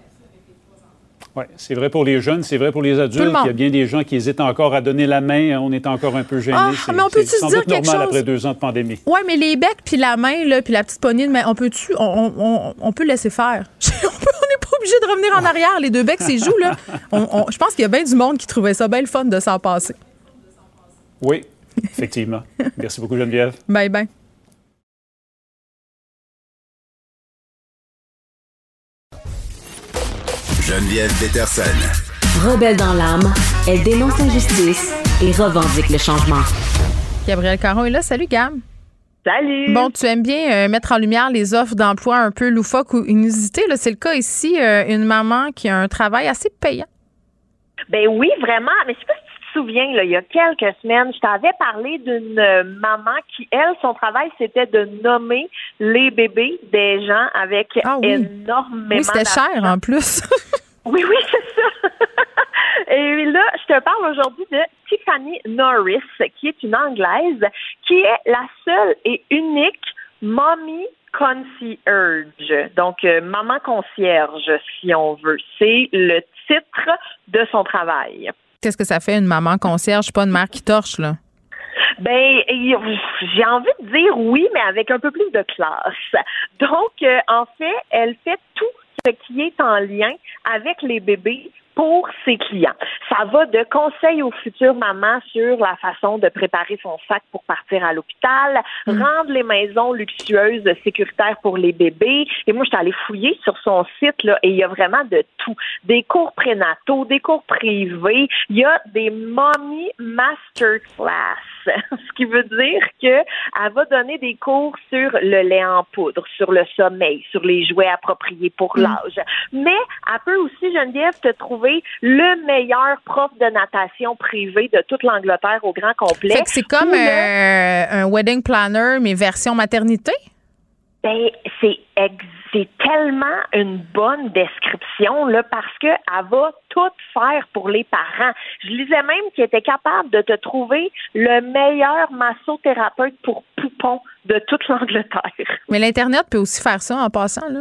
Oui, c'est vrai pour les jeunes, c'est vrai pour les adultes. Le. Il y a bien des gens qui hésitent encore à donner la main. On est encore un peu gênés. Ah, mais on peut-tu c'est se dire quelque chose? après deux ans de pandémie. Ouais, mais les becs puis la main là, puis la petite poignée de main, on peut-tu, on, on- on- on peut laisser faire? on peut- n'est pas obligé de revenir en arrière. Les deux becs, c'est joue là. On- on- je pense qu'il y a bien du monde qui trouvait ça bien le fun de s'en passer. Oui, effectivement. Merci beaucoup, Geneviève. Bye bye. Geneviève Peterson. Rebelle dans l'âme, elle dénonce l'injustice et revendique le changement. Gabriel Caron est là. Salut Gab. Salut. Bon, tu aimes bien euh, mettre en lumière les offres d'emploi un peu loufoques ou inusitées. Là, c'est le cas ici, euh, une maman qui a un travail assez payant. Ben oui, vraiment. Mais je sais pas si tu te souviens, là, il y a quelques semaines, je t'avais parlé d'une euh, maman qui, elle, son travail, c'était de nommer les bébés des gens avec Ah oui. énormément Oui, c'était cher en plus. Oui, oui, c'est ça. Et là, je te parle aujourd'hui de Tiffany Norris, qui est une Anglaise, qui est la seule et unique mommy concierge. Donc, euh, maman concierge, si on veut. C'est le titre de son travail. Qu'est-ce que ça fait une maman concierge, pas une mère qui torche là? Ben, j'ai envie de dire oui, mais avec un peu plus de classe. Donc, euh, en fait, elle fait tout ce qui est en lien avec les bébés pour ses clients. Ça va de conseils aux futures mamans sur la façon de préparer son sac pour partir à l'hôpital, rendre les maisons luxueuses sécuritaires pour les bébés. Et moi, je suis allée fouiller sur son site là, et il y a vraiment de tout. Des cours prénataux, des cours privés. Il y a des mommy masterclass, ce qui veut dire que elle va donner des cours sur le lait en poudre, sur le sommeil, sur les jouets appropriés pour l'âge. Mais elle peut aussi, Geneviève, te trouver le meilleur prof de natation privé de toute l'Angleterre au grand complet. Fait que c'est comme le- un wedding planner, mais version maternité? Ben, c'est ex- c'est tellement une bonne description là parce que elle va tout faire pour les parents. Je lisais même qu'elle était capable de te trouver le meilleur massothérapeute pour poupons de toute l'Angleterre. Mais l'Internet peut aussi faire ça en passant, là.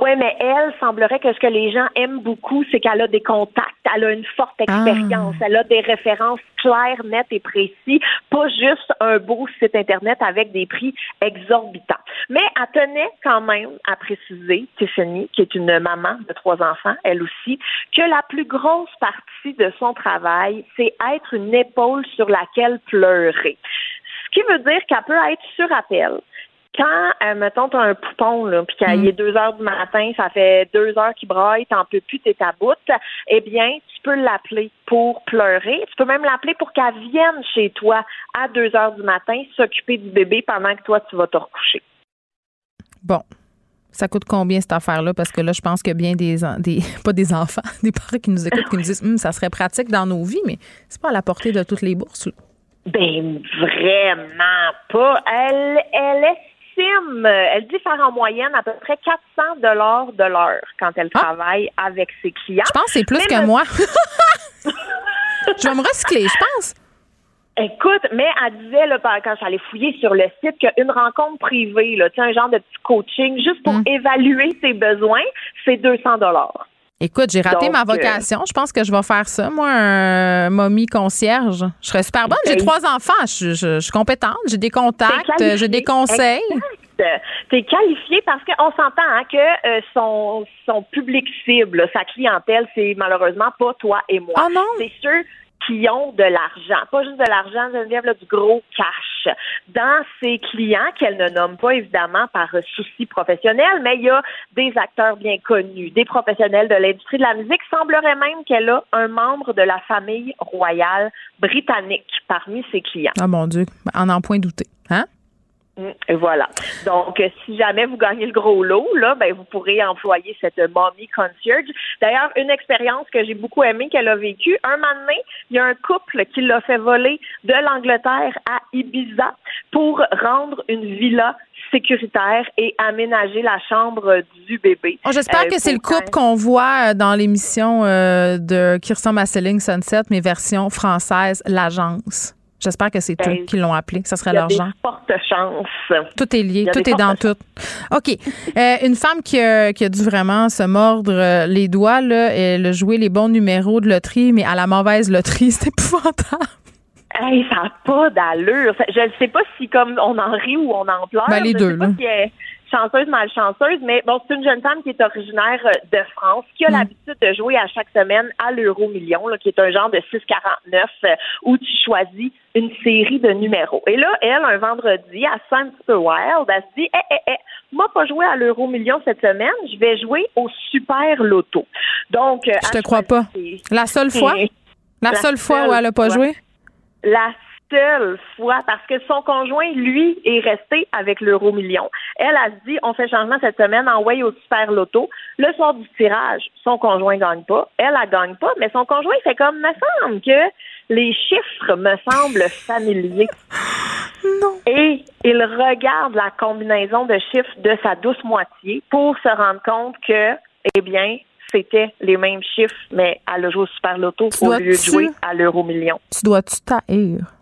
Oui, mais elle semblerait que ce que les gens aiment beaucoup, c'est qu'elle a des contacts, elle a une forte expérience, elle a des références claires, nettes et précises, pas juste un beau site Internet avec des prix exorbitants. Mais elle tenait quand même à préciser, Tiffany, qui est une maman de trois enfants, elle aussi, que la plus grosse partie de son travail, c'est être une épaule sur laquelle pleurer. Ce qui veut dire qu'elle peut être sur appel, quand, euh, mettons, t'as un poupon, là, puis qu'il Mm. est deux heures du matin, ça fait deux heures qu'il braille, t'en peux plus, t'es à bout, eh bien, tu peux l'appeler pour pleurer. Tu peux même l'appeler pour qu'elle vienne chez toi à deux heures du matin s'occuper du bébé pendant que toi, tu vas te recoucher. Bon. Ça coûte combien cette affaire-là? Parce que là, je pense que bien des, des pas des enfants, des parents qui nous écoutent, qui nous disent Hum, ça serait pratique dans nos vies, mais c'est pas à la portée de toutes les bourses. là. Ben, vraiment pas. Elle, elle estime, elle dit faire en moyenne à peu près 400 dollars de l'heure quand elle travaille avec ses clients. Ah! Je pense que c'est plus Mais que me- moi. je vais me recycler, je pense. Écoute, mais elle disait là, quand j'allais fouiller sur le site qu'une rencontre privée, là, un genre de petit coaching juste pour Mm. évaluer ses besoins, c'est 200 dollars. Écoute, j'ai raté Donc, ma euh, vocation. Je pense que je vais faire ça. Moi, un momie concierge. Je serais super bonne. J'ai Ben, trois enfants. Je, je- je suis compétente. J'ai des contacts. Euh, J'ai des conseils. Exact. T'es qualifié parce qu'on s'entend hein, que euh, son, son public cible, sa clientèle, c'est malheureusement pas toi et moi. Oh non. C'est ceux qui ont de l'argent, pas juste de l'argent, Geneviève, là, du gros cash. Dans ses clients, qu'elle ne nomme pas évidemment par souci professionnel, mais il y a des acteurs bien connus, des professionnels de l'industrie de la musique. Semblerait même qu'elle a un membre de la famille royale britannique parmi ses clients. Ah mon Dieu. En en point douter. Hein? Mm, Et voilà. Donc, euh, si jamais vous gagnez le gros lot, là, ben, vous pourrez employer cette mommy concierge. D'ailleurs, une expérience que j'ai beaucoup aimée qu'elle a vécue. Un donné, il y a un couple qui l'a fait voler de l'Angleterre à Ibiza pour rendre une villa sécuritaire et aménager la chambre du bébé. Oh, J'espère Euh, que c'est le couple qu'on voit euh, dans l'émission euh, de à Selling Sunset, mais version française, l'agence. J'espère que c'est Ben, eux qui l'ont appelé. Ça serait Il y a leur genre. fortes chances. Tout est lié, tout est dans tout. OK. Euh, une femme qui a, qui a dû vraiment se mordre euh, les doigts, là, elle a joué les bons numéros de loterie, mais à la mauvaise loterie, c'est épouvantable. Hey, ça n'a pas d'allure. Je ne sais pas si comme on en rit ou on en pleure. Ben, les je deux, sais pas là. si elle est chanceuse, malchanceuse, mais bon, c'est une jeune femme qui est originaire euh, de France, qui a Mm. l'habitude de jouer à chaque semaine à l'euro million, là, qui est un genre de 6,49 euh, où tu choisis une série de numéros. Et là, elle, un vendredi, elle se sent un petit peu wild. Elle se dit, eh, eh, eh, moi, pas jouer à l'euro million cette semaine, je vais jouer au super loto. Donc, euh, Je te crois pas. La seule fois? La, La seule fois où elle n'a pas fois. joué? la seule fois parce que son conjoint, lui, est resté avec l'euro million. Elle a dit, on fait changement cette semaine, envoyé au super loto. Le soir du tirage, son conjoint gagne pas. Elle, elle gagne pas, mais son conjoint, fait comme, me semble que les chiffres me semblent familiers. Non. Et il regarde la combinaison de chiffres de sa douce moitié pour se rendre compte que, eh bien, c'était les mêmes chiffres, mais elle a joué au super loto Tu au lieu de jouer à l'euro million. Tu dois-tu t'haïr?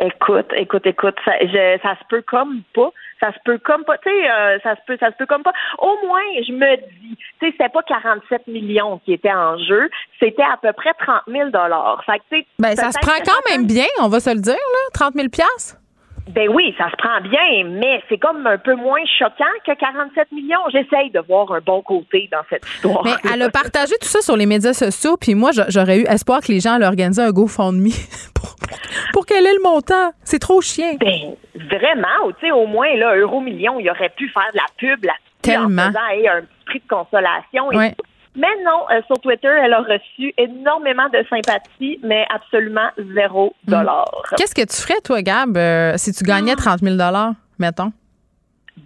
Écoute, écoute, écoute, ça, je- ça se peut comme pas. Ça se peut comme pas, tu sais, euh, ça se peut, ça se peut comme pas. Au moins, je me dis, tu sais, c'était pas 47 millions qui étaient en jeu, c'était à peu près 30 000 dollars. Fait que, tu sais, Ben, ça se prend quand même bien, on va se le dire, là. 30 000 Ben oui, ça se prend bien, mais c'est comme un peu moins choquant que 47 millions. J'essaye de voir un bon côté dans cette histoire. Mais elle a partagé tout ça sur les médias sociaux, puis moi, j'a- j'aurais eu espoir que les gens allaient organiser un GoFundMe pour, pour qu'elle ait le montant? C'est trop chien. Ben, vraiment, tu sais, au moins, là, Euro Million, il aurait pu faire de la pub là Tellement. en faisant hey, un petit prix de consolation. et Ouais. tout. Mais non, euh, sur Twitter, elle a reçu énormément de sympathie, mais absolument zéro Mm. dollar. Qu'est-ce que tu ferais, toi, Gab, euh, si tu gagnais 30 000 mettons?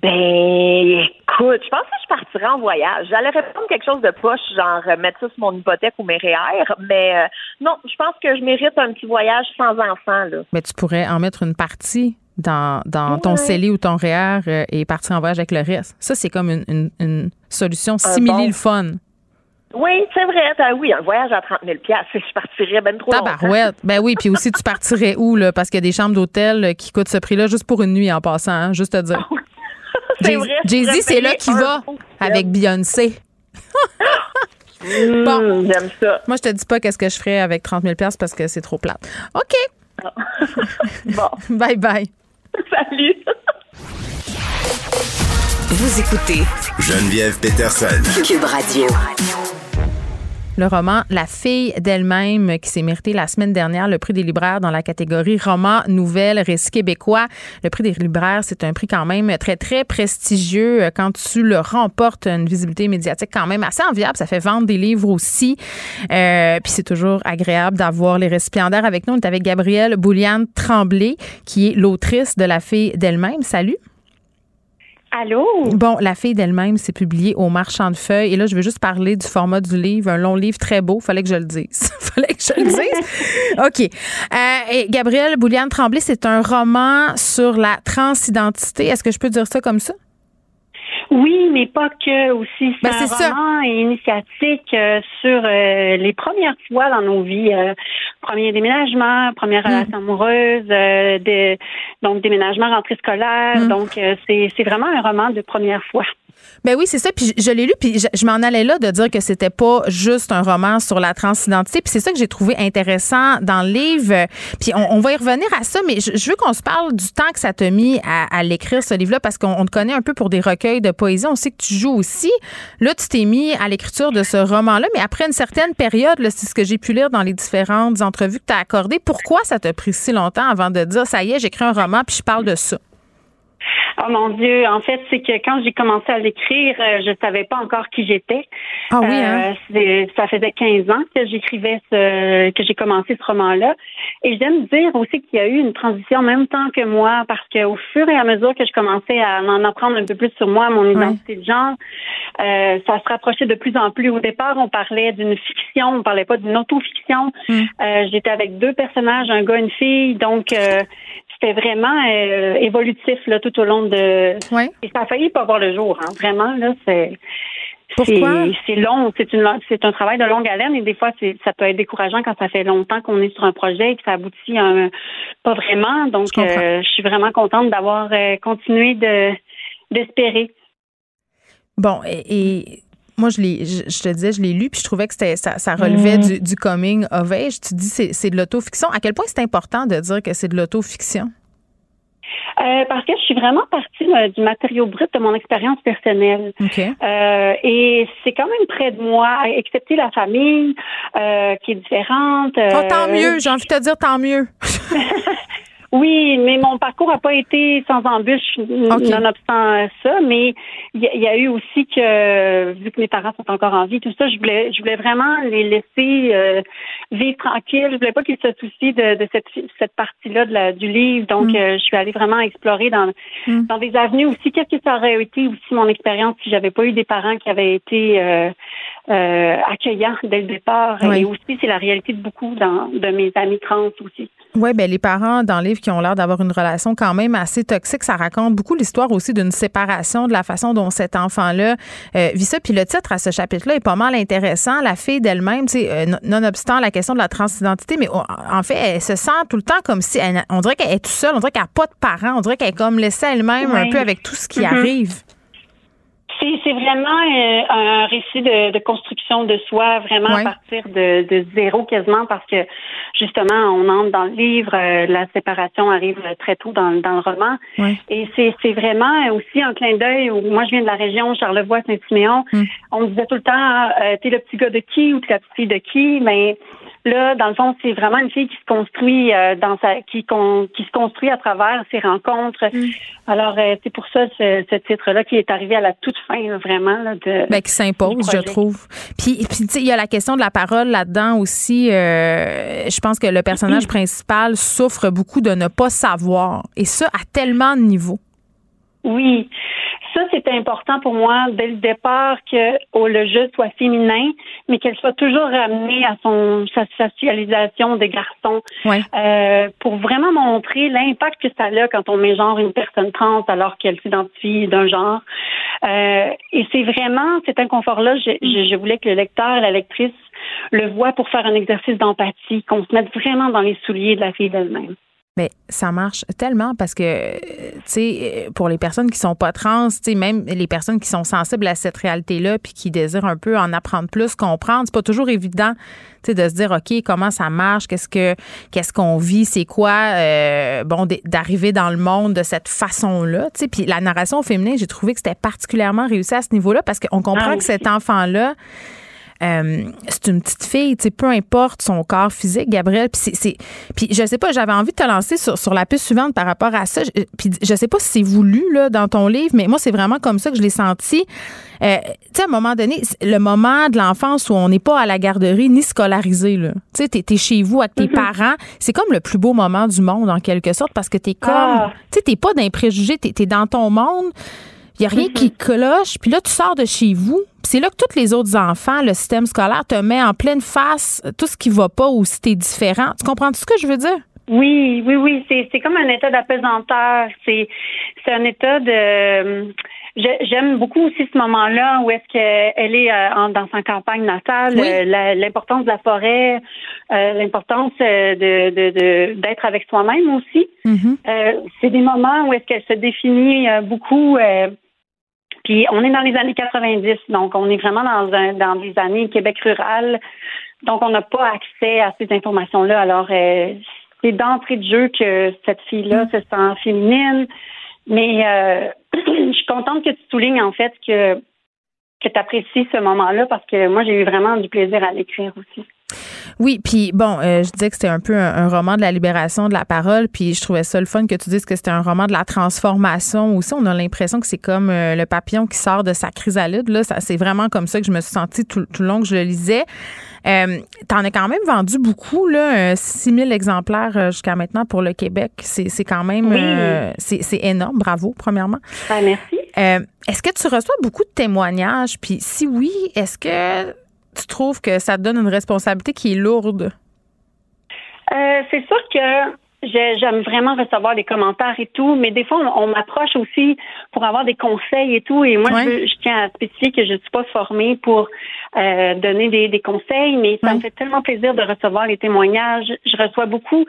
Ben, écoute, je pense que je partirais en voyage. J'allais répondre quelque chose de poche, genre euh, mettre ça sur mon hypothèque ou mes REER, mais euh, non, je pense que je mérite un petit voyage sans enfant, là. Mais tu pourrais en mettre une partie dans, dans ton. CELI ou ton REER et partir en voyage avec le reste. Ça, c'est comme une, une- une solution Un simili bon- le fun. Oui, c'est vrai. Ben oui, un voyage à 30 000 Je partirais ben trop longtemps. Tabarouette. Ben oui, puis aussi, tu partirais où, là? Parce qu'il y a des chambres d'hôtel euh, qui coûtent ce prix-là juste pour une nuit en passant, hein, juste te dire. C'est Jay- vrai, je Jay-Z, c'est là qu'il va avec Beyoncé. Mmh, Bon. J'aime ça. Moi, je te dis pas qu'est-ce que je ferais avec 30 000 parce que c'est trop plate. OK. Bon, Bye bye. salut. Vous écoutez Geneviève Peterson. Cube Radio. Le roman La fille d'elle-même qui s'est mérité la semaine dernière le prix des libraires dans la catégorie roman, nouvelle, récit québécois. Le prix des libraires, c'est un prix quand même très, très prestigieux. Quand tu le remportes, une visibilité médiatique quand même assez enviable. Ça fait vendre des livres aussi. Euh, puis c'est toujours agréable d'avoir les récipiendaires avec nous. On est avec Gabrielle Bouliane Tremblay, qui est l'autrice de La fille d'elle-même. Salut. Allô? Bon, La fille d'elle-même, c'est publié au Marchand de Feuilles. Et là, je veux juste parler du format du livre. Un long livre très beau. Fallait que je le dise. Fallait que je le dise. OK. Euh, et Gabrielle Bouliane Tremblay, c'est un roman sur la transidentité. Est-ce que je peux dire ça comme ça? Oui, mais pas que aussi. Ben, C'est un roman initiatique euh, sur euh, les premières fois dans nos vies. euh, premier déménagement, première Hmm. relation amoureuse, euh, de- donc déménagement, rentrée scolaire. Hmm. Donc, euh, c'est c'est vraiment un roman de première fois. Ben oui, c'est ça. Puis je, l'ai lu, puis je, m'en allais là de dire que c'était pas juste un roman sur la transidentité. Puis c'est ça que j'ai trouvé intéressant dans le livre. Puis on, va y revenir à ça, mais je, veux qu'on se parle du temps que ça t'a mis à, l'écrire ce livre-là, parce qu'on on te connaît un peu pour des recueils de poésie. On sait que tu joues aussi. Là, tu t'es mis à l'écriture de ce roman-là, mais après une certaine période, c'est ce que j'ai pu lire dans les différentes entrevues que tu as accordées. Pourquoi ça t'a pris si longtemps avant de dire ça y est, j'écris un roman puis je parle de ça? Oh mon Dieu, en fait, c'est que quand j'ai commencé à l'écrire, euh, je savais pas encore qui j'étais. Ah oui, hein? c'est- ça faisait 15 ans que j'écrivais ce, que j'ai commencé ce roman-là. Et j'aime dire aussi qu'il y a eu une transition en même temps que moi, parce qu'au fur et à mesure que je commençais à en apprendre un peu plus sur moi, mon identité de genre, euh, ça se rapprochait de plus en plus. Au départ, on parlait d'une fiction, on parlait pas d'une autofiction. Euh, J'étais avec deux personnages, un gars, une fille, donc euh, c'était vraiment euh, évolutif là tout au long de. Et ça a failli pas voir le jour, hein. Vraiment là, c'est. Pourquoi? C'est- long, c'est une c'est un travail de longue haleine et des fois ça peut être décourageant quand ça fait longtemps qu'on est sur un projet et que ça aboutit à un pas vraiment. Donc Je euh, je suis vraiment contente d'avoir euh, continué de d'espérer. Bon, et, et moi, je, je, je te disais, je l'ai lu, puis je trouvais que ça, ça relevait Mm. du, du coming of age. Tu dis c'est, c'est de l'autofiction. À quel point c'est important de dire que c'est de l'autofiction? Euh, parce que je suis vraiment partie euh, du matériau brut de mon expérience personnelle. OK. Euh, et c'est quand même près de moi, excepté la famille euh, qui est différente. Oh, tant euh, mieux, j'ai envie de te dire tant mieux. Oui, mais mon parcours n'a pas été sans embûche, nonobstant ça. Mais il y, a- il y a eu aussi que, vu que mes parents sont encore en vie, tout ça, je voulais, je voulais vraiment les laisser euh, vivre tranquille. Je voulais pas qu'ils se soucient de, de cette, cette partie-là de la- du livre. Donc, euh, je suis allée vraiment explorer dans, dans des avenues aussi. Qu'est-ce que ça aurait été aussi mon expérience si j'avais pas eu des parents qui avaient été euh, euh, accueillants dès le départ. Oui. Et aussi, c'est la réalité de beaucoup dans, de mes amis trans aussi. Oui, ben les parents dans le livre qui ont l'air d'avoir une relation quand même assez toxique, ça raconte beaucoup l'histoire aussi d'une séparation, de la façon dont cet enfant-là euh, vit ça. Puis le titre à ce chapitre-là est pas mal intéressant. La fille d'elle-même, euh, non- nonobstant la question de la transidentité, mais oh, en fait, elle se sent tout le temps comme si, elle- on dirait qu'elle est toute seule, on dirait qu'elle n'a pas de parents, on dirait qu'elle est comme laissée elle-même un peu avec tout ce qui Mhm. arrive. C'est, vraiment euh, un récit de, de construction de soi, vraiment Ouais. à partir de, de zéro quasiment, parce que justement, on entre dans le livre, euh, la séparation arrive très tôt dans, dans le roman. Ouais. Et c'est, vraiment aussi un clin d'œil. où Moi, je viens de la région Charlevoix-Saint-Siméon. On me disait tout le temps, euh, t'es le petit gars de qui ou t'es la petite fille de qui, mais là, dans le fond, c'est vraiment une fille qui se construit euh, dans sa, qui, con- qui se construit à travers ses rencontres. Alors, euh, c'est pour ça ce, ce titre-là qui est arrivé à la toute fin, là, vraiment, là, de. Ben, qui s'impose, je trouve. Puis, puis tu sais, il y a la question de la parole là-dedans aussi. Euh, je pense que le personnage principal souffre beaucoup de ne pas savoir. Et ça, à tellement de niveaux. Oui, ça c'est important pour moi dès le départ que oh, le jeu soit féminin, mais qu'elle soit toujours ramenée à son sa socialisation des garçons, Ouais. Euh, pour vraiment montrer l'impact que ça a quand on met genre une personne trans alors qu'elle s'identifie d'un genre. Euh, et c'est vraiment cet inconfort-là. Je, je, je voulais que le lecteur, la lectrice le voit pour faire un exercice d'empathie, qu'on se mette vraiment dans les souliers de la fille d'elle-même. Mais ça marche tellement parce que, tu sais, pour les personnes qui sont pas trans, tu sais, même les personnes qui sont sensibles à cette réalité-là puis qui désirent un peu en apprendre plus, comprendre, c'est pas toujours évident, tu sais, de se dire, OK, comment ça marche, qu'est-ce que, qu'est-ce qu'on vit, c'est quoi, euh, bon, d'arriver dans le monde de cette façon-là, tu sais. Puis la narration féminine, j'ai trouvé que c'était particulièrement réussi à ce niveau-là parce qu'on comprend Ah, que cet enfant-là, euh, c'est une petite fille, tu sais, peu importe son corps physique, Gabrielle. Puis c'est, puis je sais pas, j'avais envie de te lancer sur, sur la piste suivante par rapport à ça. Puis je sais pas si c'est voulu là dans ton livre, mais moi c'est vraiment comme ça que je l'ai senti. Euh, tu sais, à un moment donné, le moment de l'enfance où on n'est pas à la garderie ni scolarisé, là. Tu sais, t'es, chez vous avec tes Mm-hmm. parents. C'est comme le plus beau moment du monde, en quelque sorte, parce que t'es comme. Ah. Tu sais, t'es pas d'un préjugé, t'es, t'es dans ton monde. Il n'y a rien qui cloche. Puis là, tu sors de chez vous. Puis c'est là que tous les autres enfants, le système scolaire te met en pleine face tout ce qui va pas ou si t'es différent. Tu comprends tout ce que je veux dire? Oui, oui, oui. C'est, c'est comme un état d'apesanteur. C'est, c'est un état de. je- J'aime beaucoup aussi ce moment-là où est-ce qu'elle est euh, dans sa campagne natale, Oui. euh, l'importance de la forêt, euh, l'importance euh, de, de, de- d'être avec soi-même aussi. Euh, c'est des moments où est-ce qu'elle se définit euh, beaucoup. Puis on est dans les années 90, donc on est vraiment dans, un, dans des années Québec rural. Donc on n'a pas accès à ces informations-là. Alors euh, c'est d'entrée de jeu que cette fille-là se sent féminine. Mais euh, je suis contente que tu soulignes en fait que que tu apprécies ce moment-là parce que moi j'ai eu vraiment du plaisir à l'écrire aussi. Oui, puis bon, euh, je disais que c'était un peu un, un roman de la libération de la parole, puis je trouvais ça le fun que tu dises que c'était un roman de la transformation aussi. On a l'impression que c'est comme euh, le papillon qui sort de sa chrysalide. Là, ça, c'est vraiment comme ça que je me suis sentie tout, tout le long que je le lisais. Euh, T'en as quand même vendu beaucoup, là, euh, 6000 exemplaires jusqu'à maintenant pour le Québec. C'est, c'est quand même, Oui. euh, c'est, c'est énorme. Bravo, premièrement. Ben, merci. Euh, est-ce que tu reçois beaucoup de témoignages? Puis si oui, est-ce que tu trouves que ça donne une responsabilité qui est lourde? Euh, c'est sûr que j'aime vraiment recevoir des commentaires et tout, mais des fois, on, on m'approche aussi pour avoir des conseils et tout. Et moi, je, tiens à spécifier que je ne suis pas formée pour euh, donner des, des conseils, mais ça me fait tellement plaisir de recevoir les témoignages. Je reçois beaucoup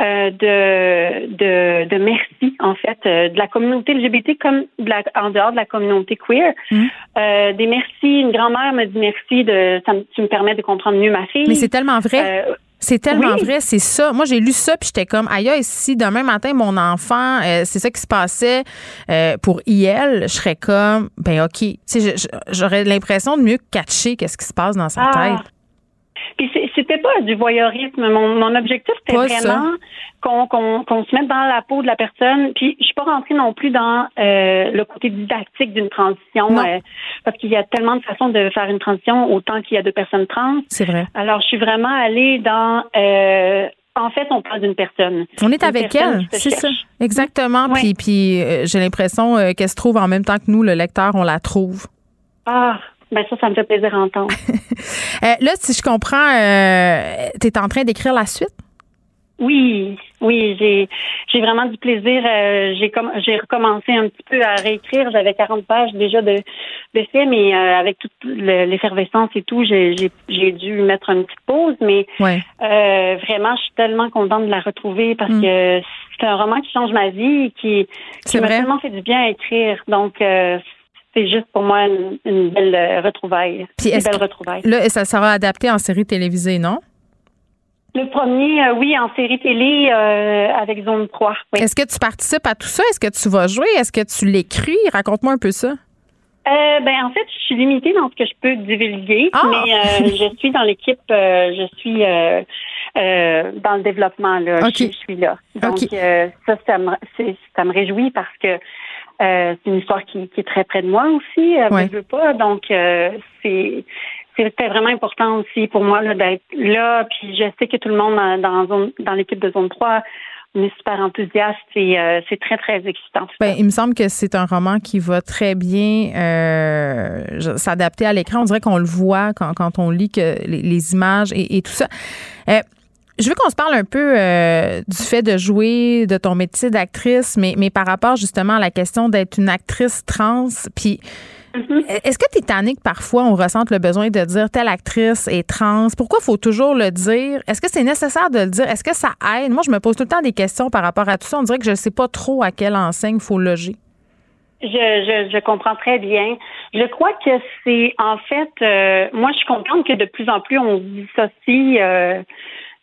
euh, de, de, de merci, en fait, euh, de la communauté LGBT comme de la, en dehors de la communauté queer. Euh, des merci. Une grand-mère me dit merci de ça me, tu me permets de comprendre mieux ma fille. Mais c'est tellement vrai. C'est tellement oui. vrai, c'est ça. Moi, j'ai lu ça, puis j'étais comme, aïe, si demain matin, mon enfant, euh, c'est ça qui se passait euh, pour IL, je serais comme, ben OK. J'aurais l'impression de mieux catcher qu'est-ce qui se passe dans sa Ah. tête. Puis c'était pas du voyeurisme. Mon, mon objectif, c'était vraiment qu'on se mette dans la peau de la personne. Puis je suis pas rentrée non plus dans euh, le côté didactique d'une transition, euh, parce qu'il y a tellement de façons de faire une transition autant qu'il y a de personnes trans. C'est vrai. Alors je suis vraiment allée dans. euh, en fait, on parle d'une personne. On est avec elle, c'est ça. Exactement. Puis, puis euh, j'ai l'impression euh, qu'elle se trouve en même temps que nous, le lecteur, on la trouve. Ah, ben ça, ça me fait plaisir à entendre. Euh, là, si je comprends, euh, tu es en train d'écrire la suite? Oui, oui, j'ai j'ai vraiment du plaisir. Euh, j'ai comme j'ai recommencé un petit peu à réécrire. J'avais 40 pages déjà de de fait, mais euh, avec toute le- l'effervescence et tout, j'ai j'ai dû mettre une petite pause. Mais Ouais. euh, vraiment, je suis tellement contente de la retrouver parce Mm. que c'est un roman qui change ma vie et qui qui m'a tellement fait du bien à écrire. Donc euh, c'est juste pour moi une, une belle euh, retrouvaille, Puis une belle que- retrouvaille. Là, ça sera adapté en série télévisée, non? Le premier, euh, oui, en série télé euh, avec Zone 3. Oui. Est-ce que tu participes à tout ça? Est-ce que tu vas jouer? Est-ce que tu l'écris? Raconte-moi un peu ça. Euh, ben en fait, je suis limitée dans ce que je peux divulguer, Ah! mais je suis dans l'équipe, je suis dans le développement là, je, je suis là. Donc ça, ça me, ça me réjouit parce que euh, c'est une histoire qui, qui est très près de moi aussi. Euh, Ouais. je veux pas, donc euh, c'est c'était vraiment important aussi pour moi d'être là. Puis je sais que tout le monde dans, dans, zone- dans l'équipe de zone 3 on est super enthousiaste et euh, c'est très très excitant. Ben, il me semble que c'est un roman qui va très bien euh, s'adapter à l'écran. On dirait qu'on le voit quand, quand on lit que les, les images et, et tout ça. Euh, je veux qu'on se parle un peu euh, du fait de jouer, de ton métier d'actrice, mais, mais par rapport justement à la question d'être une actrice trans. Puis, est-ce que tu es que parfois on ressente le besoin de dire telle actrice est trans? Pourquoi faut toujours le dire? Est-ce que c'est nécessaire de le dire? Est-ce que ça aide? Moi, je me pose tout le temps des questions par rapport à tout ça. On dirait que je ne sais pas trop à quelle enseigne il faut loger. Je, je, je comprends très bien. Je crois que c'est en fait, euh, moi je suis contente que de plus en plus on dissocie euh,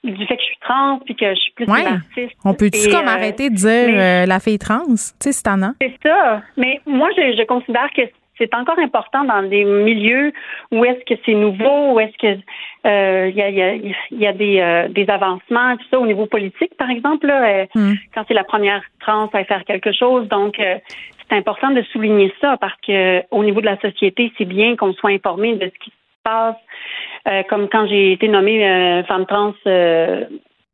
du fait que je suis trans puis que je suis plus Ouais. une artiste. On peut-tu comme euh, arrêter de dire mais- euh, la fille trans? Tu sais, c'est tannant. C'est ça. Mais moi je, je considère que c'est encore important dans des milieux où est-ce que c'est nouveau, où est-ce que euh, il y, a, y, a, y a des, euh, des avancements, tout ça au niveau politique, par exemple, là, euh, Hmm. quand c'est la première trans à faire quelque chose. Donc, euh, c'est important de souligner ça parce que au niveau de la société, c'est bien qu'on soit informé de ce qui se passe. Euh, comme quand j'ai été nommée euh, femme trans euh,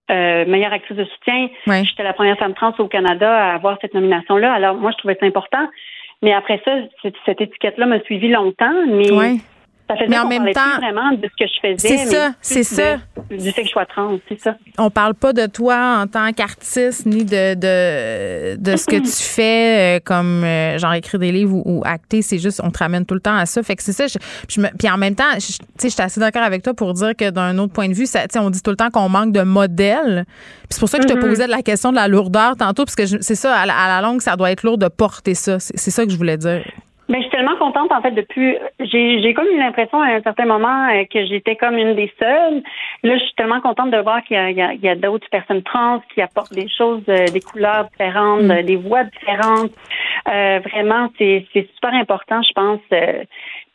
euh, meilleure actrice de soutien, j'étais la première femme trans au Canada à avoir cette nomination-là. Alors, moi, je trouvais ça important. Mais après ça, cette, cette étiquette-là m'a suivi longtemps, mais Ouais. Ça faisait Mais en même temps, vraiment de ce que je faisais. c'est ça, c'est ça. Du fait que je sois trans, c'est ça. on parle pas de toi en tant qu'artiste ni de, de, de ce que tu fais euh, comme euh, genre écrire des livres ou, ou acter c'est juste on te ramène tout le temps à ça fait que c'est ça je, je me, puis en même temps je- tu sais je suis assez d'accord avec toi pour dire que d'un autre point de vue ça, tu sais, on dit tout le temps qu'on manque de modèles Puis c'est pour ça que je te posais la question de la lourdeur tantôt parce que c'est ça à la, à la longue ça doit être lourd de porter ça c'est ça que je voulais dire Mais je suis tellement contente, en fait, depuis. J'ai j'ai comme eu l'impression à un certain moment euh, que j'étais comme une des seules. Là, je suis tellement contente de voir qu'il y a, il y a- d'autres personnes trans qui apportent des choses, euh, des couleurs différentes, Mm. euh, des voix différentes. Euh, vraiment, c'est c'est super important, je pense. euh,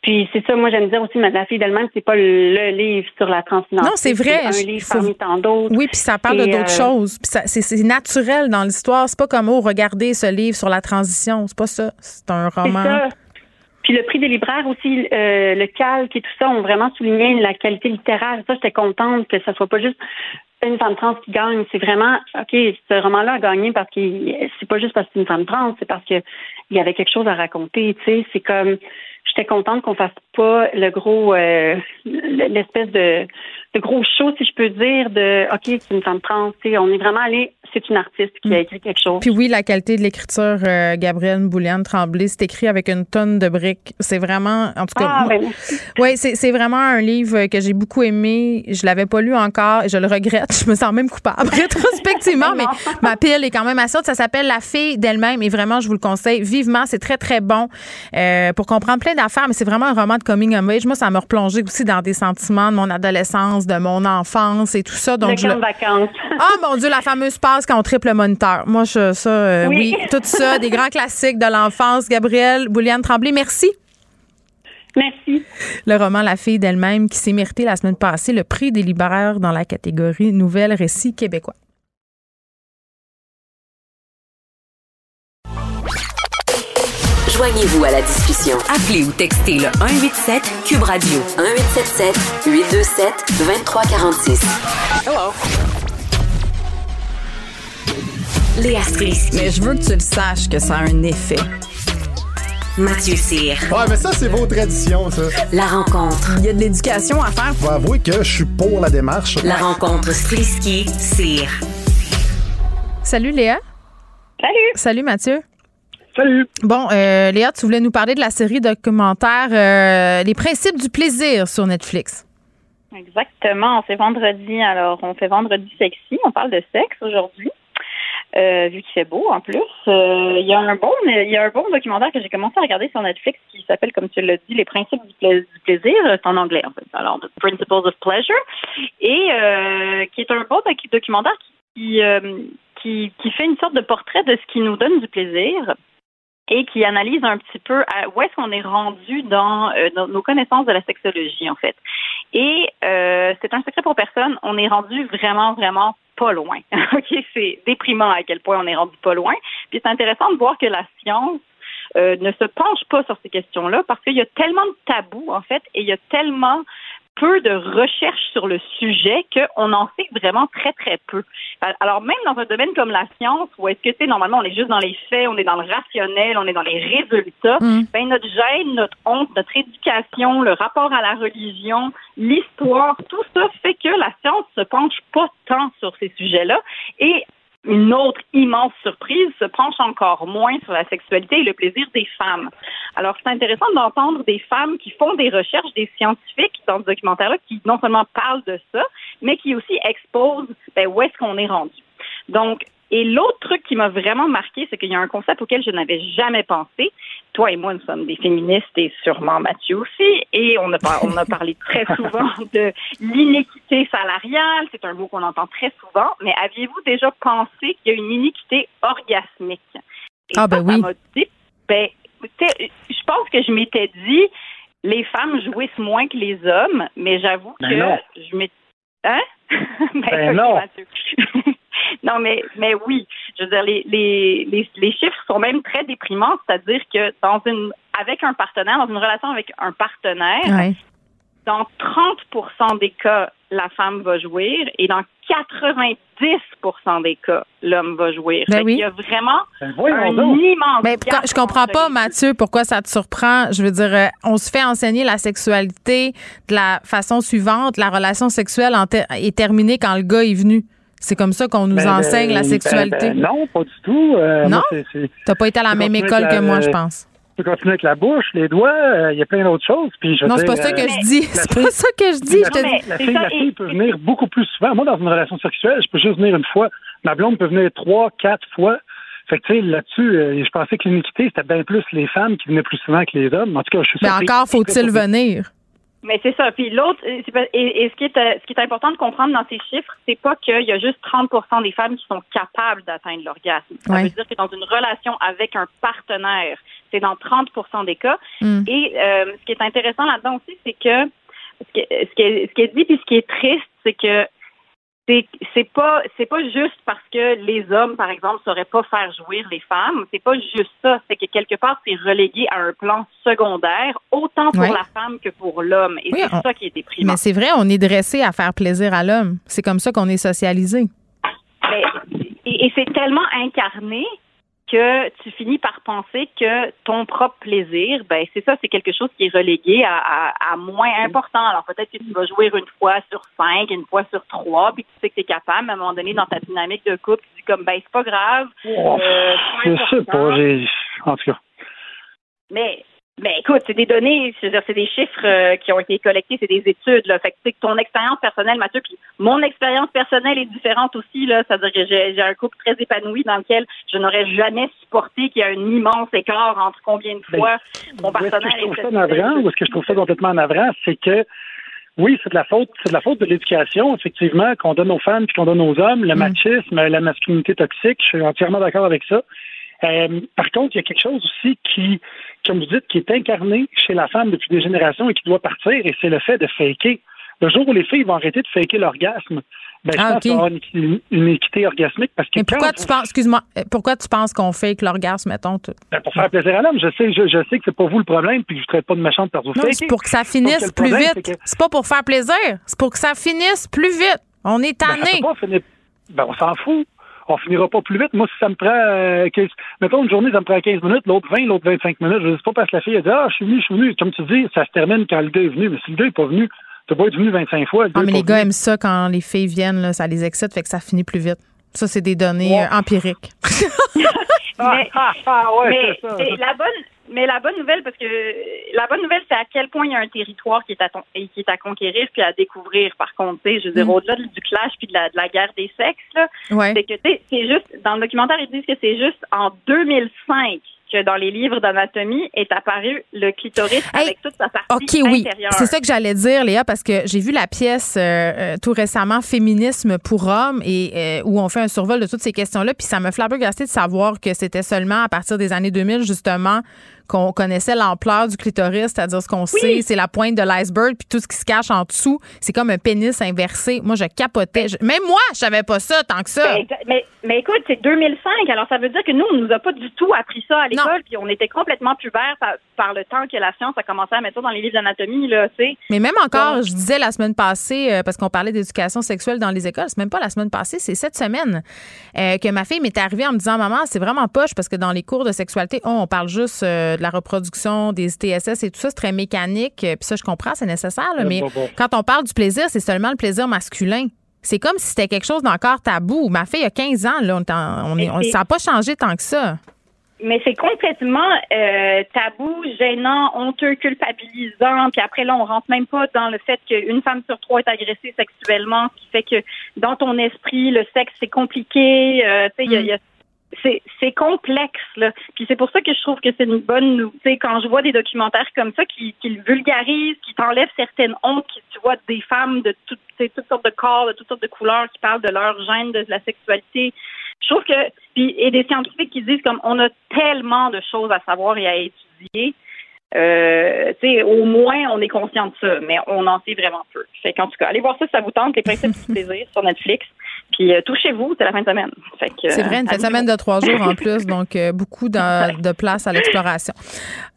puis c'est ça, moi j'aime dire aussi, mais la fille d'elle-même, c'est pas le, livre sur la transidentité. Non, c'est vrai. un Je- livre faut- parmi tant d'autres. Oui, puis ça parle de d'autres euh, choses. Puis ça- c'est c'est naturel dans l'histoire. C'est pas comme oh regardez ce livre sur la transition. C'est pas ça. C'est un C'est roman. ça. Puis le prix des libraires aussi, euh, le calque et tout ça ont vraiment souligné la qualité littéraire. Ça, j'étais contente que ça soit pas juste une femme trans qui gagne. C'est vraiment, OK, ce roman-là a gagné parce que c'est pas juste parce que c'est une femme trans, c'est parce que il y avait quelque chose à raconter. Tu sais, c'est comme, j'étais contente qu'on fasse pas le gros, euh, l'espèce de, de gros show, si je peux dire, de, OK, c'est une femme trans. Tu sais, on est vraiment allé, c'est une artiste qui a écrit quelque chose. Puis oui, la qualité de l'écriture, euh, Gabrielle Bouliane Tremblay, c'est écrit avec une tonne de briques. C'est vraiment, en tout cas, Ah, ben oui, c'est vraiment un livre que j'ai beaucoup aimé. Je l'avais pas lu encore et je le regrette. Je me sens même coupable rétrospectivement, mais ma pile est quand même assez haute. Ça s'appelle La fille d'elle-même et vraiment, je vous le conseille vivement. C'est très, très bon euh, pour comprendre plein d'affaires, mais c'est vraiment un roman de coming of age. Moi, ça m'a replongé aussi dans des sentiments de mon adolescence, de mon enfance et tout ça. Donc, je le- de vacances. Oh mon Dieu, la fameuse passe quand on triple le moniteur. Moi, je, ça, euh, oui. Oui. tout ça, des grands classiques de l'enfance. Gabrielle Bouliane Tremblay, merci. Merci. Le roman La fille d'elle-même qui s'est mérité la semaine passée le prix des libraires dans la catégorie Nouvelle Récit québécois. Joignez-vous à la discussion. Appelez ou textez le 187 Cube Radio 1877 827 2346. Hello. Léa Strisky. Mais je veux que tu le saches que ça a un effet. Mathieu Cyr. Ouais, mais ça, c'est vos traditions, ça. La rencontre. Il y a de l'éducation à faire. Faut avouer que je suis pour la démarche. La rencontre Strisky-Cyr. Salut Léa. Salut. Salut Mathieu. Salut. Bon, euh, Léa, tu voulais nous parler de la série documentaire euh, Les principes du plaisir sur Netflix. Exactement. C'est vendredi. Alors, on fait vendredi sexy. On parle de sexe aujourd'hui. Euh, vu qu'il fait beau en plus. Euh, Il y a un bon il y a un bon documentaire que j'ai commencé à regarder sur Netflix qui s'appelle, comme tu l'as dit, Les principes du, du plaisir. C'est en anglais en fait. Alors, Principles of Pleasure. Et euh, qui est un bon doc- documentaire qui, qui, fait une sorte de portrait de ce qui nous donne du plaisir et qui analyse un petit peu à où est-ce qu'on est rendu dans nos connaissances de la sexologie, en fait. Et euh, c'est un secret pour personne, on est rendu vraiment, vraiment pas loin. OK, c'est déprimant à quel point on est rendu pas loin. Puis c'est intéressant de voir que la science euh, ne se penche pas sur ces questions-là parce qu'il y a tellement de tabous, en fait, et il y a tellement peu de recherches sur le sujet qu'on en sait vraiment très, très peu. Alors, même dans un domaine comme la science, où est-ce que, tu sais, normalement, on est juste dans les faits, on est dans le rationnel, on est dans les résultats, ben, notre gêne, notre honte, notre éducation, le rapport à la religion, l'histoire, tout ça fait que la science se penche pas tant sur ces sujets-là. Et une autre immense surprise se penche encore moins sur la sexualité et le plaisir des femmes. Alors, c'est intéressant d'entendre des femmes qui font des recherches, des scientifiques dans ce documentaire-là, qui non seulement parlent de ça, mais qui aussi exposent ben, où est-ce qu'on est rendu. Donc, et l'autre truc qui m'a vraiment marqué, c'est qu'il y a un concept auquel je n'avais jamais pensé. Toi et moi, nous sommes des féministes et sûrement Mathieu aussi. Et on a, par- on a parlé très souvent de l'inéquité salariale. C'est un mot qu'on entend très souvent. Mais aviez-vous déjà pensé qu'il y a une iniquité orgasmique? Et Ah, ben ça, oui. m'a dit, ben, tu sais, je pense que je m'étais dit, les femmes jouissent moins que les hommes, mais j'avoue Ben que non. je m'étais. Hein? Ben ok, non. Non, mais, mais oui. Je veux dire, les, les, les, les chiffres sont même très déprimants, c'est-à-dire que dans une avec un partenaire, dans une relation avec un partenaire, Ouais. dans 30% des cas, la femme va jouir et dans 90% des cas, l'homme va jouir. Ben oui. qu'il y a vraiment voyons un immense Mais gap quand- je comprends pas, Mathieu, pourquoi ça te surprend? Je veux dire, euh, on se fait enseigner la sexualité de la façon suivante. La relation sexuelle est terminée quand le gars est venu. C'est comme ça qu'on nous Ben, enseigne la ben, sexualité. ben, non, pas du tout. Euh, Non? T'as pas été à la même école que moi, je pense. Tu peux continuer avec la bouche, les doigts, euh, il y a plein d'autres choses. Puis je Non, c'est dire, pas ça que euh, je dis. la C'est fille- pas ça que je dis. La fille, la fille, peut venir beaucoup plus souvent. Moi, dans une relation sexuelle, je peux juste venir une fois. Ma blonde peut venir trois, quatre fois. Fait que, tu sais, là-dessus, euh, je pensais que l'iniquité, c'était bien plus les femmes qui venaient plus souvent que les hommes. En tout cas, je suis Mais encore faut-il venir. Mais c'est ça. Puis l'autre, euh, et, et ce qui est euh, ce qui est important de comprendre dans ces chiffres, c'est pas qu'il y a juste 30 des femmes qui sont capables d'atteindre l'orgasme. Ça Ouais. veut dire que dans une relation avec un partenaire, c'est dans 30% des cas. Mm. Et euh, ce qui est intéressant là-dedans aussi, c'est que ce qui, est, ce, qui est, ce qui est dit puis ce qui est triste, c'est que c'est c'est pas c'est pas juste parce que les hommes par exemple sauraient pas faire jouir les femmes c'est pas juste ça c'est que quelque part c'est relégué à un plan secondaire autant pour Ouais. la femme que pour l'homme et Oui, c'est on- ça qui est déprimant Mais c'est vrai, on est dressé à faire plaisir à l'homme. C'est comme ça qu'on est socialisé. Mais- et, et c'est tellement incarné que tu finis par penser que ton propre plaisir, ben c'est ça, c'est quelque chose qui est relégué à, à- à moins important. Alors peut-être que tu vas jouer une fois sur cinq, une fois sur trois, puis tu sais que tu es capable, à un moment donné, dans ta dynamique de couple, tu dis comme ben c'est pas grave. Oh, euh, je sais pas. j'ai- En tout cas. Mais, mais écoute, c'est des données, c'est des chiffres euh, qui ont été collectés, c'est des études. Là. Fait que, que ton expérience personnelle, Mathieu, puis mon expérience personnelle est différente aussi. Là. C'est-à-dire que j'ai, un couple très épanoui dans lequel je n'aurais jamais supporté qu'il y ait un immense écart entre combien de fois mon Où est-ce que partenaire je trouve ça est navrant ou est-ce que je trouve ça complètement navrant, c'est que oui, c'est de la faute, c'est de la faute de l'éducation, effectivement, qu'on donne aux femmes puis qu'on donne aux hommes, le machisme, la masculinité toxique. Je suis entièrement d'accord avec ça. Euh, par contre, il y a quelque chose aussi qui, comme vous dites, qui est incarné chez la femme depuis des générations et qui doit partir, et c'est le fait de faker. Le jour où les filles vont arrêter de faker l'orgasme, ben, Ah, y avoir une, équi- une équité orgasmique parce que Mais pourquoi tu penses, excuse-moi, pourquoi tu penses qu'on que l'orgasme, mettons? tout? Ben, pour faire plaisir à l'homme, je sais, je, je sais que c'est pas vous le problème, puis que je traite pas de méchante par vous. Non, c'est pour que ça finisse plus vite. C'est pas pour faire plaisir. C'est pour que ça finisse plus vite. On est Ben, ça tanné. peut pas finir- ben, on s'en fout. On finira pas plus vite. Moi, si ça me prend euh, 15 mettons une journée, ça me prend 15 minutes, l'autre 20, l'autre 25 minutes. Je sais pas parce que la fille a dit Ah, je suis venu, je suis venu. Comme tu dis, ça se termine quand le gars est venu. Mais si le gars est pas venu, t'as pas être venu 25 fois. le Ah, mais les gars aiment ça quand les filles viennent, là, ça les excite, fait que ça finit plus vite. Ça, c'est des données euh, empiriques. Mais, ouais, mais c'est ça. c'est la bonne, mais la bonne nouvelle, parce que la bonne nouvelle, c'est à quel point il y a un territoire qui est à, ton- qui est à conquérir puis à découvrir. Par contre, tu sais, je veux dire, Mm. au-delà du clash puis de la, de la guerre des sexes, là, Ouais. c'est que c'est juste dans le documentaire, ils disent que c'est juste en 2005 que dans les livres d'anatomie est apparu le clitoris avec toute sa partie OK, oui. intérieure. C'est ça que j'allais dire, Léa, parce que j'ai vu la pièce euh, euh, tout récemment, Féminisme pour hommes, et euh, où on fait un survol de toutes ces questions-là. Puis ça me flabbergasté de savoir que c'était seulement à partir des années 2000, justement, qu'on connaissait l'ampleur du clitoris, c'est-à-dire ce qu'on sait, c'est la pointe de l'iceberg, puis tout ce qui se cache en dessous, c'est comme un pénis inversé. Moi, je capotais. Je- même moi, je savais pas ça tant que ça. Mais, mais écoute, c'est 2005, alors ça veut dire que nous, on nous a pas du tout appris ça à l'école, puis on était complètement pubères par, par le temps que la science a commencé à mettre ça dans les livres d'anatomie, là, tu sais. Mais même encore, je disais la semaine passée, euh, parce qu'on parlait d'éducation sexuelle dans les écoles, c'est même pas la semaine passée, c'est cette semaine euh, que ma fille m'est arrivée en me disant Maman, c'est vraiment poche parce que dans les cours de sexualité, oh, on parle juste euh, de la reproduction, des TSS et tout ça, c'est très mécanique. euh, Puis ça, je comprends, c'est nécessaire, là, mais bon, bon. quand on parle du plaisir, c'est seulement le plaisir masculin. C'est comme si c'était quelque chose d'encore tabou. Ma fille a 15 ans, là, on, on ça n'a pas changé tant que ça. Mais c'est complètement euh, tabou, gênant, honteux, culpabilisant. Puis après, là, on rentre même pas dans le fait qu'une femme sur trois est agressée sexuellement, ce qui fait que dans ton esprit, le sexe, c'est compliqué. Euh, tu sais, il y a- c'est complexe là. Puis c'est pour ça que je trouve que c'est une bonne tu sais quand je vois des documentaires comme ça qui, le vulgarisent, qui t'enlèvent certaines hontes, qui tu vois des femmes de toutes toutes sortes de corps, de toutes sortes de couleurs qui parlent de leur gêne de la sexualité. Je trouve que, puis, et des scientifiques qui disent comme on a tellement de choses à savoir et à étudier. Euh, au moins, on est conscient de ça, mais on en sait vraiment peu. Fait qu'en tout cas, allez voir ça, si ça vous tente, les principes du plaisir sur Netflix. Puis euh, touchez-vous, c'est la fin de semaine. C'est vrai, une euh, fin de semaine de trois jours en plus, donc euh, beaucoup de, de place à l'exploration.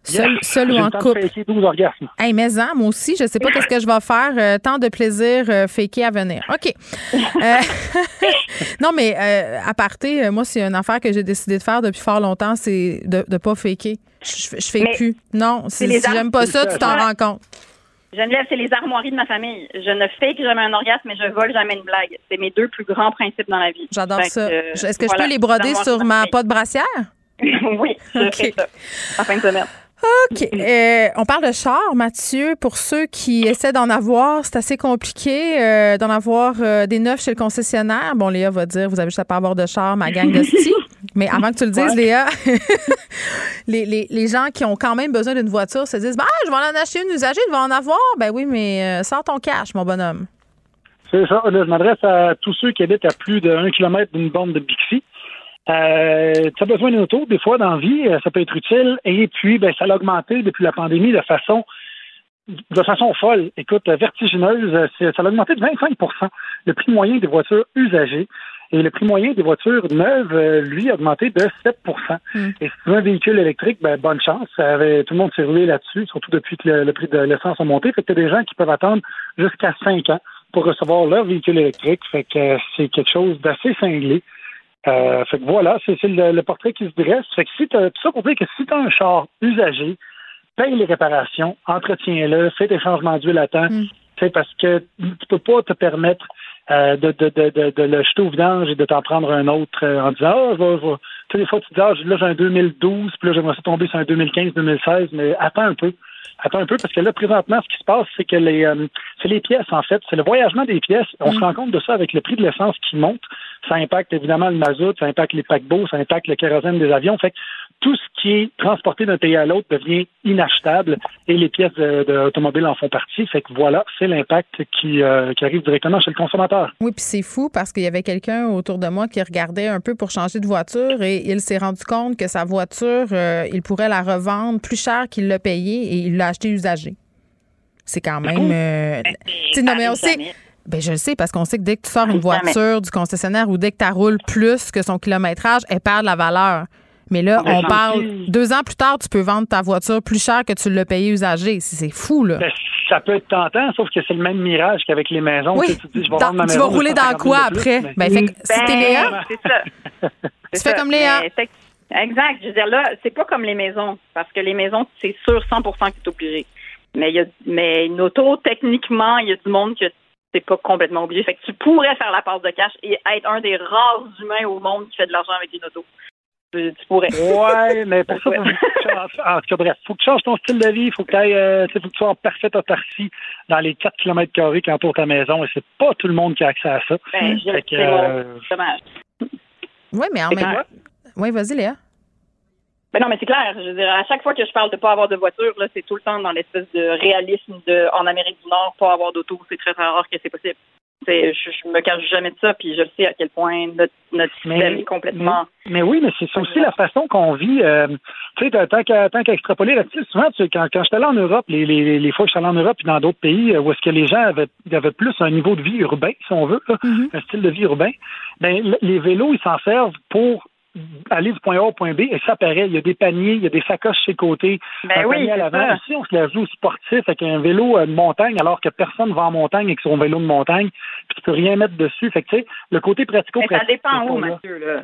Seul, Yes. seul ou en couple. faker 12 orgasmes. Hey, mais en, moi aussi, je sais pas qu'est-ce que je vais faire. euh, tant de plaisir euh, faké à venir. OK. Euh, non, mais euh, à parté, moi, c'est une affaire que j'ai décidé de faire depuis fort longtemps, c'est de ne pas faker. Je, je fais Mais plus. Non, si, si j'aime pas ça, tu t'en rends compte. Geneviève, c'est les armoiries de ma famille. Je ne fake jamais un orgasme, mais je vole jamais une blague. C'est mes deux plus grands principes dans la vie. J'adore ça. euh, Est-ce que voilà, je peux les broder sur ma pas de brassière? oui, je OK. fais ça. En fin de semaine. OK. Euh, on parle de char, Mathieu. Pour ceux qui essaient d'en avoir, c'est assez compliqué euh, d'en avoir euh, des neufs chez le concessionnaire. Bon, Léa va dire, vous avez juste à pas avoir de char, ma gang de sti. Mais avant que tu le dises, Léa, les, les, les gens qui ont quand même besoin d'une voiture se disent, bah, je vais en acheter une usagée, je vais en avoir. Ben oui, mais euh, sors ton cash, mon bonhomme. C'est ça. Là, je m'adresse à tous ceux qui habitent à plus de 1 km d'une bande de Bixi. Euh, tu as besoin d'une auto, des fois, dans la vie, euh, ça peut être utile. Et puis, ben, ça a augmenté depuis la pandémie de façon de façon folle. Écoute, vertigineuse, ça a augmenté de 25% le prix moyen des voitures usagées. Et le prix moyen des voitures neuves, euh, lui, a augmenté de 7% Et si tu veux un véhicule électrique, ben, bonne chance. Ça avait- tout le monde s'est roulé là-dessus, surtout depuis que le, le prix de l'essence a monté. Fait que t'as des gens qui peuvent attendre jusqu'à 5 ans pour recevoir leur véhicule électrique. Fait que euh, c'est quelque chose d'assez cinglé. Euh, fait que voilà, c'est le, le portrait qui se dresse. Fait que si t'as, tout ça pour dire que si tu as un char usagé, paye les réparations, entretiens-le, fais tes changements d'huile à temps, tu sais, parce que tu peux pas te permettre euh, de, de, de, de, de le jeter au vidange et de t'en prendre un autre euh, en disant Ah, je vais- Tu sais, des fois, tu dis Ah, là, j'ai un 2012, puis là, j'aimerais ça tomber sur un 2015, 2016, mais attends un peu. Attends un peu, parce que là, présentement, ce qui se passe, c'est que les euh, c'est les pièces, en fait. C'est le voyagement des pièces. On se rend compte de ça avec le prix de l'essence qui monte. Ça impacte évidemment le mazout, ça impacte les paquebots, ça impacte le kérosène des avions. Fait que tout ce qui est transporté d'un pays à l'autre devient inachetable et les pièces de- de- automobiles en font partie. Fait que voilà, c'est l'impact qui, euh, qui arrive directement chez le consommateur. Oui, puis c'est fou parce qu'il y avait quelqu'un autour de moi qui regardait un peu pour changer de voiture et il s'est rendu compte que sa voiture, euh, il pourrait la revendre plus cher qu'il l'a payée et il l'a acheté usagée. C'est quand même. euh, tu sais, non, mais on sait. Ben, je le sais parce qu'on sait que dès que tu sors une voiture du concessionnaire ou dès que tu roules plus que son kilométrage, elle perd de la valeur. Mais là, Ben, on parle. Deux ans plus tard, tu peux vendre ta voiture plus cher que tu l'as payée usagée. C'est fou, là. Ben, ça peut être tentant, sauf que c'est le même mirage qu'avec les maisons. Oui. Tu sais, tu te dis, je vais Dans- vendre ma tu maison vas rouler dans 150 000 quoi plus, après? mais- Ben, fait que si t'es Léa. C'est ça. Tu fais ça. comme Léa. Mais c'est- Exact. Je veux dire, là, c'est pas comme les maisons. Parce que les maisons, c'est sûr 100 que tu es obligé. Mais, y a, mais une auto, techniquement, il y a du monde que c'est pas complètement obligé. Fait que tu pourrais faire la passe de cash et être un des rares humains au monde qui fait de l'argent avec une auto. Tu, tu pourrais. Ouais, mais pour ça, faut que tu changes- en tout cas, bref, faut que tu changes ton style de vie, il faut que tu ailles, euh, faut que tu sois en parfaite autarcie dans les 4 km qui entourent ta maison, et c'est pas tout le monde qui a accès à ça. Ben, c'est euh, dommage. Oui, mais en même clair. Oui, vas-y, Léa. Ben non, mais c'est clair. Je veux dire, à chaque fois que je parle de pas avoir de voiture, là, c'est tout le temps dans l'espèce de réalisme de en Amérique du Nord, pas avoir d'auto, c'est très très rare que c'est possible. Je, je me cache jamais de ça, puis je sais à quel point notre, notre système est complètement. Mais, mais oui, mais c'est aussi la façon qu'on vit. euh, tu sais, tant qu'à tant qu'à extrapoler là-dessus, souvent, tu quand, quand j'étais allé en Europe, les, les, les fois que j'étais allé en Europe et dans d'autres pays euh, où est-ce que les gens avaient, avaient plus un niveau de vie urbain, si on veut, là, un style de vie urbain, ben, les vélos, ils s'en servent pour aller du point A au point B, et ça paraît, il y a des paniers, il y a des sacoches chez côté, Ben un oui, panier à l'avant. Ici, on se la joue sportif avec un vélo euh, de montagne, alors que personne va en montagne avec son vélo de montagne, puis tu peux rien mettre dessus. Fait que, tu sais, le côté pratico-pratique. Mais ça dépend où. Mathieu, là.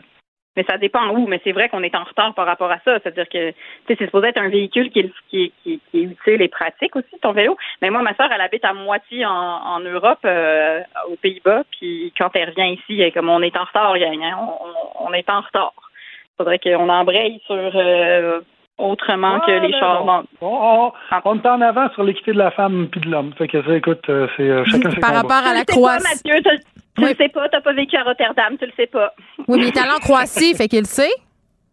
Mais ça dépend où, mais c'est vrai qu'on est en retard par rapport à ça. C'est-à-dire que tu sais, c'est supposé être un véhicule qui est, qui, qui, qui est utile et pratique aussi, ton vélo. Mais moi, ma soeur, elle habite à moitié en, Europe, euh, aux Pays-Bas, puis quand elle revient ici, comme on est en retard, hein, on, on- est en retard. faudrait qu'on embraye sur euh, autrement que les chars. bon. On, on, on est en avant sur l'équité de la femme puis de l'homme. Fait que ça, écoute, euh, c'est euh, chacun ses Par combats. rapport à la Tu le sais pas, Croatie. Mathieu, tu, tu le sais pas, t'as pas vécu à Rotterdam, tu le sais pas. Oui, mais il est allé en Croatie, fait qu'il le sait.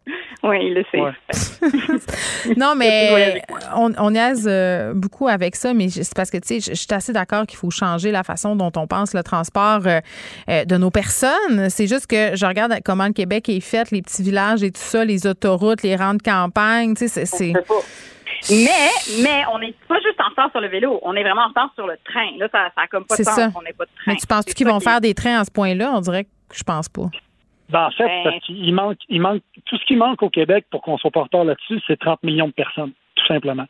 Oui, il le sait. non, mais on, on niaise euh, beaucoup avec ça, mais c'est parce que, tu sais, je je suis assez d'accord qu'il faut changer la façon dont on pense le transport euh, euh, de nos personnes. C'est juste que je regarde comment le Québec est fait, les petits villages et tout ça, les autoroutes, les rangs de campagne, tu sais, c'est-. Mais, mais on n'est pas juste en retard sur le vélo, on est vraiment en retard sur le train. Là, ça, ça a comme pas de C'est sens ça. qu'on n'ait pas de train. Mais tu penses qu'ils vont qui- faire des trains à ce point-là? On dirait que je pense pas. Ben, en fait, Ben- parce qu'il manque, il manque, tout ce qui manque au Québec pour qu'on soit retard là-dessus, c'est 30 millions de personnes, tout simplement.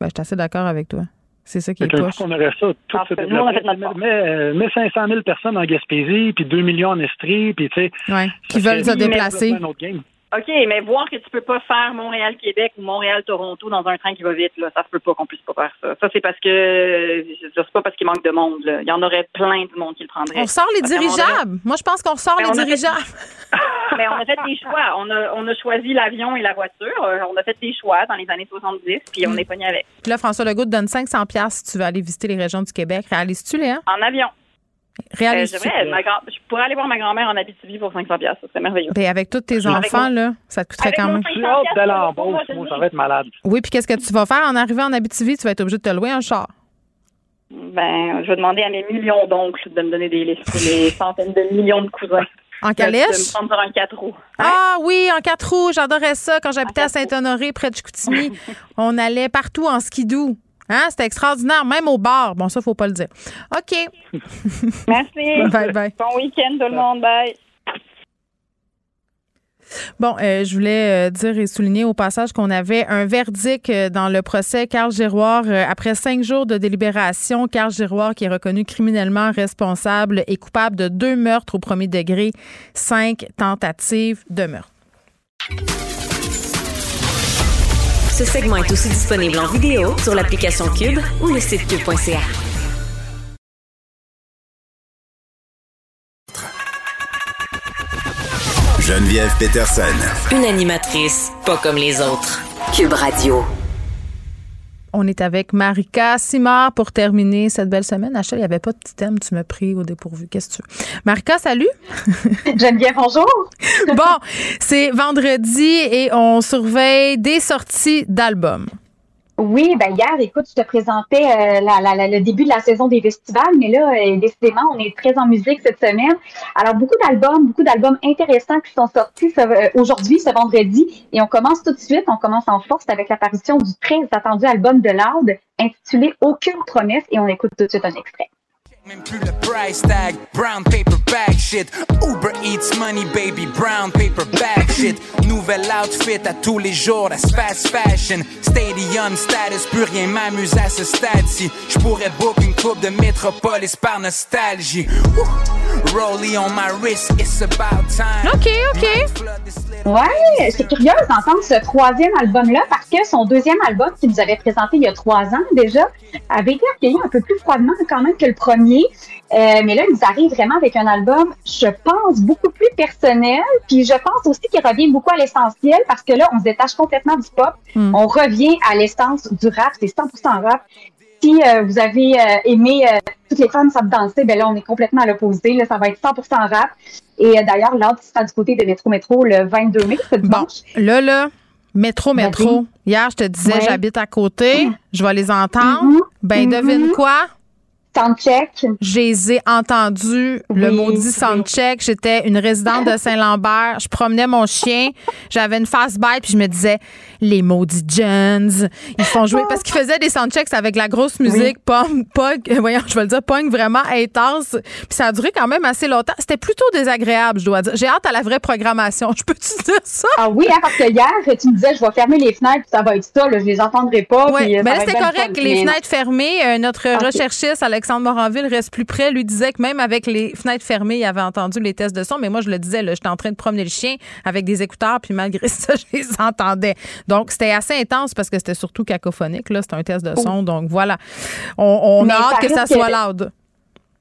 Ben, je suis assez d'accord avec toi. C'est ça qui est poche. qu'on aurait ça, tout que nous, on a fait développerait. notre Mais, mais 500 000 personnes en Gaspésie, puis 2 millions en Estrie, puis tu sais. Ouais, qui veulent se déplacer. OK, mais voir que tu peux pas faire Montréal-Québec ou Montréal-Toronto dans un train qui va vite, là, ça se peut pas qu'on puisse pas faire ça. Ça, c'est parce que c'est pas parce qu'il manque de monde. Là. Il y en aurait plein de monde qui le prendrait. On sort les dirigeables. Moi, je pense qu'on sort les fait- dirigeables. Mais on a fait des choix. On a, on a choisi l'avion et la voiture. On a fait des choix dans les années 70, puis on Mm. est pogné avec. Puis là, François Legault te donne 500 pièces si tu veux aller visiter les régions du Québec. Réalises-tu, Léa? En avion. Euh, Réalises-tu? je, devrais, ma grand- je pourrais aller voir ma grand-mère en Abitibi pour 500 pièces. Ça serait merveilleux. Ben, avec tous tes enfants, là, ça te coûterait Avec quand même. 500 J'ai hâte d'aller en pour moi, ça va être malade. Oui, puis qu'est-ce que tu vas faire en arrivant en Abitibi? Tu vas être obligé de te louer un char. Ben, je vais demander à mes millions d'oncles de me donner des listes. Mes centaines de millions de cousins. En De- calèche? De me prendre sur un 4 roues. Ah oui, en quatre roues, j'adorais ça quand j'habitais à Saint-Honoré, près de Chicoutimi. On allait partout en skidoo. Hein? C'était extraordinaire, même au bar. Bon, ça, faut pas le dire. OK. Merci. Bye, bye. Bon week-end, tout le monde. Bye. Bon, euh, je voulais euh, dire et souligner au passage qu'on avait un verdict euh, dans le procès Carl Giroir. Après cinq jours de délibération, Carl Giroir, qui est reconnu criminellement responsable, est coupable de deux meurtres au premier degré, cinq tentatives de meurtre. Ce segment est aussi disponible en vidéo sur l'application Cube ou le site cube.ca. Geneviève Peterson. Une animatrice pas comme les autres. Cube Radio. On est avec Marika Simard pour terminer cette belle semaine. Achille, il n'y avait pas de petit thème, tu m'as pris au dépourvu. Qu'est-ce que tu veux? Marika, salut. Geneviève, bonjour. bon, c'est vendredi et on surveille des sorties d'albums. Oui, ben hier, écoute, je te présentais euh, la- la- le début de la saison des festivals, mais là, euh, décidément, on est très en musique cette semaine. Alors, beaucoup d'albums, beaucoup d'albums intéressants qui sont sortis euh, aujourd'hui, ce vendredi, et on commence tout de suite, on commence en force avec l'apparition du très attendu album de Loud, intitulé Aucune promesse, et on écoute tout de suite un extrait. Même plus le price tag, brown paper bag shit. Uber Eats money, baby, brown paper bag shit. Nouvel outfit à tous les jours, that's fast fashion. Stadium status, plus rien m'amuse à ce stade-ci. J'pourrais book une coupe de métropolis par nostalgie. Rollie on my wrist, it's about time. OK, OK. Ouais, j'étais curieuse d'entendre ce troisième album-là parce que son deuxième album qu'il nous avait présenté il y a trois ans déjà avait été accueilli un peu plus froidement quand même que le premier. Euh, mais là, il nous arrive vraiment avec un album, je pense, beaucoup plus personnel. Puis je pense aussi qu'il revient beaucoup à l'essentiel parce que là, on se détache complètement du pop. On revient à l'essence du rap, c'est 100% rap. Si euh, vous avez euh, aimé Toutes les femmes savent danser, ben là, on est complètement à l'opposé. Là, ça va être 100% rap. Et d'ailleurs, l'autre sera du côté de Métro Métro le 22 mai, ce dimanche. Là, là, métro, métro. Hier, je te disais, Ouais. j'habite à côté, je vais les entendre. Ben, Mhm. devine quoi? Soundcheck. Je les ai entendus, le Oui, maudit oui. soundcheck. J'étais une résidente de Saint-Lambert. Je promenais mon chien. J'avais une fast bite, puis je me disais, les maudits Jones, ils font jouer. Parce qu'ils faisaient des soundchecks avec la grosse musique, punk, punk, voyons, je vais le dire, punk vraiment intense. Puis ça a duré quand même assez longtemps. C'était plutôt désagréable, je dois dire. J'ai hâte à la vraie programmation. Je peux-tu dire ça? Ah oui, hein, parce que hier, tu me disais, je vais fermer les fenêtres, puis ça va être ça, là, je les entendrai pas. Oui, euh, mais là, c'était correct. Les Mais fenêtres fermées, euh, notre Ok. recherchiste, Alexandre Moranville, reste plus près, lui disait que même avec les fenêtres fermées, il avait entendu les tests de son. Mais moi, je le disais, j'étais en train de promener le chien avec des écouteurs, puis malgré ça, je les entendais. Donc, c'était assez intense parce que c'était surtout cacophonique. Là, c'était un test de son. Donc, voilà. On, on a hâte ça que ça soit loud.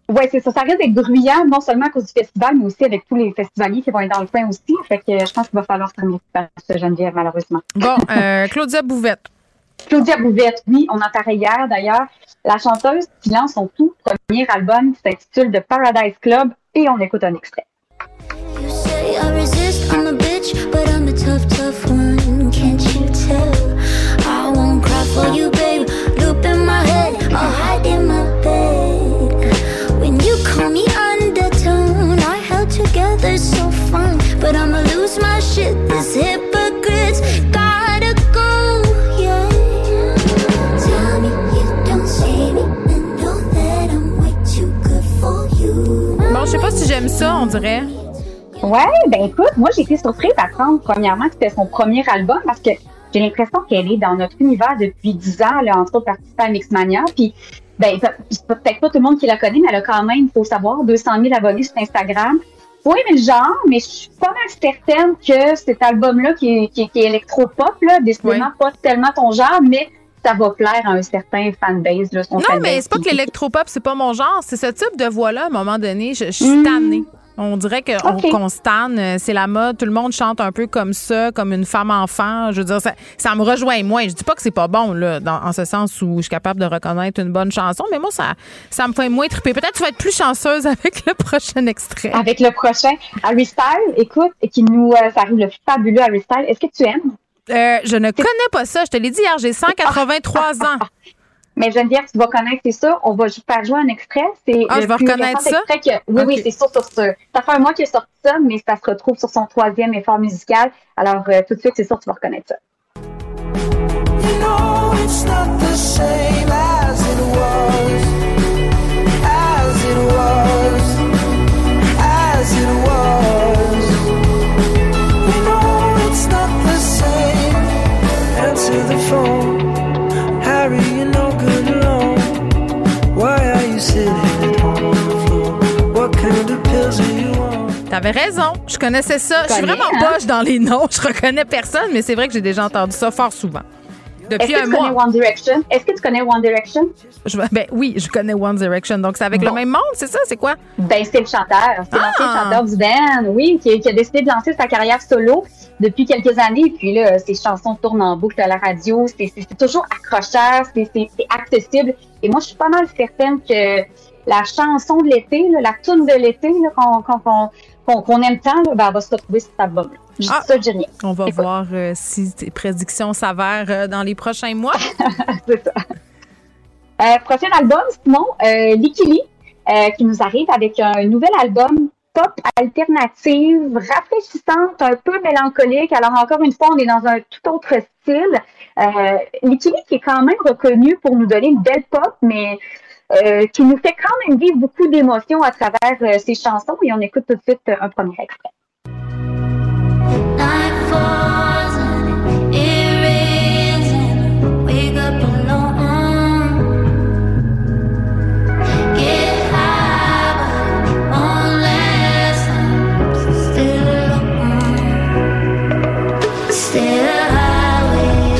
Oui, c'est ça. Ça risque d'être bruyant, non seulement à cause du festival, mais aussi avec tous les festivaliers qui vont être dans le coin aussi. Fait que je pense qu'il va falloir se terminer par ce Geneviève, malheureusement. Bon, euh, Claudia Bouvette. Claudia Bouvette, oui, on en parlait hier d'ailleurs. La chanteuse qui lance son tout premier album qui s'intitule The Paradise Club et on écoute un extrait. say I resist, I'm a bitch, but I'm a tough I'ma lose my shit, this gotta go, Bon, je sais pas si j'aime ça, on dirait. Ouais, ben écoute, moi j'ai été surprise d'apprendre premièrement que c'était son premier album parce que j'ai l'impression qu'elle est dans notre univers depuis 10 ans, là, entre autres participé à Mixmania. Puis, ben, peut-être pas tout le monde qui la connaît, mais elle a quand même, il faut savoir, 200 000 abonnés sur Instagram. Oui, mais le genre, mais je suis pas mal certaine que cet album-là, qui est, qui, est- qui est électro-pop, là, décidément pas tellement ton genre, mais ça va plaire à un certain fanbase, là, son Non, fanbase. mais c'est pas que l'électropop, c'est pas mon genre. C'est ce type de voix-là, à un moment donné. Je, je suis Mm. tannée. On dirait qu'on Ok. qu'on se tanne. Euh, C'est la mode. Tout le monde chante un peu comme ça, comme une femme enfant. Je veux dire, ça, ça me rejoint moins. Je dis pas que c'est pas bon, là, dans, en ce sens où je suis capable de reconnaître une bonne chanson, mais moi, ça, ça me fait moins triper. Peut-être que tu vas être plus chanceuse avec le prochain extrait. Avec le prochain, Harry Styles, écoute, qui nous euh, ça arrive le fabuleux Harry Styles. Est-ce que tu aimes? Euh, je ne connais pas ça. Je te l'ai dit hier, j'ai 183 ans. Mais Geneviève, tu vas connaître, c'est ça. On va faire jouer un extrait. C'est Ah, je vais reconnaître ça? extrait que- Oui, oui, c'est sûr, sûr, sûr. Ça fait un mois qu'il est sorti ça, mais ça se retrouve sur son troisième effort musical. Alors, euh, tout de suite, c'est sûr que tu vas reconnaître ça. No, it's not the same as it was, T'avais raison. Je connaissais ça. Je suis vraiment hein? dans les noms. Je reconnais personne, mais c'est vrai que j'ai déjà entendu ça fort souvent. Est-ce Depuis que un tu mois. connais One Direction? Est-ce que tu connais One Direction? Je- ben oui, je connais One Direction. Donc, c'est avec le même monde, c'est ça? C'est quoi? Ben, c'est le chanteur. C'est l'ancien Ah! chanteur du band, oui, qui, qui a décidé de lancer sa carrière solo depuis quelques années. Puis là, ses chansons tournent en boucle à la radio. C'est c'est- c'est toujours accrocheur, c'est c'est- c'est accessible. Et moi, je suis pas mal certaine que la chanson de l'été, là, la tune de l'été là, qu'on qu'on- qu'on- qu'on- aime tant, là, ben, elle va se retrouver sur cet album-là. Je dis Ah! ça, je dis rien. On va Écoute. voir euh, si tes prédictions s'avèrent euh, dans les prochains mois. c'est ça. Euh, prochain album, sinon, euh, Likili, qui nous arrive avec un nouvel album pop alternative, rafraîchissante, un peu mélancolique. Alors, encore une fois, on est dans un tout autre style. Euh, Likili, qui est quand même reconnu pour nous donner une belle pop, mais qui nous fait quand même vivre beaucoup d'émotions à travers euh, ses chansons. Et on écoute tout de suite euh, un premier extrait.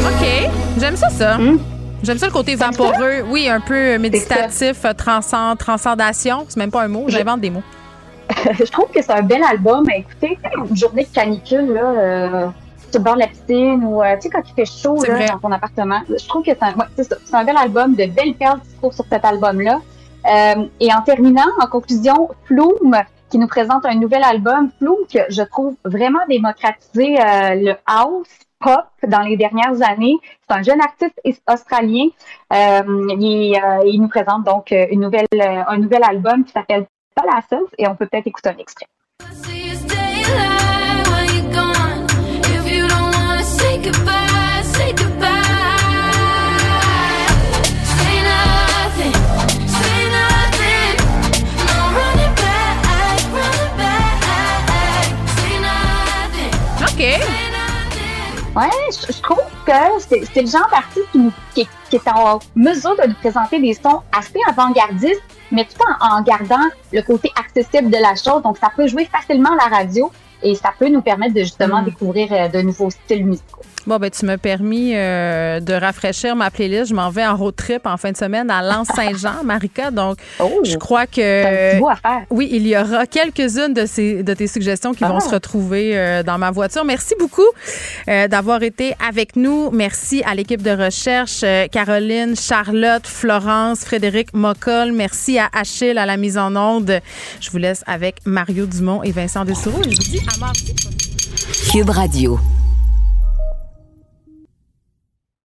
OK. J'aime ça, ça. Hmm? J'aime ça le côté vaporeux. Oui, un peu méditatif, euh, transcend, transcendation. C'est même pas un mot. J'invente des mots. je trouve que c'est un bel album sais, Une journée de canicule, là, euh, sur le bord de la piscine ou euh, tu sais, quand il fait chaud là, dans ton appartement. Je trouve que c'est un, ouais, un bel album, de belles perles qui se trouvent sur cet album-là. Euh, et en terminant, en conclusion, Flume, qui nous présente un nouvel album, Flume, que je trouve vraiment démocratisé euh, le house pop dans les dernières années. C'est un jeune artiste is- australien. Euh, il, euh, il nous présente donc euh, une nouvelle, un nouvel album qui s'appelle Palasses et on peut peut-être écouter un extrait. Ouais, je, je trouve que c'est c'est le genre d'artiste qui, qui, qui est en mesure de nous présenter des sons assez avant-gardistes, mais tout en, en gardant le côté accessible de la chose. Donc, ça peut jouer facilement à la radio et ça peut nous permettre de justement Mm. découvrir euh, de nouveaux styles musicaux. Bon, ben, tu m'as permis euh, de rafraîchir ma playlist. Je m'en vais en road trip en fin de semaine à Lens-Saint-Jean, Marika. Donc, je crois que. Oh! bout à faire. Oui, il y aura quelques-unes de, ces, de tes suggestions qui vont Ah. se retrouver euh, dans ma voiture. Merci beaucoup euh, d'avoir été avec nous. Merci à l'équipe de recherche, euh, Caroline, Charlotte, Florence, Frédéric Moccol. Merci à Achille à la mise en onde. Je vous laisse avec Mario Dumont et Vincent Dessureau. Et je vous dis à mardi. Cube Radio.